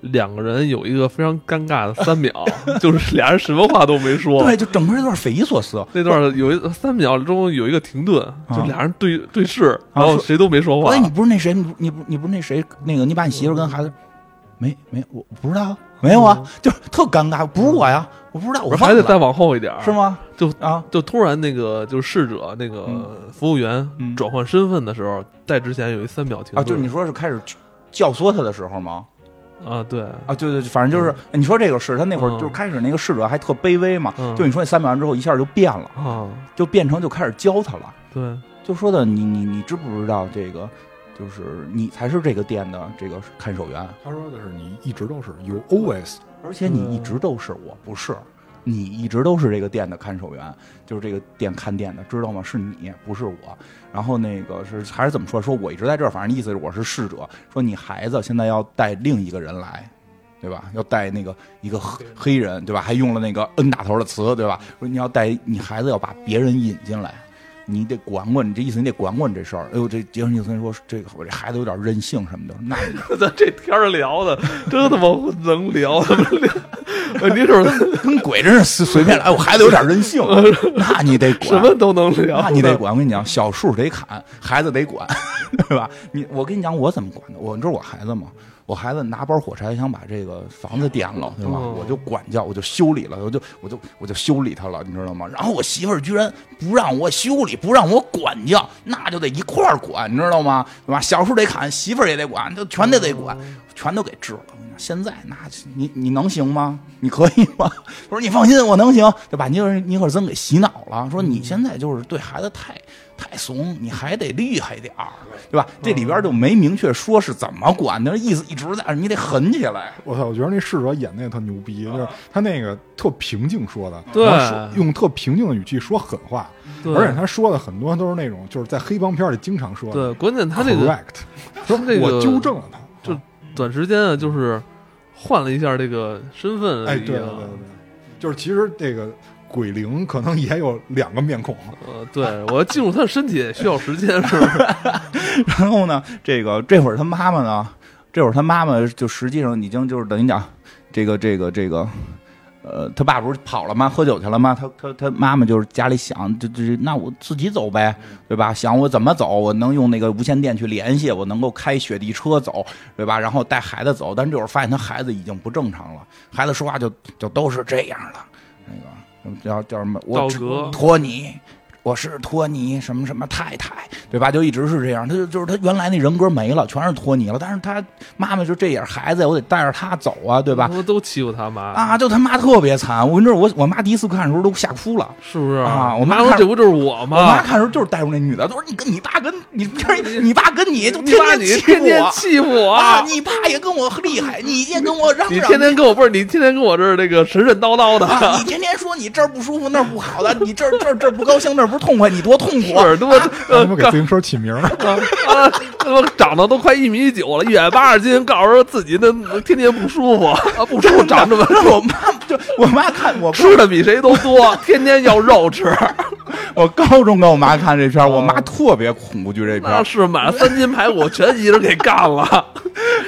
Speaker 1: 两个人有一个非常尴尬的三秒，[laughs] 就是俩人什么话都没说。
Speaker 2: 对，就整个这段匪夷所思。
Speaker 1: 那段有一三秒钟有一个停顿，就俩人对对视，然后谁都没说话
Speaker 2: 哎，。你不是那谁，你不你不你不是那谁，那个你把你媳妇跟孩子，没没我我不知道，没有啊，就是特尴尬，不是我呀，我不知道，我
Speaker 1: 还得再往后一点儿。
Speaker 2: 是？吗？
Speaker 1: 就
Speaker 2: 啊，
Speaker 1: 就突然那个就是侍者那个服务员
Speaker 2: 嗯。
Speaker 1: 转换身份的时候，在之前有一三秒停顿。
Speaker 2: 啊，就是你说是开始教唆他的时候吗？
Speaker 1: 啊，对，
Speaker 2: 啊，对对，反正就是你说这个是他那会儿
Speaker 1: 嗯。
Speaker 2: 就是开始那个侍者还特卑微嘛，
Speaker 1: 嗯。
Speaker 2: 就你说那三秒完之后一下就变了，
Speaker 1: 啊，
Speaker 2: 就变成就开始教他了，
Speaker 1: 对，
Speaker 2: 就说的你你你知不知道这个？就是你才是这个店的这个看守员，
Speaker 3: 他说的是你一直都是 you always
Speaker 2: 而且你一直都是我不是，你一直都是这个店的看守员，就是这个店看店的，知道吗？是你，不是我。然后那个是还是怎么说？说我一直在这儿，反正意思是我是侍者。说你孩子现在要带另一个人来，对吧？要带那个一个黑黑人，对吧？还用了那个 N 打头的词，对吧？说你要带你孩子要把别人引进来。你得管管，你这意思你得管管这事儿。哎呦，这杰克尼森说这个我这孩子有点任性什么的，那你 [laughs]
Speaker 1: 咱这天聊的真他妈能聊，他妈聊。问题是
Speaker 2: 跟鬼真是随随便来。哎，我孩子有点任性，那你得管，
Speaker 1: 什么都能聊，
Speaker 2: 那你得管。我跟你讲，小树得砍，孩子得管，[laughs] 对吧？你我跟你讲，我怎么管的？我你知道我孩子吗？我孩子拿包火柴想把这个房子点了，对吧？
Speaker 1: 哦
Speaker 2: 我就管教，我就修理了，我就我就我就修理他了，你知道吗？然后我媳妇儿居然不让我修理，不让我管教，那就得一块儿管，你知道吗？对吧？小树得砍，媳妇儿也得管，就全得得管，全都给治了。现在那你你能行吗？你可以吗？[laughs] 我说你放心，我能行，就把尼尔尼克森给洗脑了，说你现在就是对孩子太太怂，你还得厉害点儿，对吧？这里边就没明确说是怎么管的，意思一直在，你得狠起来。
Speaker 3: 我操！我觉得那侍者演那个特牛逼，就是他那个特平静说的，
Speaker 1: 对
Speaker 3: 然后用特平静的语气说狠话，
Speaker 1: 对
Speaker 3: 而且他说的很多都是那种就是在黑帮片里经常说的。
Speaker 1: 对，关键他这个
Speaker 3: correct，[laughs] 说
Speaker 1: 这个
Speaker 3: 我纠正了他，
Speaker 1: 就短时间啊，就是换了一下这个身份
Speaker 3: 哎，对对对对，就是其实这个鬼灵可能也有两个面孔，
Speaker 1: 呃，对 [laughs] 我要进入他的身体需要时间，是不是？[laughs]
Speaker 2: 然后呢，这个这会儿他妈妈呢，这会儿他妈妈就实际上已经就是等于讲，这个这个这个。呃，他爸不是跑了吗？喝酒去了吗？他他他妈妈就是家里想，这这那我自己走呗，对吧？想我怎么走，我能用那个无线电去联系，我能够开雪地车走，对吧？然后带孩子走，但这会儿发现他孩子已经不正常了，孩子说话就就都是这样了，那个叫叫什么？我只
Speaker 1: 道格
Speaker 2: 托尼，我是托尼什么什么太太，对吧？就一直是这样，他就就是他原来那人格没了，全是托尼了。但是他妈妈就这也是，孩子我得带着他走啊，对吧？
Speaker 1: 都欺负他妈，
Speaker 2: 啊，就他妈特别惨。我跟你说，我我妈第一次看的时候都吓哭了。
Speaker 1: 是不是
Speaker 2: 啊我
Speaker 1: 妈说这不就是我吗
Speaker 2: 我妈？看的时候就是带入那女的，她说你跟你爸跟你你你爸跟你 [laughs] 就
Speaker 1: 你爸你
Speaker 2: 天
Speaker 1: 天天欺负我
Speaker 2: 啊，你爸也跟我厉害，你也跟我嚷
Speaker 1: 你
Speaker 2: 嚷，
Speaker 1: 天天跟我不是你天天跟我这儿这个神神叨叨的，
Speaker 2: 啊，你天天说你这儿不舒服那儿不好的，你这儿这儿这儿不高兴那儿不痛快，你多痛苦啊。[laughs]
Speaker 1: 是他妈
Speaker 3: 让
Speaker 1: 呃
Speaker 3: 他们给自行车起名儿。[laughs]
Speaker 1: 啊，他妈长得都快一米九了，一百八十斤，告诉说自己那天天不舒服啊，不舒服长这么
Speaker 2: 让我妈就我妈看我
Speaker 1: 吃的比谁都多，[laughs] 天天要肉吃，
Speaker 2: 我高中跟我妈看这片儿，我妈特别恐怖剧这片儿。
Speaker 1: 是买了三斤排骨全一人给干了。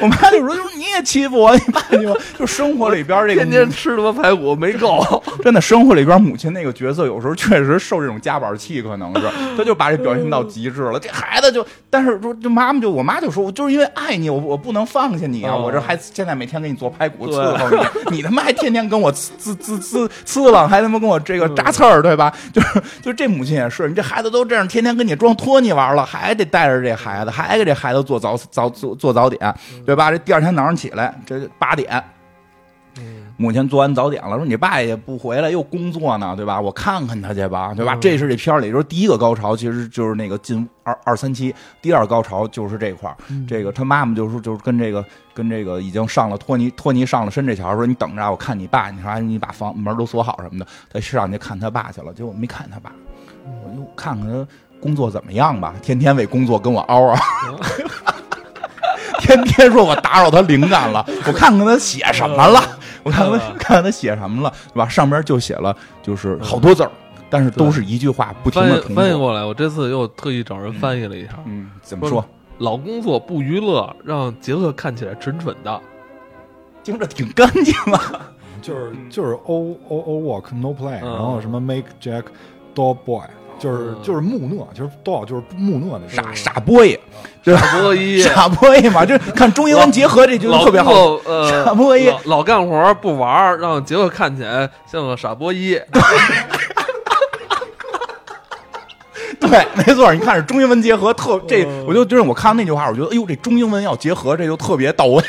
Speaker 2: 我妈就说：“你也欺负我，你爸欺负我。”就生活里边这个
Speaker 1: 天天吃他妈排骨没够，
Speaker 2: 真的生活里边母亲那个角色，有时候确实受这种夹板气，可能是他就把这表现到极致了。这孩子就，但是说就妈妈就我妈就说，我就是因为爱你，我我不能放下你啊！
Speaker 1: 哦
Speaker 2: 我这还现在每天给你做排骨
Speaker 1: 对
Speaker 2: 伺候你，你他妈还天天跟我呲呲呲呲呲了，还他妈跟我这个扎刺儿，对吧？就是就这母亲也是，你这孩子都这样，天天跟你装托尼玩了，还得带着这孩子，还给这孩子做早早做做早点，对吧？这第二天早上起来，这八点。母亲做完早点了，说你爸也不回来，又工作呢，对吧？我看看他去吧，对吧？
Speaker 1: 嗯
Speaker 2: 这是这片儿里说第一个高潮，其实就是那个进二二三期，第二高潮就是这块儿。这个他妈妈就说，就是跟这个跟这个已经上了托尼托尼上了身这小孩说，你等着啊，我看你爸，你说你把房门都锁好什么的，他上去看他爸去了，结果没看他爸，我就看看他工作怎么样吧，天天为工作跟我嗷啊。[laughs] 天天说我打扰他灵感了，我看看他写什么了，我看看他看看他写什么了，对吧？上边就写了就是好多字儿，但是都是一句话不停
Speaker 1: 翻译
Speaker 2: 的重复。
Speaker 1: 翻译过来，我这次又特意找人翻译了一下。
Speaker 2: 嗯，怎么说？
Speaker 1: 老工作不娱乐，让杰克看起来蠢蠢的。[laughs]
Speaker 2: 听着挺干净啊。
Speaker 3: 就是就是 all all all work no play，、
Speaker 1: 嗯
Speaker 3: 然后什么 make Jack dog boy，就是、
Speaker 1: 嗯
Speaker 3: 就是木讷，就是 dog 就是木讷那种。
Speaker 2: 傻傻对吧？
Speaker 1: 傻波一，[laughs]
Speaker 2: 傻 boy 嘛，这看中英文结合这句特别好。傻波一
Speaker 1: 老老干活不玩，让杰克看起来像个傻波一。[laughs]
Speaker 2: 对，没错，你看是中英文结合特这，我就就是我看到那句话，我觉得哎呦，这中英文要结合，这就特别到位，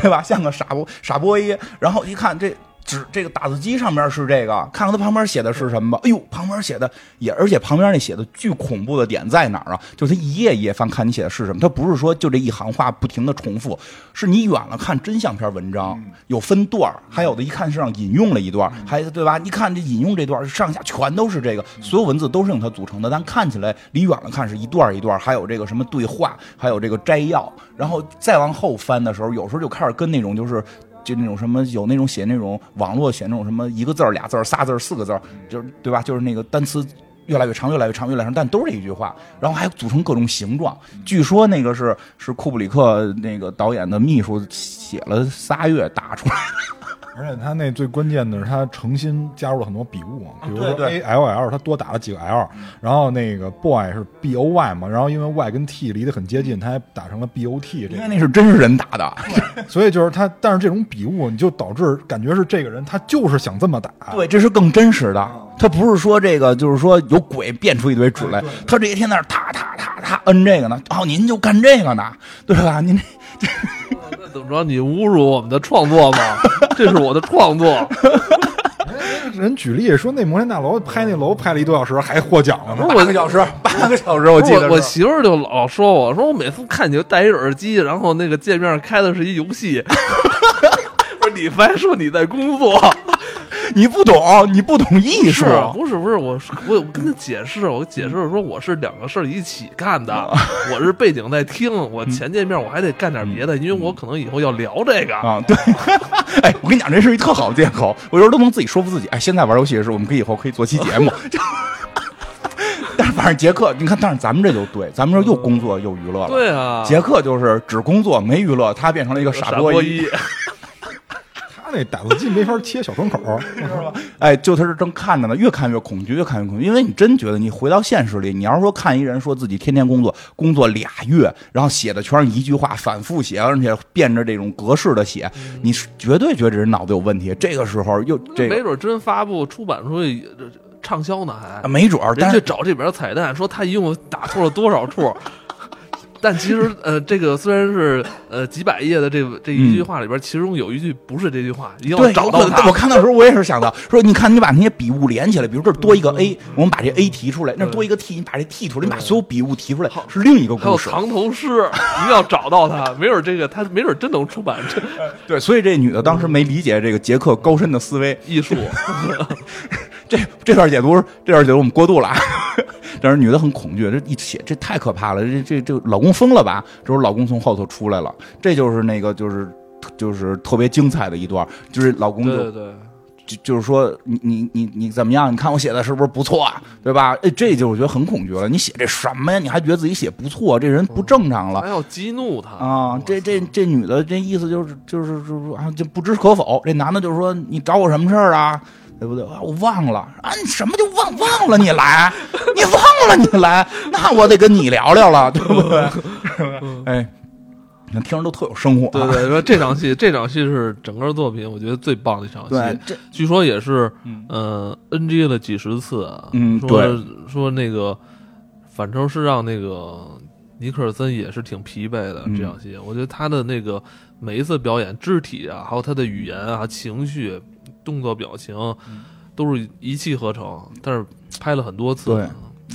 Speaker 2: 对吧？像个傻波傻波一，然后一看这。纸这个打字机上面是这个，看看它旁边写的是什么吧。哎呦，旁边写的也，而且旁边那写的巨恐怖的点在哪儿啊？就是它一页一页翻，看你写的是什么。它不是说就这一行话不停的重复，是你远了看真像篇文章，有分段儿还有的一看是让引用了一段儿，还对吧？一看这引用这段上下全都是这个，所有文字都是用它组成的，但看起来离远了看是一段一段，还有这个什么对话，还有这个摘要，然后再往后翻的时候，有时候就开始跟那种就是。就那种什么有那种写那种网络写那种什么一个字儿俩字儿仨字儿四个字儿，就是对吧？就是那个单词越来越长，越来越长，越来越长，但都是一句话，然后还组成各种形状。据说那个是是库布里克那个导演的秘书写了仨月打出来的。
Speaker 3: 而且他那最关键的是，他诚心加入了很多笔误，比如说 A L L，他多打了几个 L，然后那个 boy 是 B O Y 嘛，然后因为 Y 跟 T 离得很接近，他还打成了 B O T 这个，
Speaker 2: 因为那是真是人打的，
Speaker 3: 所以就是他，但是这种笔误你就导致感觉是这个人他就是想这么打，
Speaker 2: 对，这是更真实的。他不是说这个，就是说有鬼变出一堆纸来，他这一天在那儿踏踏踏踏摁这个呢，哦，您就干这个呢，对吧？您
Speaker 1: 那怎么着？你侮辱我们的创作吗？这是我的创作。[laughs]
Speaker 3: 人举例说那摩天大楼拍那楼拍了一多小时还获奖了呢，
Speaker 2: 八个小时，八个小时，我记得
Speaker 1: 我我媳妇儿就老说我说我每次看你就戴一耳机，然后那个界面开的是一游戏。[laughs] 不是你还说你在工作？
Speaker 2: 你不懂，你不懂艺术
Speaker 1: 不是不是？我我我跟他解释，我解释说我是两个事儿一起干的，[laughs] 我是背景在听，我前界面我还得干点别的，因为我可能以后要聊这个。
Speaker 2: 啊，对，[laughs] 哎，我跟你讲，这是一特好的借口，我有时候都能自己说服自己。哎，现在玩游戏的时候，我们可以以后可以做期节目。[laughs] 但是反正杰克，你看，但是咱们这就对，咱们这又工作又娱乐了。
Speaker 1: 对啊，
Speaker 2: 杰克就是只工作没娱乐，他变成了一个
Speaker 1: 傻
Speaker 2: 波
Speaker 1: 一，
Speaker 3: 他那打字机没法切小窗口，[laughs] [laughs]
Speaker 2: 哎，就他是正看着呢，越看越恐惧，越看越恐惧。因为你真觉得你回到现实里，你要是说看一人说自己天天工作，工作俩月，然后写的全是一句话，反复写，而且变着这种格式的写，你是绝对觉得这人脑子有问题。这个时候又这个
Speaker 1: 没准真发布出版出去这这畅销呢，还
Speaker 2: 没准儿，但是
Speaker 1: 人去找这边彩蛋，说他一共打错了多少处。[laughs] 但其实，呃，这个虽然是呃几百页的这这一句话里边，其中有一句不是这句话，一定要，找到它。
Speaker 2: 我我看到的时候我也是想到说，你看你把那些笔误连起来，比如这多一个 A，我们把这 A 提出来，那多一个 T，你把这 T 出来，你把所有笔误提出来，是另一个故事。
Speaker 1: 还有藏头诗，[laughs] 一定要找到它。没准这个他没准真能出版 [laughs]
Speaker 2: 对，所以这女的当时没理解这个杰克高深的思维，
Speaker 1: 艺术。[laughs]
Speaker 2: 这这段解读，这段解读我们过度了啊。[laughs] 但是女的很恐惧，这一写这太可怕了，这这这老公疯了吧？这时候老公从后头出来了，这就是那个就是就是特别精彩的一段，就是老公就
Speaker 1: 对对对，
Speaker 2: 就就是说你你你你怎么样？你看我写的是不是不错啊？对吧？哎，这就我觉得很恐惧了。你写这什么呀？你还觉得自己写不错？这人不正常了
Speaker 1: 还要激怒他
Speaker 2: 啊！这这这女的这意思就是就是就是啊，就不知可否。这男的就是说你找我什么事儿啊？对不对？我忘了啊！你什么就忘忘了？你来，你忘了你来，那我得跟你聊聊了，对不对？[laughs] 哎，你看听着都特有生活、啊。
Speaker 1: 对对，说这场戏，这场戏是整个作品我觉得最棒的一场戏。
Speaker 2: 对，这
Speaker 1: 据说也是
Speaker 2: 嗯
Speaker 1: 呃 NG 了几十次啊。
Speaker 2: 嗯
Speaker 1: 说
Speaker 2: 对
Speaker 1: 说那个反正是让那个尼克尔森也是挺疲惫的
Speaker 2: 嗯
Speaker 1: 这场戏。我觉得他的那个每一次表演，肢体啊，还有他的语言啊、情绪、动作、表情，
Speaker 2: 嗯
Speaker 1: 都是一气呵成。但是拍了很多次，
Speaker 2: 对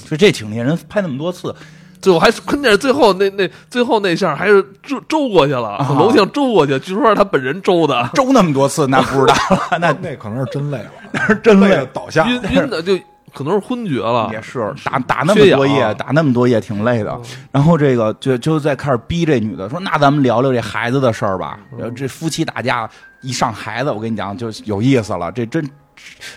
Speaker 2: 说这挺猎人拍那么多次，
Speaker 1: 最后还是关键是最后那那最后那下还是周周过去了，楼梯上周过去，据说是他本人周的，[laughs]
Speaker 2: 周那么多次，那不知道了，[laughs] 那
Speaker 3: 那可能是真累了，
Speaker 2: 那 [laughs] 是真累
Speaker 3: 累了。倒下了。
Speaker 1: 晕晕的就可能是昏厥了。
Speaker 2: 也是打打那么多夜，打那么多夜挺累的。然后这个就就在开始逼这女的说：“那咱们聊聊这孩子的事儿吧。然后这夫妻打架一上孩子，我跟你讲就有意思了。这真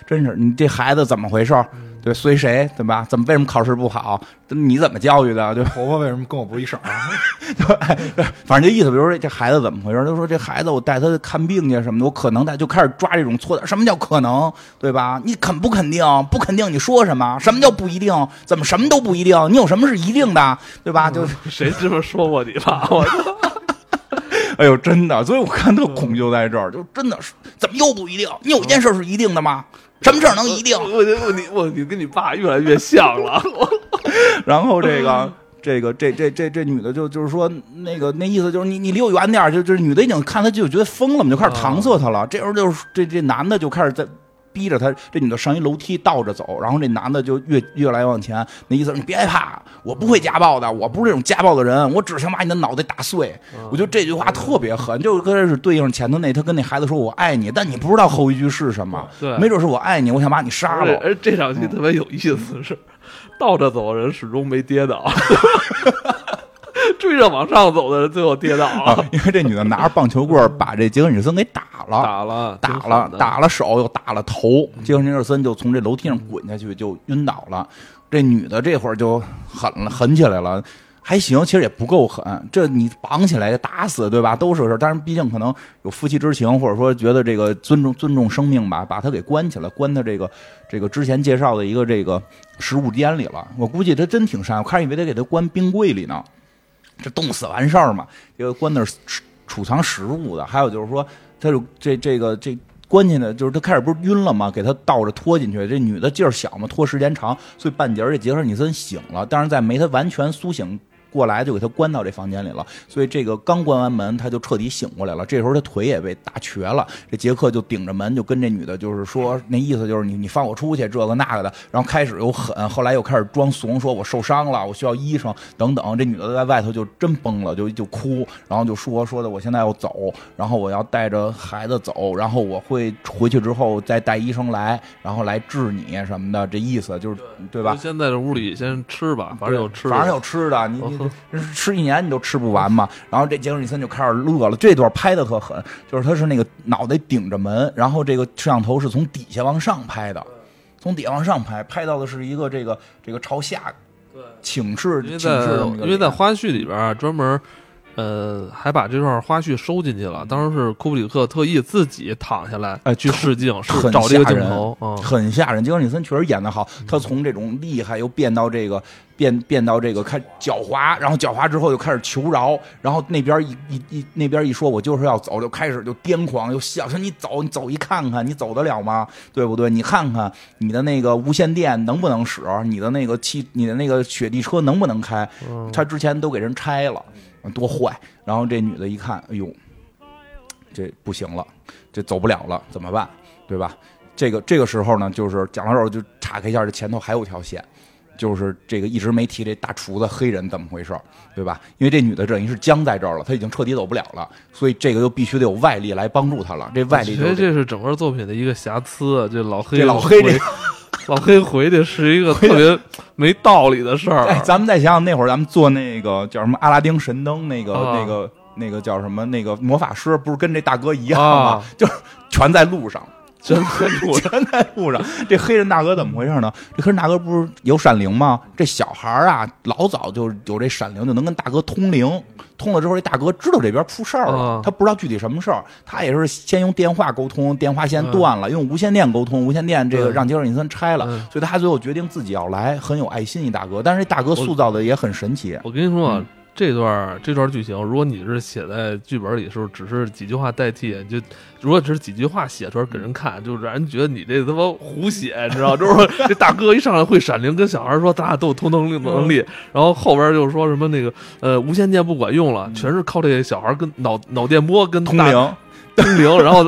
Speaker 2: 真是你这孩子怎么回事儿？对，随谁对吧？怎么为什么考试不好？你怎么教育的？对？
Speaker 3: 婆婆为什么跟我不是一省啊 [laughs] 对？
Speaker 2: 反正这意思，比如说这孩子怎么回事？就说这孩子我带他看病去什么的，我可能带就开始抓这种错的。什么叫可能？对吧？你肯不肯定？不肯定你说什么？什么叫不一定？怎么什么都不一定？你有什么是一定的？对吧？就
Speaker 1: 谁这么说过你吧？我
Speaker 2: 哎呦，真的，所以我看特恐就在这儿，就真的是怎么又不一定？你有一件事是一定的吗？什么事儿能一定？
Speaker 1: 我我你我你跟你爸越来越像了。[laughs]
Speaker 2: 然后这个。这个这这这这女的就就是说那个那意思就是你你离我远点儿就就是女的已经看他就觉得疯了嘛，就开始搪塞他了。这时候就是这这男的就开始在逼着他，这女的上一楼梯倒着走，然后这男的就越越来越往前，那意思你别害怕，我不会家暴的，我不是这种家暴的人，我只想把你的脑袋打碎。我觉得这句话特别狠，就开始对应前头那他跟那孩子说我爱你，但你不知道后一句是什么，
Speaker 1: 对。
Speaker 2: 没准是我爱你，我想把你杀了。
Speaker 1: 而这场戏特别有意思是，倒着走的人始终没跌倒，[laughs] [laughs] 追着往上走的人最后跌倒
Speaker 2: 啊
Speaker 1: 了，，
Speaker 2: 因为这女的拿着棒球棍儿把这杰克尼尔森给打了，
Speaker 1: 打了
Speaker 2: 打了，打了手又打了头，杰克尼尔森就从这楼梯上滚下去，就晕倒了。这女的这会儿就狠了，狠起来了。还行，其实也不够狠。这你绑起来打死，对吧？都是事儿。但是毕竟可能有夫妻之情，或者说觉得这个尊重尊重生命吧，把他给关起来，关到这个这个之前介绍的一个这个食物间里了。我估计他真挺善，我开始以为得给他关冰柜里呢。这冻死完事儿嘛，这个关那儿储藏食物的。还有就是说，他就这这个这关进的就是他开始不是晕了吗？给他倒着拖进去，这女的劲儿小嘛，拖时间长，所以半截儿这杰克尼森醒了，但是在没他完全苏醒。过来就给他关到这房间里了，所以这个刚关完门，他就彻底醒过来了。这时候他腿也被打瘸了，这杰克就顶着门就跟这女的就是说，那意思就是你你放我出去，这个那个的。然后开始又狠，后来又开始装怂，说我受伤了，我需要医生等等。这女的在外头就真崩了，就就哭，然后就说说的我现在要走，然后我要带着孩子走，然后我会回去之后再带医生来，然后来治你什么的。这意思就是对吧？
Speaker 1: 现在这屋里先吃吧，反正有吃的，
Speaker 2: 反正有吃的，你你
Speaker 1: 哦
Speaker 2: 吃一年你都吃不完嘛。然后这杰克逊森就开始乐了，这段拍的特狠，就是他是那个脑袋顶着门，然后这个摄像头是从底下往上拍的，从底下往上拍，拍到的是一个这个这个朝下
Speaker 1: 对
Speaker 2: 倾视倾
Speaker 1: 因为在
Speaker 2: 视这么一个
Speaker 1: 因为在花絮里边儿专门。呃，还把这段花絮收进去了。当时是库布里克特意自己躺下来，
Speaker 2: 哎
Speaker 1: 去试镜，是
Speaker 2: 很
Speaker 1: 找这个
Speaker 2: 吓人
Speaker 1: 镜头，嗯，
Speaker 2: 很吓人。杰克尼森确实演的好，他从这种厉害又变到这个变变到这个开狡猾，然后狡猾之后又开始求饶，然后那边一一一那边一说我就是要走，就开始就癫狂，又笑说你走你走一看看，你走得了吗？对不对？你看看你的那个无线电能不能使，你的那个汽你的那个雪地车能不能开？
Speaker 1: 嗯
Speaker 2: 他之前都给人拆了，多坏。然后这女的一看，哎呦，这不行了，这走不了了，怎么办？对吧？这个这个时候呢，就是讲到这儿就岔开一下，这前头还有条线，就是这个一直没提这大厨子黑人怎么回事儿对吧？因为这女的等于是僵在这儿了，她已经彻底走不了了，所以这个又必须得有外力来帮助她了。这外力就是
Speaker 1: 我觉得这是整个作品的一个瑕疵。啊这老黑，
Speaker 2: 这老黑 [laughs]
Speaker 1: 老黑回去是一个特别没道理的事儿。
Speaker 2: 哎，咱们再想想那会儿咱们做那个叫什么阿拉丁神灯那个、
Speaker 1: 啊
Speaker 2: 那个那个叫什么那个魔法师，不是跟这大哥一样吗？
Speaker 1: 啊
Speaker 2: 就是全在路上。
Speaker 1: 全在路上。
Speaker 2: 全在路上。这黑人大哥怎么回事呢？这黑人大哥不是有闪灵吗？这小孩儿啊，老早就有这闪灵，就能跟大哥通灵。通了之后，这大哥知道这边出事儿了
Speaker 1: 啊，
Speaker 2: 他不知道具体什么事儿，他也是先用电话沟通，电话线断了，用无线电沟通，无线电这个
Speaker 1: 嗯
Speaker 2: 让杰尔尼森拆了
Speaker 1: 嗯，
Speaker 2: 所以他最后决定自己要来，很有爱心一大哥。但是这大哥塑造的也很神奇。
Speaker 1: 我跟你说啊
Speaker 2: 嗯，
Speaker 1: 这段这段剧情，如果你是写在剧本里的时候，只是几句话代替，就如果只是几句话写出来给人看，就让人觉得你这他妈胡写，你知道？就是说这大哥一上来会闪灵，跟小孩说咱俩都有通能力能力，然后后边就是说什么那个呃无线电不管用了，全是靠这小孩跟脑脑电波跟
Speaker 2: 通灵，
Speaker 1: 通灵，然后。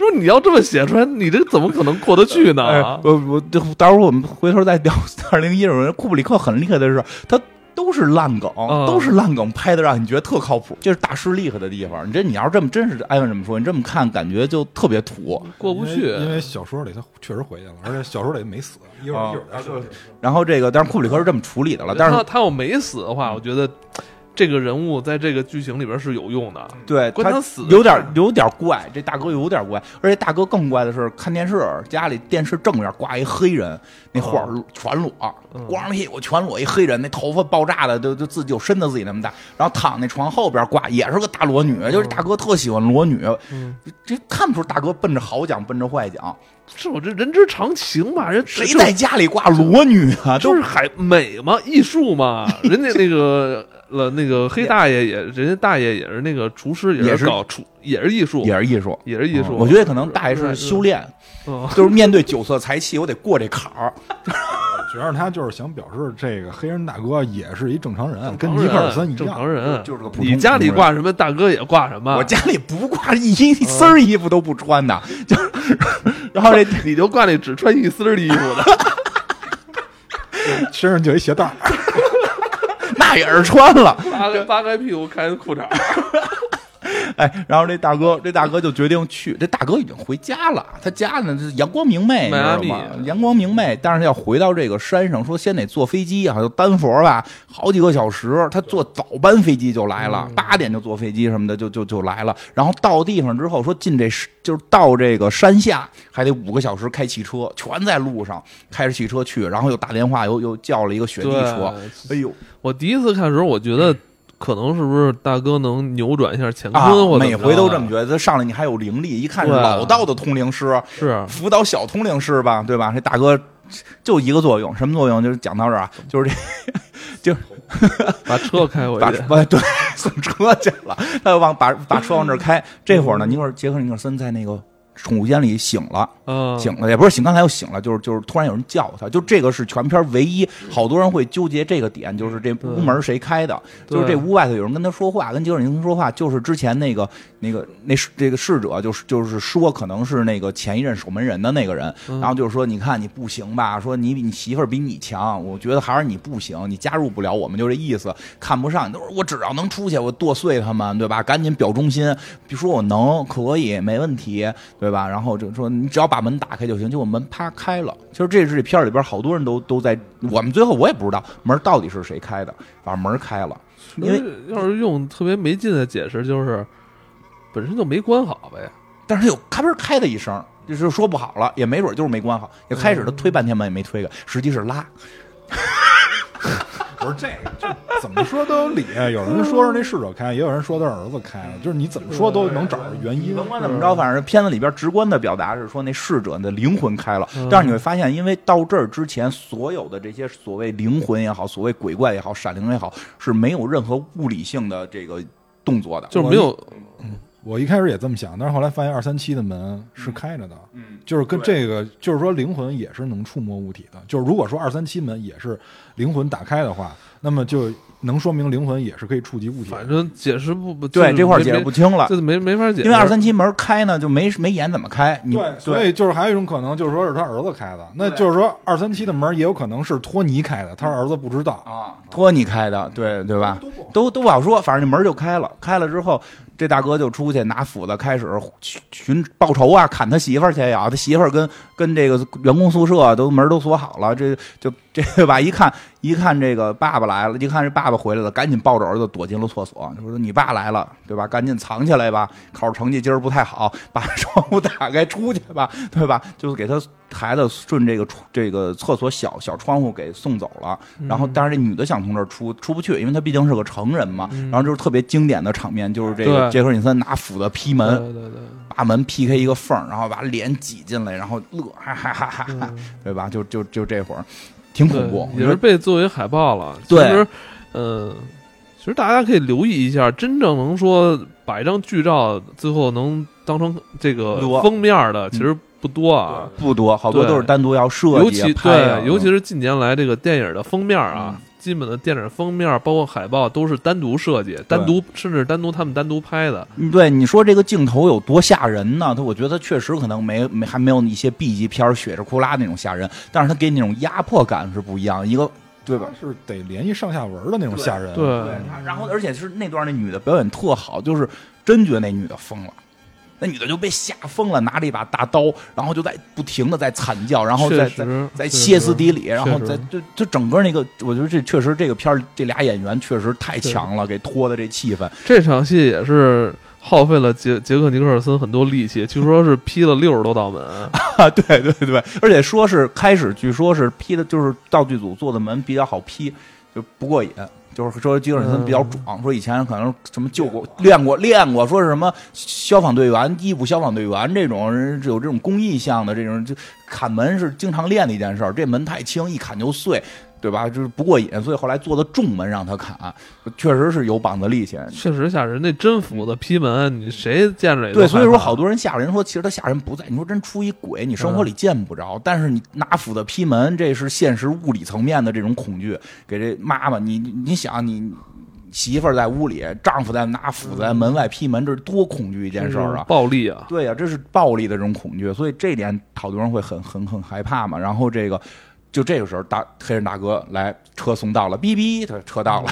Speaker 1: 说你要这么写出来，你这怎么可能过得去呢？
Speaker 2: 哎，我我这待会儿我们回头再聊二零一人库布里克很厉害的是，他都是烂梗，
Speaker 1: 嗯
Speaker 2: 都是烂梗拍的，让你觉得特靠谱，这是大师厉害的地方。你这你要是这么真是艾文这么说，你这么看感觉就特别土。
Speaker 1: 过不去
Speaker 3: 因为因为小说里他确实回去了，而且小说里没死。一会儿
Speaker 2: 啊
Speaker 3: 一会儿再说。
Speaker 2: 然后这个，但是库布里克是这么处理的了，但是
Speaker 1: 他他要没死的话，我觉得这个人物在这个剧情里边是有用的。
Speaker 2: 对
Speaker 1: 关他
Speaker 2: 有点有点怪，这大哥有点怪，而且大哥更怪的是，看电视家里电视正面挂一黑人，那画全裸，
Speaker 1: 嗯。
Speaker 2: 光着屁股全裸一黑人，那头发爆炸的，就就自己有身子自己那么大，然后躺那床后边挂也是个大裸女，就是大哥特喜欢裸女，
Speaker 1: 嗯，
Speaker 2: 这看不出大哥奔着好讲奔着坏讲，
Speaker 1: 是我这人之常情嘛，人
Speaker 2: 谁在家里挂裸女啊？都
Speaker 1: 就是海美嘛，艺术嘛，人家那个了那个黑大爷也，人家大爷也是那个厨师，
Speaker 2: 也是
Speaker 1: 是搞厨，也是艺术，
Speaker 2: 也是艺术。
Speaker 1: 也是艺术。
Speaker 2: 嗯我觉得可能大爷是修炼，
Speaker 1: 嗯，
Speaker 2: 就是面对酒色财气，我得过这坎儿。
Speaker 3: 我觉得他就是想表示这个黑人大哥也是一正常人，跟尼克尔
Speaker 1: 人
Speaker 3: 森一样
Speaker 1: 正常。人，
Speaker 2: 就是个普通
Speaker 1: 你家里挂什么，大哥也挂什么。
Speaker 2: 我家里不挂一一丝儿衣服都不穿的，就是，然后这
Speaker 1: 你就挂那只穿一丝儿的衣服的，
Speaker 3: 身上就一鞋带儿，
Speaker 2: 那也是穿了，
Speaker 1: 扒开扒开屁股看裤衩。[laughs]
Speaker 2: 哎，然后这大哥，这大哥就决定去，这大哥已经回家了，他家呢是阳光明媚，你知道吗？阳光明媚，但是要回到这个山上，说先得坐飞机啊，就丹佛吧，好几个小时，他坐早班飞机就来了，八点就坐飞机什么的就就就来了，然后到地方之后说进这就是到这个山下还得五个小时开汽车，全在路上开着汽车去，然后又打电话又又叫了一个雪地车，
Speaker 1: 对，
Speaker 2: 哎呦
Speaker 1: 我第一次看的时候，我觉得 [laughs] 可能是不是大哥能扭转一下乾
Speaker 2: 啊
Speaker 1: 坤，或，者
Speaker 2: 每回都这么觉得，他上来你还有灵力，一看是老道的通灵师。
Speaker 1: 是
Speaker 2: 辅导小通灵师吧，对吧？这大哥就一个作用，什么作用？就是讲到这儿啊，就是这 [laughs] 就
Speaker 1: 把车开回
Speaker 2: 把
Speaker 1: 去。[laughs]
Speaker 2: 把对送车去了，他就往把把车往这儿开。这会儿呢，尼克尔杰克尼克森在那个宠物间里醒了，
Speaker 1: 嗯，
Speaker 2: 醒了也不是醒，刚才又醒了，就是就是突然有人叫他，就这个是全片唯一好多人会纠结这个点，就是这屋门谁开的，就是这屋外头有人跟他说话，跟杰克尼克森说话，就是之前那个那个那这个侍者，就是就是说可能是那个前一任守门人的那个人，
Speaker 1: 嗯。
Speaker 2: 然后就是说你看你不行吧，说你比你媳妇儿比你强，我觉得还是你不行，你加入不了我们，就这意思，看不上你，都是我只要能出去，我剁碎他们，对吧？赶紧表忠心，别说我能，可以，没问题，对吧？然后就说你只要把门打开就行，结果门啪开了。其实这是这片儿里边好多人都都在，我们最后我也不知道门到底是谁开的，反正门开了，因为
Speaker 1: 要是用特别没劲的解释，就是本身就没关好呗。
Speaker 2: 但是有咔嘣开的一声，就是说不好了，也没准就是没关好。也开始他推半天门也没推开，实际是拉。[laughs]
Speaker 3: 不是这个，就怎么说都有理。有人说是那逝者开，也有人说他儿子开了，就是你怎么说都能找着原因。
Speaker 2: 甭管怎么着，反正片子里边直观的表达是说那逝者的灵魂开了，
Speaker 1: 嗯
Speaker 2: 但是你会发现，因为到这儿之前，所有的这些所谓灵魂也好，所谓鬼怪也好，闪灵也好，是没有任何物理性的这个动作的，
Speaker 1: 就是没有，
Speaker 3: 我一开始也这么想，但是后来发现二三七的门是开着的，
Speaker 2: 嗯，
Speaker 3: 就是跟这个，就是说灵魂也是能触摸物体的。就是如果说二三七门也是灵魂打开的话，那么就能说明灵魂也是可以触及物体。
Speaker 1: 反正解释不不
Speaker 2: 对这块儿解释不清了，
Speaker 1: 这没没法解释，
Speaker 2: 因为二三七门开呢就没没演怎么开，你
Speaker 3: 对，所以就是还有一种可能，就是说是他儿子开的，那就是说二三七的门也有可能是托尼开的，他儿子不知道。
Speaker 2: 啊，托尼开的，对对吧？都都不好说，反正这门就开了。开了之后，这大哥就出去拿斧子开始寻寻报仇啊，砍他媳妇儿去呀。他媳妇儿跟跟这个员工宿舍都门都锁好了，这就这对吧？一看一看这个爸爸来了，一看这爸爸回来了，赶紧抱着儿子躲进了厕所，就说你爸来了，对吧？赶紧藏起来吧，考试成绩今儿不太好，把窗户打开出去吧，对吧？就是给他孩子顺这个这个厕所小小窗户给送走了。然后，但是这女的想从这儿出出不去，因为她毕竟是个成人嘛。然后就是特别经典的场面，就是这个杰克尼森拿斧子劈门，
Speaker 1: 对对对，
Speaker 2: 把门劈开一个缝，然后把脸挤进来，然后乐，哈哈哈哈哈，对吧？就就就这会儿，挺恐怖。
Speaker 1: 也是被作为海报了。
Speaker 2: 对
Speaker 1: 其实，呃，其实大家可以留意一下，真正能说把一张剧照最后能当成这个封面的，其实不多啊。
Speaker 2: 不多，好多都是单独要设计啊、
Speaker 1: 尤其
Speaker 2: 拍啊
Speaker 1: 对，尤其是近年来这个电影的封面啊，
Speaker 2: 嗯
Speaker 1: 基本的电影封面包括海报都是单独设计、单独甚至单独他们单独拍的。
Speaker 2: 嗯对你说这个镜头有多吓人呢？他我觉得确实可能没没还没有一些 B 级片血着库拉那种吓人，但是他给你那种压迫感是不一样，一个对吧？
Speaker 3: 是得联系上下文的那种吓人。
Speaker 1: 对
Speaker 2: 对，对然后而且是那段那女的表演特好，就是真觉得那女的疯了。那女的就被吓疯了，拿着一把大刀，然后就在不停的在惨叫，然后在在在歇斯底里，然后在就就整个那个，我觉得这确实这个片儿这俩演员确实太强了，给拖的这气氛。
Speaker 1: 这场戏也是耗费了杰杰克尼克尔森很多力气，据说是劈了六十多道门。[laughs]
Speaker 2: 啊，对对对，而且说是开始，据说是劈的，就是道具组做的门比较好劈，就不过瘾。就是说基尔森比较壮，说以前可能什么救过、练过、练过，说是什么消防队员、义务消防队员这种人有这种公益项的这种，就砍门是经常练的一件事儿。这门太轻，一砍就碎，对吧？就是不过瘾，所以后来做的重门让他砍，确实是有膀子力气。
Speaker 1: 确实吓人，那真斧子劈门，你谁见着也都
Speaker 2: 对，所以说好多人吓人，说其实他吓人不在，你说真出一鬼，你生活里见不着，但是你拿斧子劈门，这是现实物理层面的这种恐惧，给这妈妈，你你你想你。媳妇儿在屋里，丈夫在拿斧子在门外劈门，这是多恐惧一件事儿啊！
Speaker 1: 暴力啊！
Speaker 2: 对呀、这是暴力的这种恐惧，所以这点好多人会很很很害怕嘛。然后这个，就这个时候，大黑人大哥来，车送到了，哔哔，他车到了，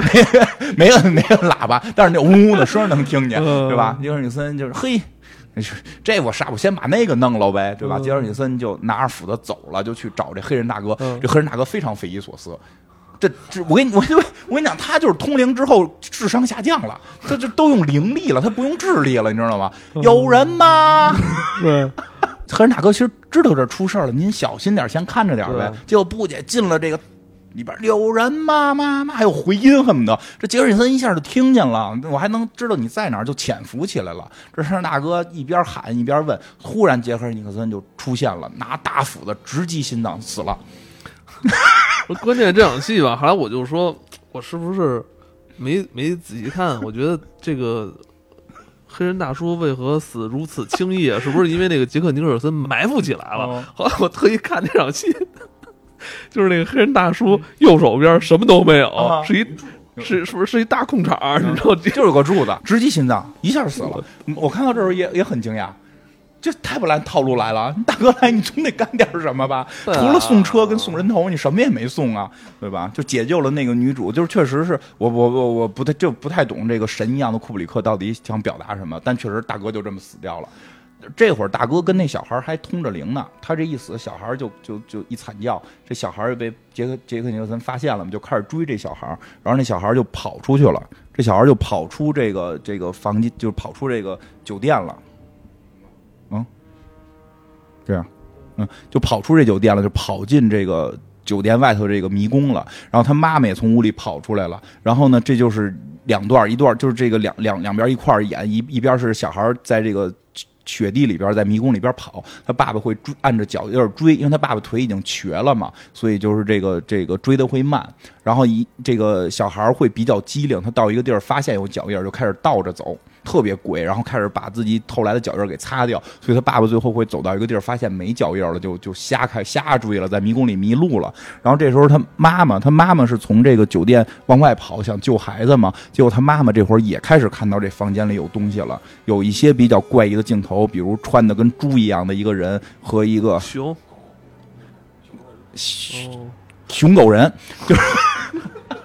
Speaker 2: [laughs] 没摁 [laughs] 没摁喇叭，但是那呜呜的声儿能听见，
Speaker 1: 嗯
Speaker 2: 对吧？杰尔尼森就是嘿。这我杀，我先把那个弄了呗，对吧？
Speaker 1: 嗯
Speaker 2: 杰尔尼森就拿着斧子走了，就去找这黑人大哥。
Speaker 1: 嗯
Speaker 2: 这黑人大哥非常匪夷所思，这这我跟你我跟你我跟你讲，他就是通灵之后智商下降了，他这都用灵力了，他不用智力了，你知道吗？
Speaker 1: 嗯
Speaker 2: 有人吗？
Speaker 1: 对，[laughs]
Speaker 2: 黑人大哥其实知道这出事儿了，您小心点，先看着点呗。结果不姐进了这个里边，有人吗？妈妈，还有回音什么的。这杰克逊森一下就听见了，我还能知道你在哪儿，就潜伏起来了。这黑人大哥一边喊一边问，忽然杰克尼克森就出现了，拿大斧子直击心脏，死了。[laughs]
Speaker 1: 关键这场戏吧，后来我就说，我是不是没没仔细看？我觉得这个黑人大叔为何死如此轻易啊？是不是因为那个杰克尼克尔森埋伏起来了？
Speaker 2: 哦
Speaker 1: 后来我特意看这场戏，[laughs] 就是那个黑人大叔右手边什么都没有，
Speaker 2: 啊
Speaker 1: 是一是是不是是一大空场儿？你知道这
Speaker 2: 就是有个柱子，直击心脏，一下死了。我看到这时候也也很惊讶，这太不按套路来了。大哥来，你总得干点什么吧？
Speaker 1: 啊
Speaker 2: 除了送车跟送人头，你什么也没送啊，对吧？就解救了那个女主，就是确实是我我我我不太就不太懂这个神一样的库布里克到底想表达什么，但确实大哥就这么死掉了。这会儿大哥跟那小孩还通着灵呢，他这一死，小孩就就就一惨叫，这小孩就被杰克杰克尼克森发现了嘛，就开始追这小孩，然后那小孩就跑出去了，这小孩就跑出这个这个房间，就跑出这个酒店了，嗯，这样，嗯，就跑出这酒店了，就跑进这个酒店外头这个迷宫了，然后他妈妈也从屋里跑出来了，然后呢，这就是两段，一段就是这个两两两边一块演，一一边是小孩在这个。雪地里边，在迷宫里边跑，他爸爸会追，按着脚印追，因为他爸爸腿已经瘸了嘛，所以就是这个这个追的会慢。然后一这个小孩会比较机灵，他到一个地儿发现有脚印，就开始倒着走，特别鬼，然后开始把自己偷来的脚印给擦掉。所以他爸爸最后会走到一个地儿，发现没脚印了，就就瞎开瞎追了，在迷宫里迷路了。然后这时候他妈妈，他妈妈是从这个酒店往外跑，想救孩子嘛。结果他妈妈这会儿也开始看到这房间里有东西了，有一些比较怪异的镜头，比如穿的跟猪一样的一个人和一个
Speaker 1: 熊，
Speaker 2: 熊狗人，就是 [laughs]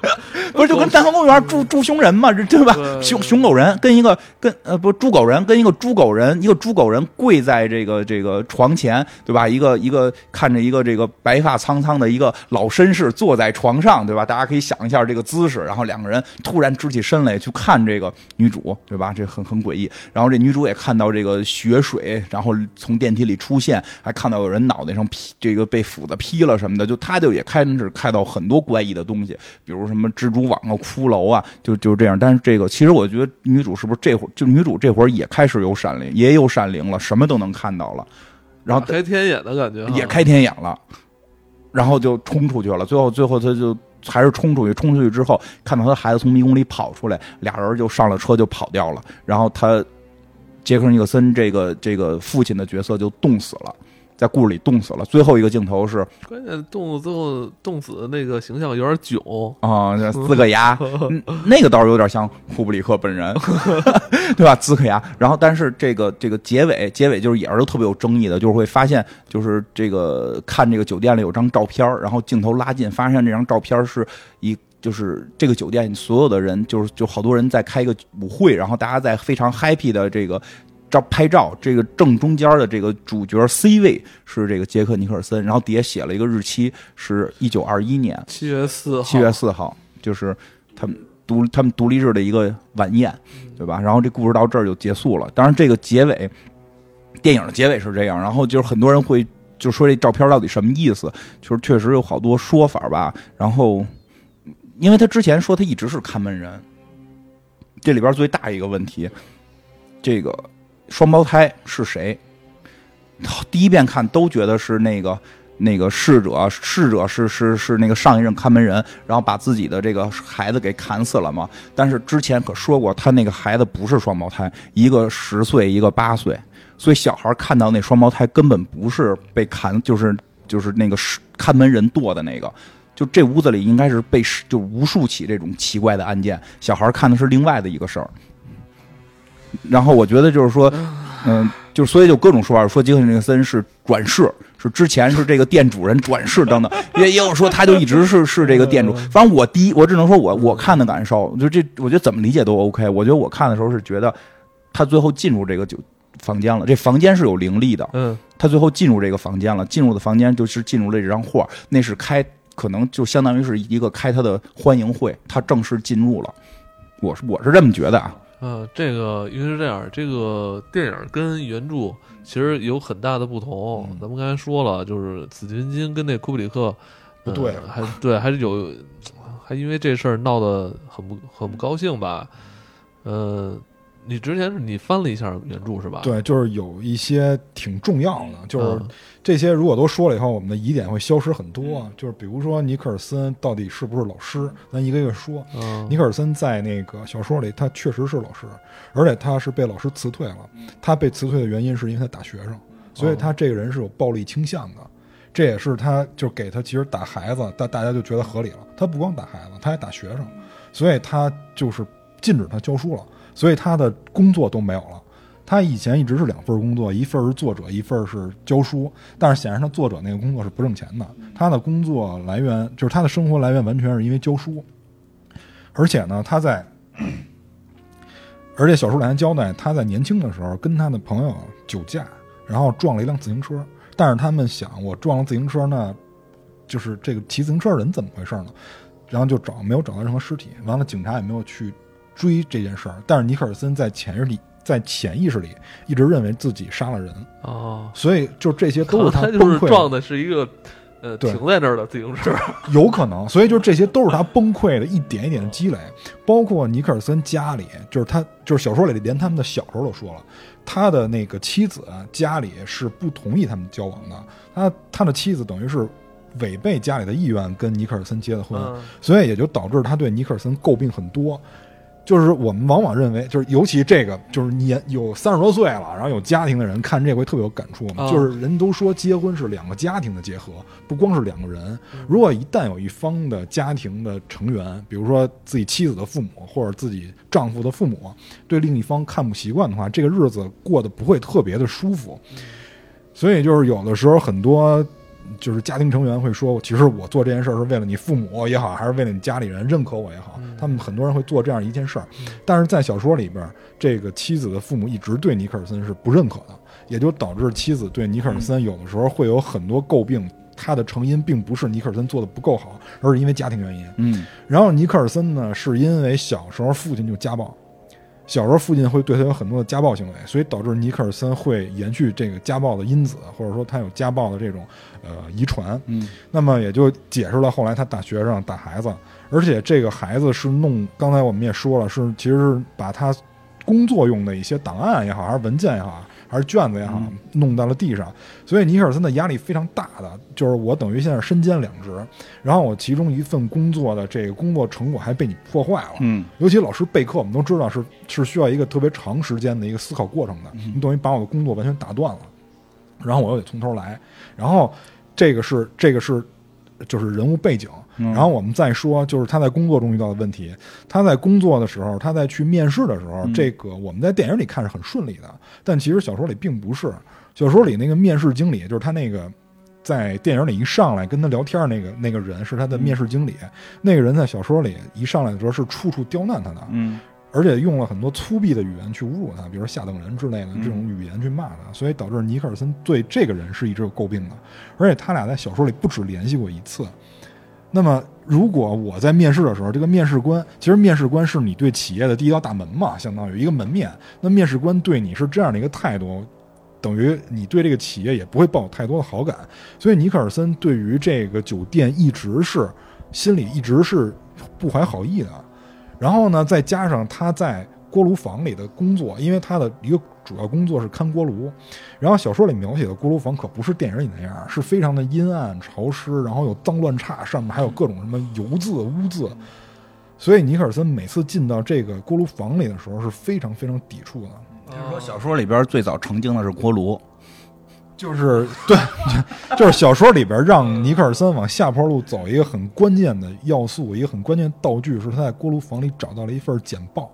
Speaker 2: [laughs] 不是就跟《大唐公园》住住熊人嘛，这对吧？熊熊狗人跟一个跟呃不猪狗人跟一个猪狗人，一个猪狗人跪在这个这个床前，对吧？一个一个看着一个这个白发苍苍的一个老绅士坐在床上，对吧？大家可以想一下这个姿势，然后两个人突然直起身来去看这个女主，对吧？这很很诡异。然后这女主也看到这个血水，然后从电梯里出现，还看到有人脑袋上劈这个被斧子劈了什么的，就她就也开始看到很多怪异的东西，比如什么蜘蛛网啊、骷髅啊，就就这样。但是这个其实我觉得女主是不是这会儿就女主这会儿也开始有闪灵，也有闪灵了，什么都能看到了，然后
Speaker 1: 开天眼的感觉啊，
Speaker 2: 也开天眼了，然后就冲出去了。最后，最后他就还是冲出去，冲出去之后，看到他孩子从迷宫里跑出来，俩人就上了车就跑掉了。然后他杰克尼克森这个这个父亲的角色就冻死了，在故事里冻死了。最后一个镜头是
Speaker 1: 关键冻最后冻死的那个形象有点囧，
Speaker 2: 啊，[laughs] 这四个牙，嗯 [laughs] 那个倒是有点像库布里克本人，[laughs] 对吧？呲个牙。然后，但是这个这个结尾，结尾就是也是特别有争议的，就是会发现，就是这个看这个酒店里有张照片儿，然后镜头拉近，发现这张照片是一。就是这个酒店所有的人，就是就好多人在开一个舞会，然后大家在非常 happy 的这个照拍照，这个正中间的这个主角 C 位是这个杰克尼克尔森，然后底下写了一个日期是一九二一年，
Speaker 1: 七月四号，
Speaker 2: 七月四号，就是他们独他们独立日的一个晚宴，对吧？然后这故事到这儿就结束了。当然，这个结尾，电影的结尾是这样。然后就是很多人会就说这照片到底什么意思？就是确实有好多说法吧。然后，因为他之前说他一直是看门人，这里边最大一个问题，这个双胞胎是谁？第一遍看都觉得是那个那个逝者，逝者是是是那个上一任看门人，然后把自己的这个孩子给砍死了嘛。但是之前可说过，他那个孩子不是双胞胎，一个十岁，一个八岁，所以小孩看到那双胞胎根本不是被砍，就是就是那个看门人剁的那个。就这屋子里应该是被就无数起这种奇怪的案件，小孩看的是另外的一个事儿。然后我觉得就是说，嗯，就所以就各种说法，说杰克尼克森是转世，是之前是这个店主人转世等等，[laughs] 也也有说他就一直是是这个店主。反正我第一，我只能说我我看的感受，就这，我觉得怎么理解都 OK。我觉得我看的时候是觉得他最后进入这个酒房间了，这房间是有灵力的。
Speaker 1: 嗯，
Speaker 2: 他最后进入这个房间了，进入的房间就是进入了这张画，那是开，可能就相当于是一个开他的欢迎会，他正式进入了。我是我是这么觉得啊。
Speaker 1: 呃，这个因为是这样，这个电影跟原著其实有很大的不同。
Speaker 3: 嗯
Speaker 1: 咱们刚才说了，就是紫金金跟那库布里克，
Speaker 3: 不对
Speaker 1: 呃还对，还是有，还因为这事儿闹得很不很不高兴吧？呃，你之前是你翻了一下原著是吧？
Speaker 3: 对，就是有一些挺重要的，就是
Speaker 1: 嗯
Speaker 3: 这些如果都说了以后，我们的疑点会消失很多。就是比如说尼克尔森到底是不是老师，咱一个一个说。
Speaker 1: 嗯，
Speaker 3: 尼克尔森在那个小说里，他确实是老师，而且他是被老师辞退了。他被辞退的原因是因为他打学生，所以他这个人是有暴力倾向的。这也是他就给他其实打孩子，大大家就觉得合理了。他不光打孩子，他还打学生，所以他就是禁止他教书了，所以他的工作都没有了。他以前一直是两份工作，一份是作者，一份是教书。但是显然他作者那个工作是不挣钱的，他的工作来源就是他的生活来源完全是因为教书。而且呢，他在，而且小说里还交代，他在年轻的时候跟他的朋友酒驾，然后撞了一辆自行车。但是他们想，我撞了自行车，那就是这个骑自行车的人怎么回事呢？然后就找没有找到任何尸体，完了警察也没有去追这件事儿。但是尼克尔森在潜意识里，在潜意识里一直认为自己杀了人，
Speaker 1: 哦，
Speaker 3: 所以就这些都是
Speaker 1: 他
Speaker 3: 崩溃
Speaker 1: 就是撞的是一个呃停在那儿的自行车。[laughs]
Speaker 3: 有可能，所以就这些都是他崩溃的一点一点的积累，包括尼克尔森家里，就是他就是小说里连他们的小时候都说了，他的那个妻子家里是不同意他们交往的，他他的妻子等于是违背家里的意愿跟尼克尔森结的婚，
Speaker 1: 嗯
Speaker 3: 所以也就导致他对尼克尔森诟病很多。就是我们往往认为，就是尤其这个，就是年有三十多岁了，然后有家庭的人看这回特别有感触嘛。
Speaker 1: 啊
Speaker 3: 就是人都说结婚是两个家庭的结合，不光是两个人。如果一旦有一方的家庭的成员，比如说自己妻子的父母或者自己丈夫的父母，对另一方看不习惯的话，这个日子过得不会特别的舒服。所以就是有的时候很多就是家庭成员会说，其实我做这件事儿是为了你父母也好，还是为了你家里人认可我也好，他们很多人会做这样一件事儿。但是在小说里边，这个妻子的父母一直对尼克尔森是不认可的，也就导致妻子对尼克尔森有的时候会有很多诟病。他的成因并不是尼克尔森做的不够好，而是因为家庭原因。
Speaker 2: 嗯
Speaker 3: 然后尼克尔森呢，是因为小时候父亲就家暴，小时候父亲会对他有很多的家暴行为，所以导致尼克尔森会延续这个家暴的因子，或者说他有家暴的这种呃遗传。
Speaker 2: 嗯
Speaker 3: 那么也就解释了后来他打学生打孩子，而且这个孩子是弄，刚才我们也说了，是其实是把他工作用的一些档案也好，还是文件也好，还是卷子也好，弄到了地上。所以尼克尔森的压力非常大的，就是我等于现在身兼两职，然后我其中一份工作的这个工作成果还被你破坏了。
Speaker 2: 嗯
Speaker 3: 尤其老师备课，我们都知道是是需要一个特别长时间的一个思考过程的，你等于把我的工作完全打断了，然后我又得从头来，然后这个是这个是就是人物背景，
Speaker 2: 嗯
Speaker 3: 然后我们再说就是他在工作中遇到的问题，他在工作的时候，他在去面试的时候，
Speaker 2: 嗯
Speaker 3: 这个我们在电影里看是很顺利的，但其实小说里并不是，小说里那个面试经理就是他那个。在电影里一上来跟他聊天那个那个人是他的面试经理，那个人在小说里一上来的时候是处处刁难他的，
Speaker 2: 嗯
Speaker 3: 而且用了很多粗鄙的语言去侮辱他，比如说下等人之类的
Speaker 2: 嗯
Speaker 3: 这种语言去骂他，所以导致尼克尔森对这个人是一直有诟病的。而且他俩在小说里不止联系过一次。那么，如果我在面试的时候，这个面试官其实面试官是你对企业的第一道大门嘛，相当于一个门面。那面试官对你是这样的一个态度，等于你对这个企业也不会抱有太多的好感。所以尼克尔森对于这个酒店一直是心里一直是不怀好意的。然后呢，再加上他在锅炉房里的工作，因为他的一个主要工作是看锅炉，然后小说里描写的锅炉房可不是电影里那样，是非常的阴暗潮湿，然后有脏乱差，上面还有各种什么油渍、污渍。所以尼克尔森每次进到这个锅炉房里的时候是非常非常抵触的。
Speaker 2: 就是说小说里边最早成精的是锅炉，
Speaker 3: 就是对，就是小说里边让尼克尔森往下坡路走一个很关键的要素，一个很关键道具是他在锅炉房里找到了一份简报，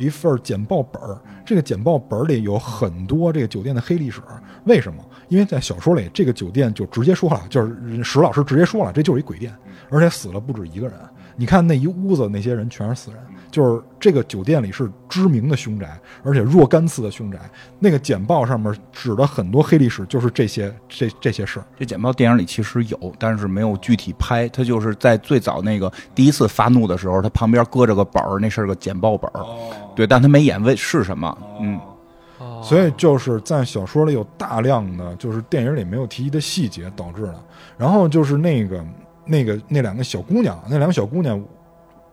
Speaker 3: 一份简报本儿。这个简报本儿里有很多这个酒店的黑历史。为什么？因为在小说里，这个酒店就直接说了，就是史老师直接说了，这就是一鬼店，而且死了不止一个人。你看那一屋子那些人全是死人，就是这个酒店里是知名的凶宅，而且若干次的凶宅。那个简报上面指的很多黑历史，就是这些这这些事儿。
Speaker 2: 这简报电影里其实有，但是没有具体拍。他就是在最早那个第一次发怒的时候，他旁边搁着个本儿，那是个简报本儿。对，但他没演为是什么。嗯
Speaker 1: 哦
Speaker 3: 所以就是在小说里有大量的就是电影里没有提及的细节导致的。然后就是那个那个那两个小姑娘，那两个小姑娘，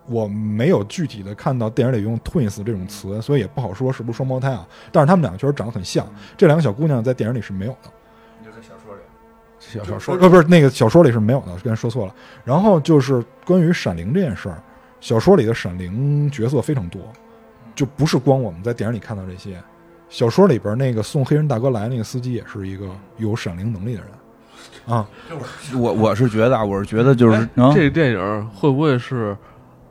Speaker 3: 我没有具体的看到电影里用 twins 这种词，所以也不好说是不是双胞胎啊。但是他们两个确实长得很像。这两个小姑娘在电影里是没有的。
Speaker 2: 就在小说里，
Speaker 3: 小小说呃不是那个小说里是没有的，刚才说错了。然后就是关于闪灵这件事儿，小说里的闪灵角色非常多，就不是光我们在电影里看到这些。小说里边那个送黑人大哥来那个司机也是一个有闪灵能力的人啊。
Speaker 2: 我我是觉得啊，我是觉得就是啊，
Speaker 1: 这个电影会不会是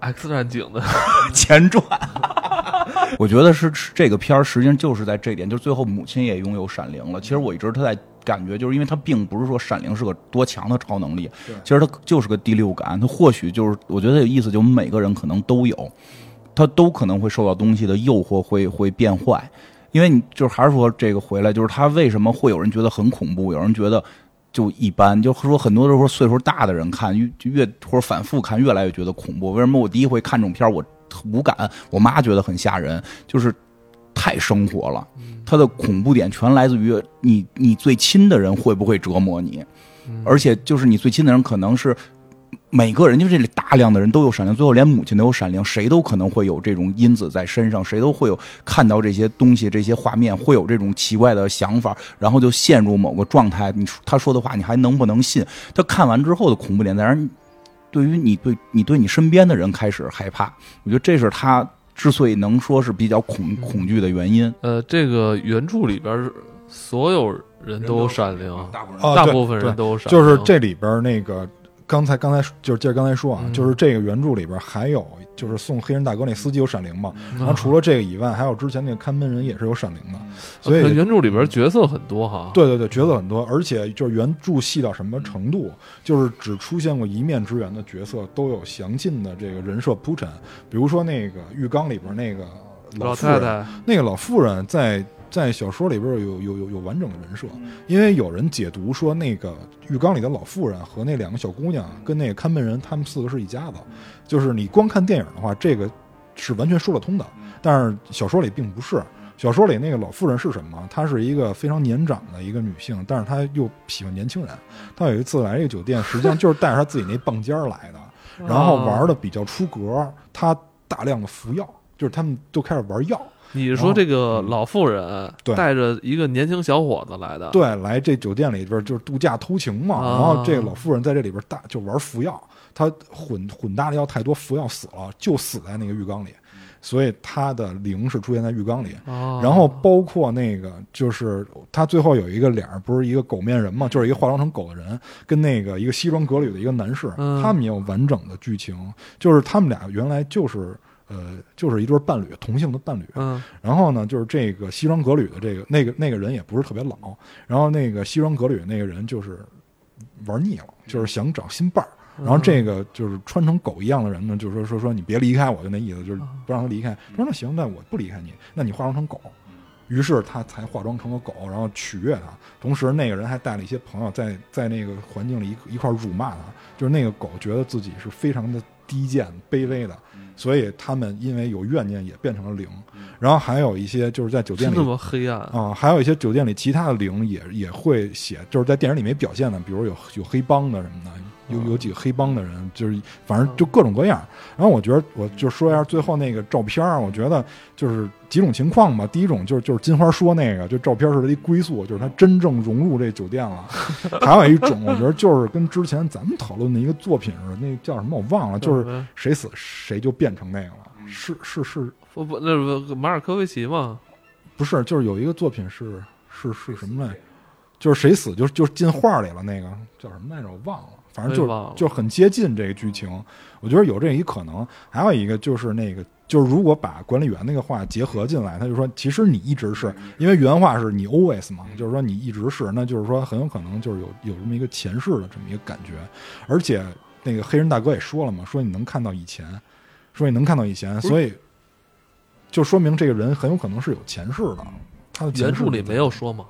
Speaker 1: X 战警的？[laughs]
Speaker 2: 前传。[laughs] 我觉得是是这个片儿，实际上就是在这点，就是最后母亲也拥有闪灵了。其实我一直他在感觉，就是因为他并不是说闪灵是个多强的超能力，其实他就是个第六感，他或许就是我觉得有意思，就我们每个人可能都有，他都可能会受到东西的诱惑，会会变坏。因为你就是还是说这个回来，就是他为什么会有人觉得很恐怖，有人觉得就一般，就说很多都说岁数大的人看越就越或者反复看越来越觉得恐怖。为什么我第一回看这种片儿我无感，我妈觉得很吓人，就是太生活了，它的恐怖点全来自于你你最亲的人会不会折磨你，而且就是你最亲的人可能是。每个人，就这里大量的人都有闪灵，最后连母亲都有闪灵，谁都可能会有这种因子在身上，谁都会有看到这些东西、这些画面，会有这种奇怪的想法，然后就陷入某个状态。你说他说的话，你还能不能信？他看完之后的恐怖点在那儿，对于你对你对你身边的人开始害怕，我觉得这是他之所以能说是比较恐恐惧的原因。
Speaker 1: 呃，这个原著里边儿所有人都有闪灵，
Speaker 2: 大部分
Speaker 3: 啊对
Speaker 1: 大部分人都有闪灵，
Speaker 3: 就是这里边那个刚才刚才就是接着刚才说啊，
Speaker 1: 嗯
Speaker 3: 就是这个原著里边还有就是送黑人大哥那司机有闪灵嘛，
Speaker 1: 嗯
Speaker 3: 然后除了这个以外，还有之前那个看门人也是有闪灵的，所以
Speaker 1: 呃原著里边角色很多哈。
Speaker 3: 对对对，角色很多，而且就是原著细到什么程度，就是只出现过一面之缘的角色都有详尽的这个人设铺陈。比如说那个浴缸里边那个
Speaker 1: 老太太，
Speaker 3: 那个老妇人在在小说里边有有有有完整的人设，因为有人解读说那个浴缸里的老妇人和那两个小姑娘跟那个看门人他们四个是一家子，就是你光看电影的话，这个是完全说得通的，但是小说里并不是。小说里那个老妇人是什么？她是一个非常年长的一个女性，但是她又喜欢年轻人。她有一次来这个酒店，实际上就是带着她自己那棒尖儿来的，[laughs] 然后玩的比较出格。她大量的服药，就是他们都开始玩药。
Speaker 1: 你是说这个老妇人带着一个年轻小伙子来的？
Speaker 3: 对，来这酒店里边就是度假偷情嘛。
Speaker 1: 啊。
Speaker 3: 然后这个老妇人在这里边大就玩服药，她混混搭的药太多，服药死了，就死在那个浴缸里，所以她的灵是出现在浴缸里。
Speaker 1: 哦，
Speaker 3: 然后包括那个，就是他最后有一个脸儿，不是一个狗面人嘛，就是一个化妆成狗的人，跟那个一个西装革履的一个男士，
Speaker 1: 嗯。
Speaker 3: 他们也有完整的剧情，就是他们俩原来就是呃，就是一对伴侣，同性的伴侣。
Speaker 1: 嗯
Speaker 3: 然后呢，就是这个西装革履的这个那个那个人也不是特别老，然后那个西装革履那个人就是玩腻了，就是想找新伴儿。然后这个就是穿成狗一样的人呢，就是说说说你别离开我，就那意思，就是不让他离开。他说那行，那我不离开你，那你化妆成狗。于是他才化妆成了狗，然后取悦他。同时，那个人还带了一些朋友在在那个环境里一一块辱骂他，就是那个狗觉得自己是非常的低贱、卑微的，所以他们因为有怨念也变成了灵。然后还有一些就是在酒店里
Speaker 1: 是那么黑暗
Speaker 3: 啊、还有一些酒店里其他的灵也也会写，就是在电影里没表现的，比如有有黑帮的什么的，有有几个黑帮的人，就是反正就各种各样。然后我觉得我就说一下最后那个照片儿，我觉得就是几种情况吧。第一种就是就是金花说那个，就照片是他一归宿，就是他真正融入这酒店了。还有一种，我觉得就是跟之前咱们讨论的一个作品似的，那叫什么我忘了，就是
Speaker 1: 嗯
Speaker 3: 谁死谁就变成那个了。是是是，
Speaker 1: 不不，那不马尔科维奇吗？
Speaker 3: 不是，就是有一个作品是是是什么来？就是谁死就就进画里了，那个叫什么来着？我忘了，反正就就很接近这个剧情。我觉得有这一可能。还有一个就是那个，就是如果把管理员那个话结合进来，他就说，其实你一直是因为原话是你 always 嘛，就是说你一直是，那就是说很有可能就是有有这么一个前世的这么一个感觉。而且那个黑人大哥也说了嘛，说你能看到以前，说你能看到以前，所以就说明这个人很有可能是有前世的。他的
Speaker 1: 原著里没有说吗？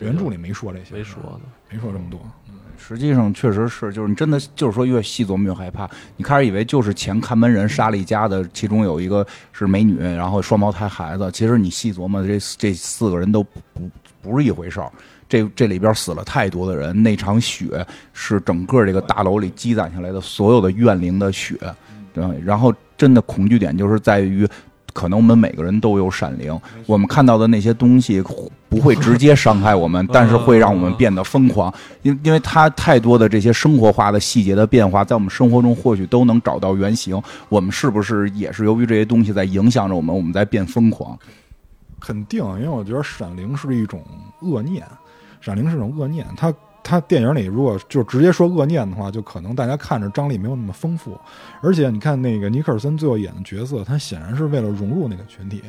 Speaker 3: 原著里没说这些，
Speaker 1: 没说的。
Speaker 3: 没说这么多。
Speaker 2: 实际上确实是，就是你真的就是说越细琢磨越害怕。你开始以为就是前看门人杀了一家的，其中有一个是美女，然后双胞胎孩子。其实你细琢磨，这这四个人都不不是一回事儿。这这里边死了太多的人，那场血是整个这个大楼里积攒下来的所有的怨灵的血。对，然后真的恐惧点就是在于。可能我们每个人都有闪灵，我们看到的那些东西不会直接伤害我们，[laughs] 但是会让我们变得疯狂，因因为它太多的这些生活化的细节的变化，在我们生活中或许都能找到原型。我们是不是也是由于这些东西在影响着我们，我们在变疯狂？
Speaker 3: 肯定，因为我觉得闪灵是一种恶念，闪灵是一种恶念。它他电影里如果就直接说恶念的话，就可能大家看着张力没有那么丰富。而且你看那个尼克尔森最后演的角色，他显然是为了融入那个群体。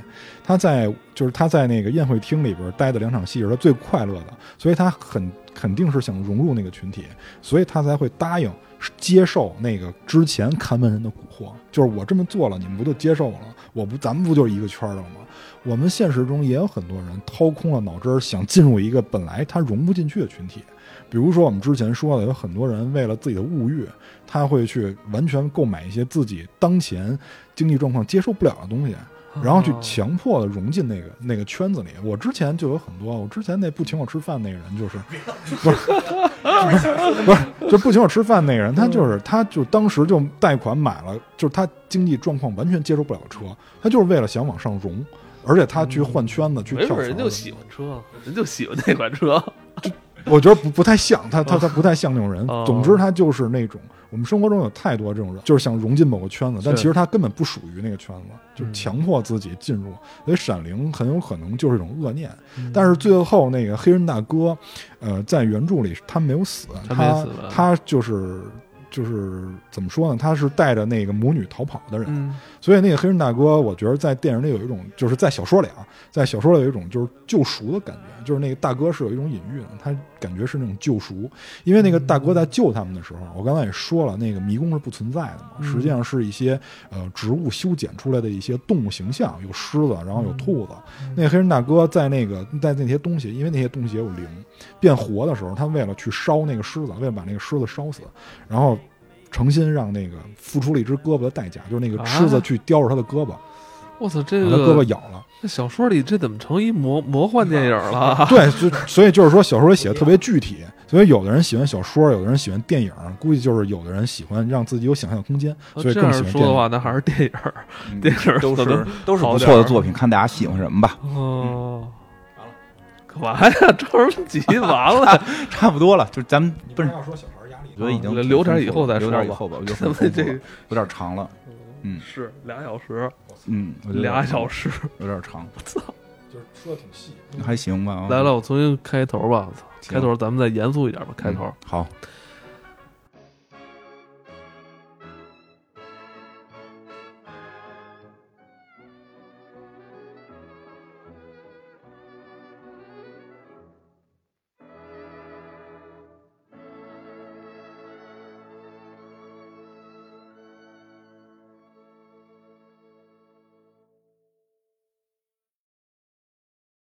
Speaker 3: 他在就是他在那个宴会厅里边待的两场戏是他最快乐的，所以他很肯定是想融入那个群体，所以他才会答应接受那个之前看门人的蛊惑。就是我这么做了，你们不就接受我了？我不，咱们不就是一个圈的了吗？我们现实中也有很多人掏空了脑汁儿，想进入一个本来他融不进去的群体。比如说我们之前说的，有很多人为了自己的物欲，他会去完全购买一些自己当前经济状况接受不了的东西，然后去
Speaker 1: 哦
Speaker 3: 强迫的融进那个那个圈子里。我之前就有很多，我之前那不请我吃饭那个人就是，不是不是不是，就不请我吃饭那个人，他就是他就当时就贷款买了，就是他经济状况完全接受不了的车，他就是为了想往上融。而且他去换圈子，去
Speaker 1: 没
Speaker 3: 跳
Speaker 1: 人就喜欢车，人就喜欢那款车。
Speaker 3: 我觉得不不太像他，他他不太像那种人
Speaker 1: 哦。
Speaker 3: 总之，他就是那种我们生活中有太多这种人，就是想融进某个圈子，但其实他根本不属于那个圈子，就强迫自己进入。所以闪灵很有可能就是一种恶念。
Speaker 1: 嗯
Speaker 3: 但是最后那个黑人大哥，呃，在原著里他没有死，
Speaker 1: 他死吧
Speaker 3: 他就是就是怎么说呢？他是带着那个母女逃跑的人，
Speaker 1: 嗯
Speaker 3: 所以那个黑人大哥，我觉得在电影里有一种，就是在小说里啊，在小说里有一种就是救赎的感觉，就是那个大哥是有一种隐喻的，他感觉是那种救赎，因为那个大哥在救他们的时候，我刚才也说了，那个迷宫是不存在的嘛，
Speaker 1: 嗯
Speaker 3: 实际上是一些呃植物修剪出来的一些动物形象，有狮子，然后有兔子。那个黑人大哥在那个在那些东西，因为那些东西也有灵，变活的时候，他为了去烧那个狮子，为了把那个狮子烧死，然后。诚心让那个付出了一只胳膊的代价，就是那个狮子
Speaker 1: 啊
Speaker 3: 去叼着他的胳膊，
Speaker 1: 我操，这
Speaker 3: 个他胳膊咬了。
Speaker 1: 那小说里这怎么成一魔魔幻电影了？[laughs] [laughs]
Speaker 3: 对，就所以就是说小说里写的特别具体，所以有的人喜欢小说，有的人喜欢电影，估计就是有的人喜欢让自己有想象空间，所以更喜欢电影。
Speaker 1: 样说的话，那还是电影。
Speaker 2: 嗯
Speaker 1: 电影
Speaker 2: 都是都是不错的作品，看大家喜欢什么吧。
Speaker 1: 哦，干嘛呀？[laughs] 着什么急？完了，
Speaker 2: 差不多了，就咱们不是，
Speaker 3: 要说小
Speaker 2: 我觉得已经
Speaker 1: 哦留点以后再说吧
Speaker 2: 留点以后吧，我觉得
Speaker 1: 咱们这
Speaker 2: 有点长了，嗯
Speaker 1: 是俩小时，
Speaker 2: 嗯，
Speaker 1: 俩小时。
Speaker 2: 有点长，[laughs] 我操
Speaker 3: 就是说的挺细。
Speaker 2: 还行吧。
Speaker 1: 来了，我重新开头吧。
Speaker 2: 行
Speaker 1: 开头咱们再严肃一点吧。开头
Speaker 2: 嗯，好，